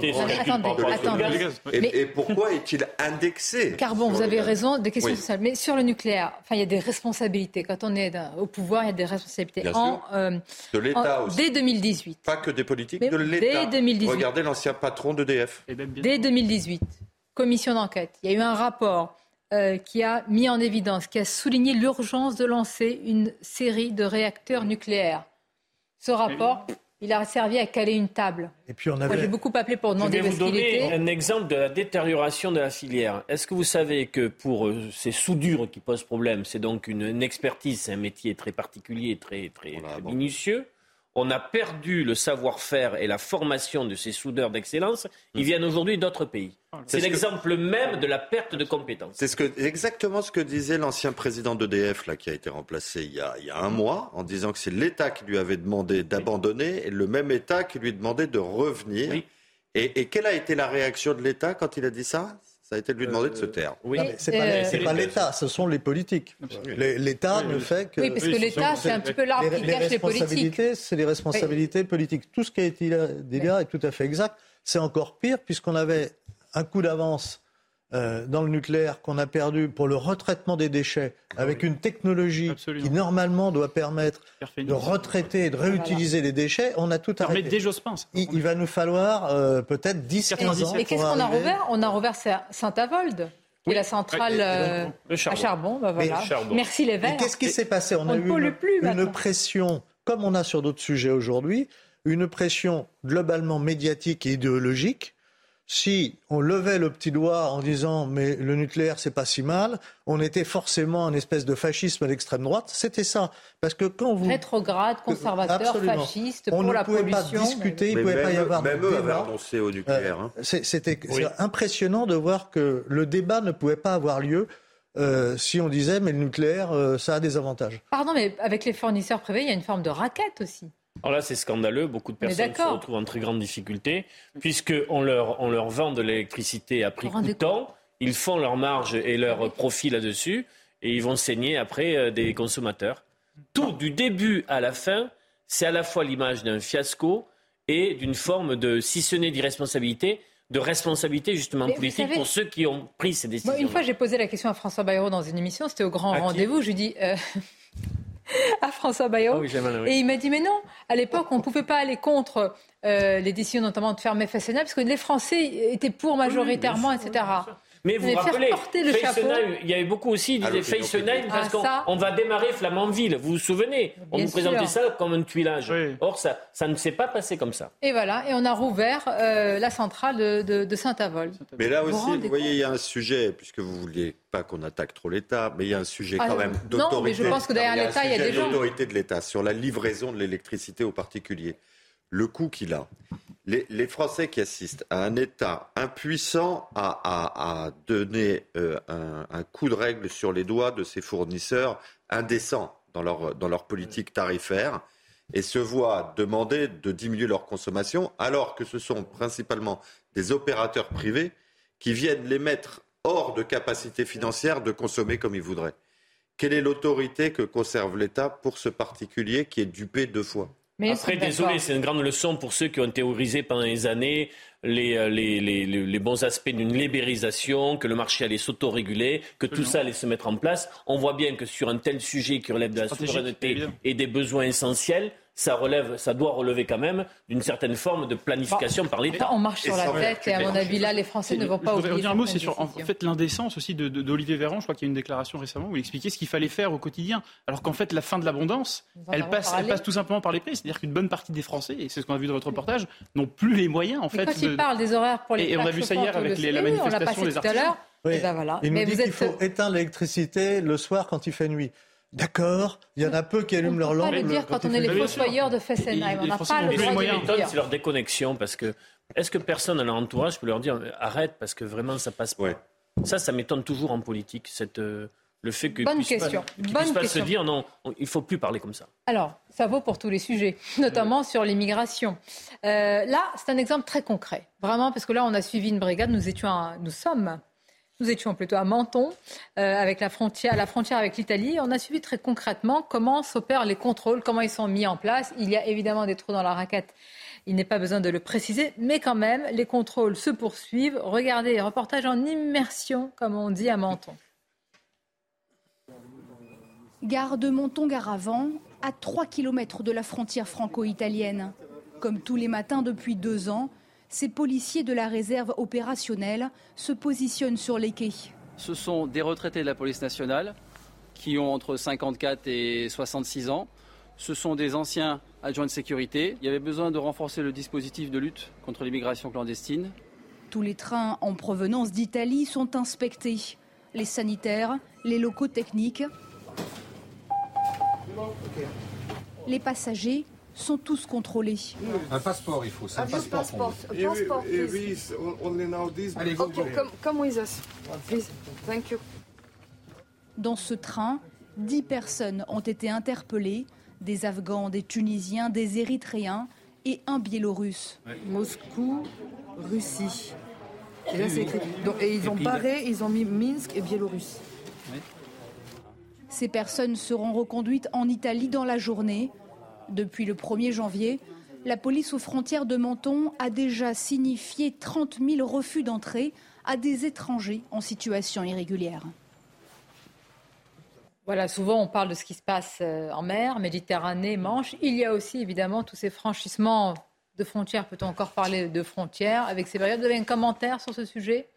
et, et, pourquoi est-il indexé Carbon, vous avez raison, des questions sociales. Mais sur le nucléaire, enfin, il y a des responsabilités. Quand on est au pouvoir, il y a des responsabilités. en, euh, de l'État aussi. Dès 2018. Pas que des politiques, de l'État. Dès 2018. Regardez l'ancien patron d'EDF. Dès 2018 commission d'enquête. Il y a eu un rapport euh, qui a mis en évidence, qui a souligné l'urgence de lancer une série de réacteurs nucléaires. Ce rapport, il a servi à caler une table. Et puis on avait... Moi, j'ai beaucoup appelé pour demander Je vais vous donner un exemple de la détérioration de la filière. Est-ce que vous savez que pour euh, ces soudures qui posent problème, c'est donc une, expertise, c'est un métier très particulier, très, très, très minutieux on a perdu le savoir-faire et la formation de ces soudeurs d'excellence. Ils hmm. viennent aujourd'hui d'autres pays. Ah, c'est l'exemple même de la perte de compétences. C'est ce exactement ce que disait l'ancien président d'EDF, là, qui a été remplacé il y a, un mois, en disant que c'est l'État qui lui avait demandé d'abandonner et le même État qui lui demandait de revenir. et, quelle a été la réaction de l'État quand il a dit ça? Ça a été de lui demander de se taire. Oui, c'est pas, pas l'État, ce sont les politiques. L'État ne fait que. Oui, parce que l'État, c'est un petit peu l'arbre qui cache les politiques. C'est les responsabilités politiques. Tout ce qui a été dit là est tout à fait exact. C'est encore pire puisqu'on avait un coup d'avance euh, dans le nucléaire qu'on a perdu pour le retraitement des déchets, avec une technologie qui normalement doit permettre de retraiter et de réutiliser les déchets, on a tout arrêté. Des il, il, va nous falloir euh, peut-être 10-15 ans. Mais qu'est-ce qu'on a rouvert? On a rouvert Saint-Avold. qui est la centrale euh, à charbon. Bah voilà. Merci les Verts. Qu'est-ce qui s'est passé? On, a eu une, une pression, comme on a sur d'autres sujets aujourd'hui, une pression globalement médiatique et idéologique si on levait le petit doigt en disant mais le nucléaire c'est pas si mal, on était forcément un espèce de fascisme à l'extrême droite. C'était ça, parce que quand vous rétrograde, conservateur, fasciste pour la pollution. On ne pouvait pas discuter, il ne pouvait pas y avoir même de eux débat. Avaient au nucléaire. Hein. Euh, c'était impressionnant de voir que le débat ne pouvait pas avoir lieu. Euh, si on disait mais le nucléaire, euh, ça a des avantages. Pardon, mais avec les fournisseurs privés, il y a une forme de raquette aussi. Alors là, c'est scandaleux. Beaucoup de personnes se retrouvent en très grande difficulté, puisqu'on leur, on leur vend de l'électricité à prix coûtant. Ils font leur marge et leur profit là-dessus, et ils vont saigner après euh, des consommateurs. Tout, du début à la fin, c'est à la fois l'image d'un fiasco et d'une forme de, si ce n'est d'irresponsabilité, de responsabilité justement politique pour ceux qui ont pris ces décisions. une fois, j'ai posé la question à François Bayrou dans une émission, c'était au grand rendez-vous. Je lui dis, euh, [LAUGHS] à François Bayrou. Ah Et il m'a dit, mais non, à l'époque, on ne pouvait pas aller contre euh, les décisions notamment de fermer Fessenheim, parce que les Français étaient pour majoritairement, etc. Mais vous vous rappelez, il y avait beaucoup aussi, ils disaient Fessenheim parce ah, qu'on va démarrer Flamanville. Vous vous souvenez? On nous présentait ça comme un tuilage. Or, ça, ça ne s'est pas passé comme ça. Et voilà, et on a rouvert euh, la centrale de, de, Saint-Avold. Mais là aussi, vous, voyez, il y a un sujet, puisque vous ne vouliez pas qu'on attaque trop l'État, mais il y a un sujet ah, quand même d'autorité. Non, mais je pense que derrière l'État, il y a des gens. L'autorité de l'État sur la livraison de l'électricité aux particuliers le coût qu'il a. Les, Français qui assistent à un État impuissant à, donner euh, un, coup de règle sur les doigts de ses fournisseurs indécents dans leur, dans leur politique tarifaire et se voient demander de diminuer leur consommation alors que ce sont principalement des opérateurs privés qui viennent les mettre hors de capacité financière de consommer comme ils voudraient. Quelle est l'autorité que conserve l'État pour ce particulier qui est dupé deux fois? Après, désolé, c'est une grande leçon pour ceux qui ont théorisé pendant des années les, euh, les, les, les bons aspects d'une libéralisation, que le marché allait s'autoréguler, que tout ça allait se mettre en place. On voit bien que sur un tel sujet qui relève de la souveraineté et des besoins essentiels, ça relève, ça doit relever quand même d'une certaine forme de planification par l'État. On marche sur la tête et à mon avis là, les Français ne vont pas oublier. dire un mot, c'est sur en fait l'indécence aussi d'Olivier Véran. Je crois qu'il y a une déclaration récemment où il expliquait ce qu'il fallait faire au quotidien, alors qu'en fait la fin de l'abondance, elle passe, elle passe tout simplement par les prix. C'est-à-dire qu'une bonne partie des Français, et c'est ce qu'on a vu dans votre reportage, n'ont plus les moyens en fait. Quand il parle des horaires pour les et on a vu ça hier avec la manifestation des artisans. Oui. Ben voilà. Il nous dit qu'il faut éteindre l'électricité le soir quand il fait nuit. D'accord, il y en a peu qui allument leur lampe. On peut le dire quand on est les fossoyeurs de Fessenheim. On n'a pas le droit de le dire. C'est leur déconnexion parce que est-ce que personne à leur entourage peut leur dire arrête parce que vraiment ça passe pas. Ça, ça m'étonne toujours en politique cette euh, le fait que Bonne question. Pas, Bonne pas se dire non, il faut plus parler comme ça. Alors, ça vaut pour tous les sujets, [LAUGHS] notamment sur l'immigration. Euh, là, c'est un exemple très concret, vraiment, parce que là, on a suivi une brigade. Nous étions, nous sommes nous étions plutôt à Menton, euh, avec la frontière, la frontière avec l'Italie. On a suivi très concrètement comment s'opèrent les contrôles, comment ils sont mis en place. Il y a évidemment des trous dans la raquette. Il n'est pas besoin de le préciser, mais quand même, les contrôles se poursuivent. Regardez, reportage en immersion, comme on dit à Menton. Gare de Menton-Garavant, à 3 km de la frontière franco-italienne. Comme tous les matins depuis deux ans, ces policiers de la réserve opérationnelle se positionnent sur les quais. Ce sont des retraités de la police nationale qui ont entre 54 et 66 ans. Ce sont des anciens adjoints de sécurité. Il y avait besoin de renforcer le dispositif de lutte contre l'immigration clandestine. Tous les trains en provenance d'Italie sont inspectés. Les sanitaires, les locaux techniques. Les passagers sont tous contrôlés. Un passeport, il faut. Un, passeport. passport, passport Allez, go, come, with us, please. Thank you. Dans ce train, dix personnes ont été interpellées des Afghans, des Tunisiens, des Érythréens et un Biélorusse. Moscou, Russie. Et là, c'est écrit. et ils ont barré, ils ont mis Minsk et Biélorusse. Ces personnes seront reconduites en Italie dans la journée. Depuis le 1er janvier, la police aux frontières de Menton a déjà signifié 30 000 refus d'entrée à des étrangers en situation irrégulière. Voilà, souvent on parle de ce qui se passe euh, en mer, Méditerranée, Manche. Il y a aussi évidemment tous ces franchissements de frontières. Peut-on encore parler de frontières avec ces périodes? Vous avez un commentaire sur ce sujet?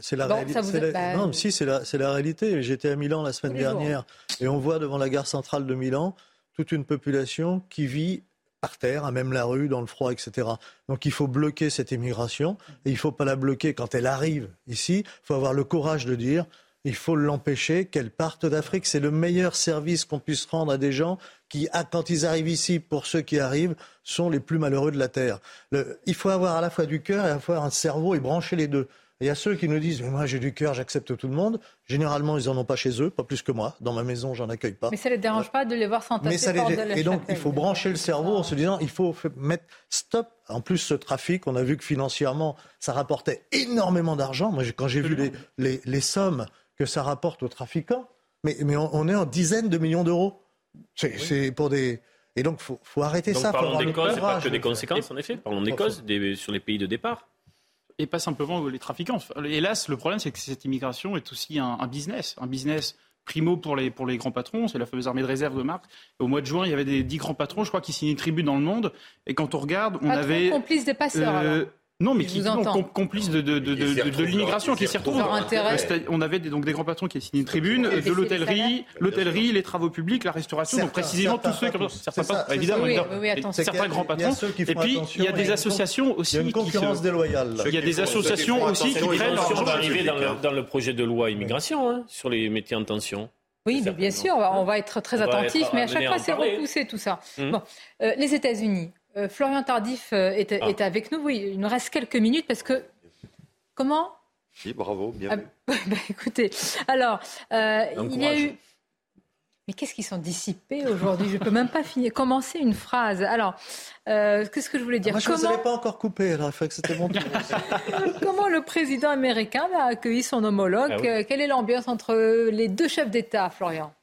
C'est la, réalité. Bah, non, si, c'est la, la, réalité. J'étais à Milan la semaine dernière et on voit devant la gare centrale de Milan toute une population qui vit par terre, à même la rue, dans le froid, etc. Donc il faut bloquer cette immigration et il ne faut pas la bloquer quand elle arrive ici. Il faut avoir le courage de dire il faut l'empêcher qu'elle parte d'Afrique. C'est le meilleur service qu'on puisse rendre à des gens qui, quand ils arrivent ici, pour ceux qui arrivent, sont les plus malheureux de la terre. il faut avoir à la fois du cœur et à la fois un cerveau et brancher les deux. Il y a ceux qui nous disent, mais moi j'ai du cœur, j'accepte tout le monde. Généralement, ils n'en ont pas chez eux, pas plus que moi. Dans ma maison, j'en accueille pas. Mais ça ne les dérange pas de les voir s'entasser les... Et donc, il faut brancher le cerveau en se disant, il faut mettre stop. En plus, ce trafic, on a vu que financièrement, ça rapportait énormément d'argent. Moi, quand j'ai vu les, les, sommes que ça rapporte aux trafiquants, mais, mais on, est en dizaines de millions d'euros. C'est pour des... Et donc, il faut, faut, arrêter ça. Parlons des causes, et pas que des conséquences, en effet. Parlons des causes sur les pays de départ et pas simplement les trafiquants. Hélas, le problème, c'est que cette immigration est aussi un, business, un business primo pour les, pour les grands patrons, c'est la fameuse armée de réserve de marque. Au mois de juin, il y avait des dix grands patrons, je crois, qui signaient une tribune dans le monde. Et quand on regarde, on avait... complices des passeurs, euh, non, mais qui sont complices de, de, de, de l'immigration, qui s'y retrouvent. On avait des, donc des grands patrons qui signé une tribune, de l'hôtellerie, l'hôtellerie, les travaux publics, la restauration, donc précisément tous ceux, certains pas, évidemment, certains grands patrons. Et puis il y a des associations aussi. Il y a une concurrence déloyale. Il y a des associations aussi qui prennent. Va arriver dans le projet de loi immigration hein, sur les métiers en tension. Oui, mais bien sûr, on va être très attentif, mais à chaque fois c'est repoussé tout ça. Bon, euh, les États-Unis. Euh, Florian Tardif euh, est, ah. est, avec nous. Oui, il nous reste quelques minutes parce que. Comment Oui, bravo, bien ah, [LAUGHS] bah, Écoutez, alors, euh, il y a eu. Mais qu'est-ce qu'ils sont dissipés aujourd'hui? Je ne peux même pas finir, commencer une phrase. Alors, qu'est-ce que je voulais dire Moi, je ne Comment... pas encore coupé, alors il faut que c'était bon. [LAUGHS] Comment le président américain a accueilli son homologue? Ah Quelle est l'ambiance entre les deux chefs d'État, Florian?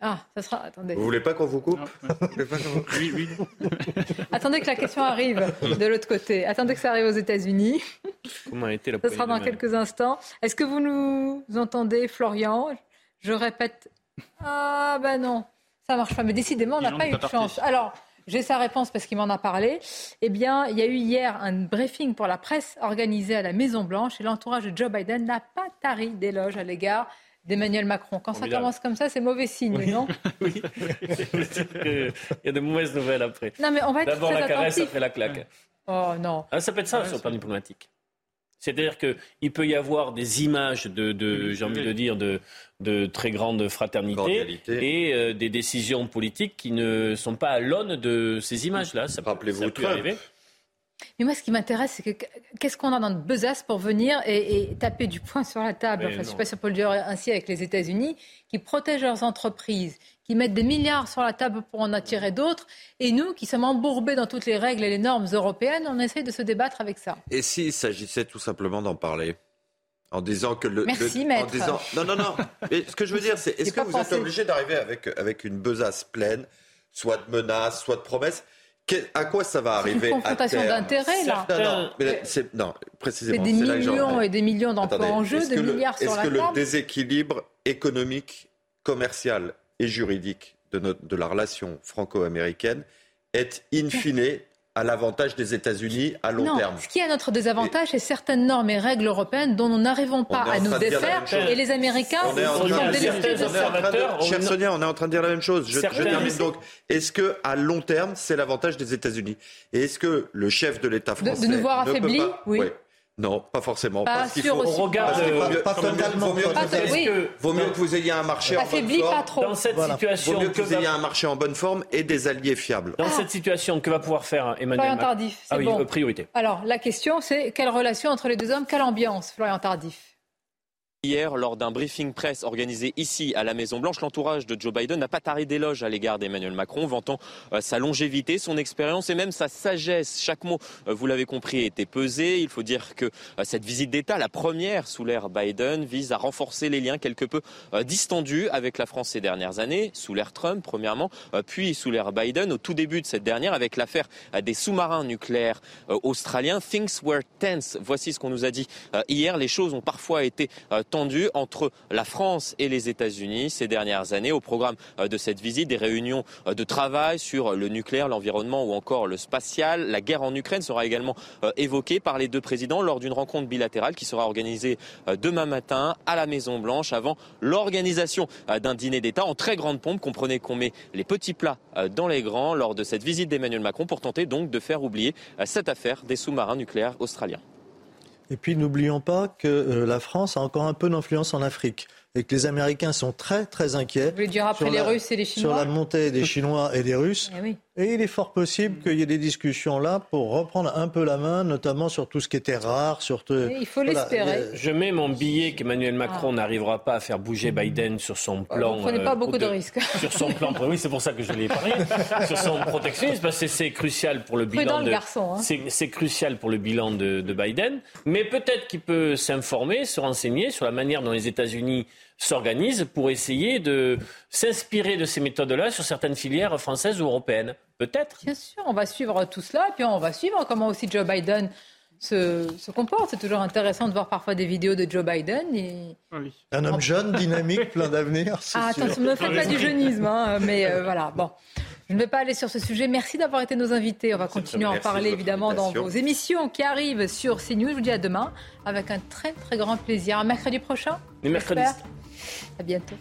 Ah, ça sera. Attendez. Vous voulez pas qu'on vous coupe [LAUGHS] Oui, oui. [LAUGHS] Attendez que la question arrive de l'autre côté. Attendez que ça arrive aux États-Unis. Comment a été la Ce sera dans quelques instants. Est-ce que vous nous entendez, Florian? Je répète. Ah, ben non, ça marche pas. Mais décidément, on n'a pas eu de chance. Alors. J'ai sa réponse parce qu'il m'en a parlé. Eh bien, il y a eu hier un briefing pour la presse organisé à la Maison-Blanche et l'entourage de Joe Biden n'a pas tari d'éloges à l'égard d'Emmanuel Macron. Quand ça commence comme ça, c'est mauvais signe, non [LAUGHS] Oui. il y a de mauvaises nouvelles après. Non, mais on va être D'abord très la caresse, attentif. après la claque. Oh non. Ah, ça peut être ça sur le plan diplomatique. C'est-à-dire qu'il peut y avoir des images de, de j'ai envie de dire, de, de très grande fraternité Cordialité. et euh, des décisions politiques qui ne sont pas à l'aune de ces images-là. Ça, Rappelez-vous ça peut Trump. arriver. Mais moi, ce qui m'intéresse, c'est que qu'est-ce qu'on a dans notre besace pour venir et, et taper du poing sur la table, enfin, je ne sais non. pas si on peut le dire ainsi avec les États-Unis, qui protègent leurs entreprises, qui mettent des milliards sur la table pour en attirer d'autres, et nous, qui sommes embourbés dans toutes les règles et les normes européennes, on essaye de se débattre avec ça. Et s'il s'agissait tout simplement d'en parler? En disant que le, Merci, le- en maître. disant non non non mais ce que je veux dire c'est [LAUGHS] est-ce que vous pensé. êtes obligé d'arriver avec avec une besace pleine soit de menaces soit de promesses? À quoi ça va C'est une arriver confrontation d'intérêts, là. non mais c'est non C'est précisément des c'est j'en millions et des millions d'emplois Attendez, en jeu, est-ce des que le- milliards sur Est-ce la que le table. déséquilibre économique, commercial et juridique de, notre, de la relation franco-américaine est in fine à l'avantage des États-Unis à long non, terme ce qui est à notre désavantage, c'est certaines normes et règles européennes dont nous n'arrivons pas à nous de défaire. Et les Américains On est en sont train de dire- délestés de on est en ça. train de- Cher Sonia, on est en train de dire la même chose. Je, termine donc. Est-ce que à long terme, c'est l'avantage des États-Unis? Et est-ce que le chef de l'État de français nous voir affaiblis? pas- Oui. Ouais. Non, pas forcément. Pas parce qu'il sûr faut, aussi. On regarde, vaut euh, pas vaut mieux- totalement, vaut mieux pas que vous ayez- vaut mieux que vous ayez un marché en bonne pas forme. trop. Dans cette Voilà. Vaut situation, mieux que que vous ayez un marché en bonne forme et des alliés fiables. dans cette situation, que va pouvoir faire Emmanuel Florian Macron Tardif, c'est Ah oui, bon. euh, priorité. Alors, la question, c'est quelle relation entre les deux hommes? Quelle ambiance, Florian Tardif? Hier, lors d'un briefing presse organisé ici à la Maison-Blanche, l'entourage de Joe Biden n'a pas taré d'éloges à l'égard d'Emmanuel Macron, vantant euh, sa longévité, son expérience et même sa sagesse. Chaque mot, euh, vous l'avez compris, était pesé. Il faut dire que euh, cette visite d'État, la première sous l'ère Biden, vise à renforcer les liens quelque peu distendus avec la France ces dernières années, sous l'ère Trump premièrement, puis sous l'ère Biden, au tout début de cette dernière, avec l'affaire des sous-marins nucléaires australiens. Things were tense. Voici ce qu'on nous a dit hier. Les choses ont parfois été tendues entre la France et les États-Unis ces dernières années. Au programme euh, de cette visite, des réunions euh, de travail sur le nucléaire, l'environnement ou encore le spatial. La guerre en Ukraine sera également euh, évoquée par les deux présidents lors d'une rencontre bilatérale qui sera organisée demain matin à la Maison Blanche avant l'organisation d'un dîner d'État en très grande pompe. Comprenez qu'on met les petits plats dans les grands lors de cette visite d'Emmanuel Macron pour tenter donc de faire oublier cette affaire des sous-marins nucléaires australiens. Et puis n'oublions pas que euh, la France a encore un peu d'influence en Afrique et que les Américains sont très très inquiets. Vous voulez dire après sur les la- Russes et les Sur Chinois? la montée des [LAUGHS] Chinois et des Russes. Eh oui. Et il est fort possible qu'il y ait des discussions là pour reprendre un peu la main, notamment sur tout ce qui était rare, sur tout- il faut l'espérer. Je mets mon billet qu'Emmanuel Macron n'arrivera pas à faire bouger Biden sur son plan. Vous prenez pas euh, beaucoup de risques. [LAUGHS] Sur son plan, oui, c'est pour ça que je l'ai parié. [LAUGHS] sur son protectionnisme, parce que c'est crucial pour le bilan de. hein. C'est c'est crucial pour le bilan de, de Biden. Mais peut-être qu'il peut s'informer, se renseigner sur la manière dont les États-Unis s'organisent pour essayer de s'inspirer de ces méthodes-là sur certaines filières françaises ou européennes. Peut-être. Bien sûr, on va suivre tout cela, puis on va suivre comment aussi Joe Biden se, se comporte. C'est toujours intéressant de voir parfois des vidéos de Joe Biden. Et... un homme jeune, dynamique, plein d'avenir. Ah, sûr. attention, ne faites pas du jeunisme, hein, mais euh, voilà, bon. Je ne vais pas aller sur ce sujet. Merci d'avoir été nos invités. On va continuer à en parler évidemment dans vos émissions qui arrivent sur CNews. Je vous dis à demain avec un très très grand plaisir. À mercredi prochain. Les mercredis. À bientôt.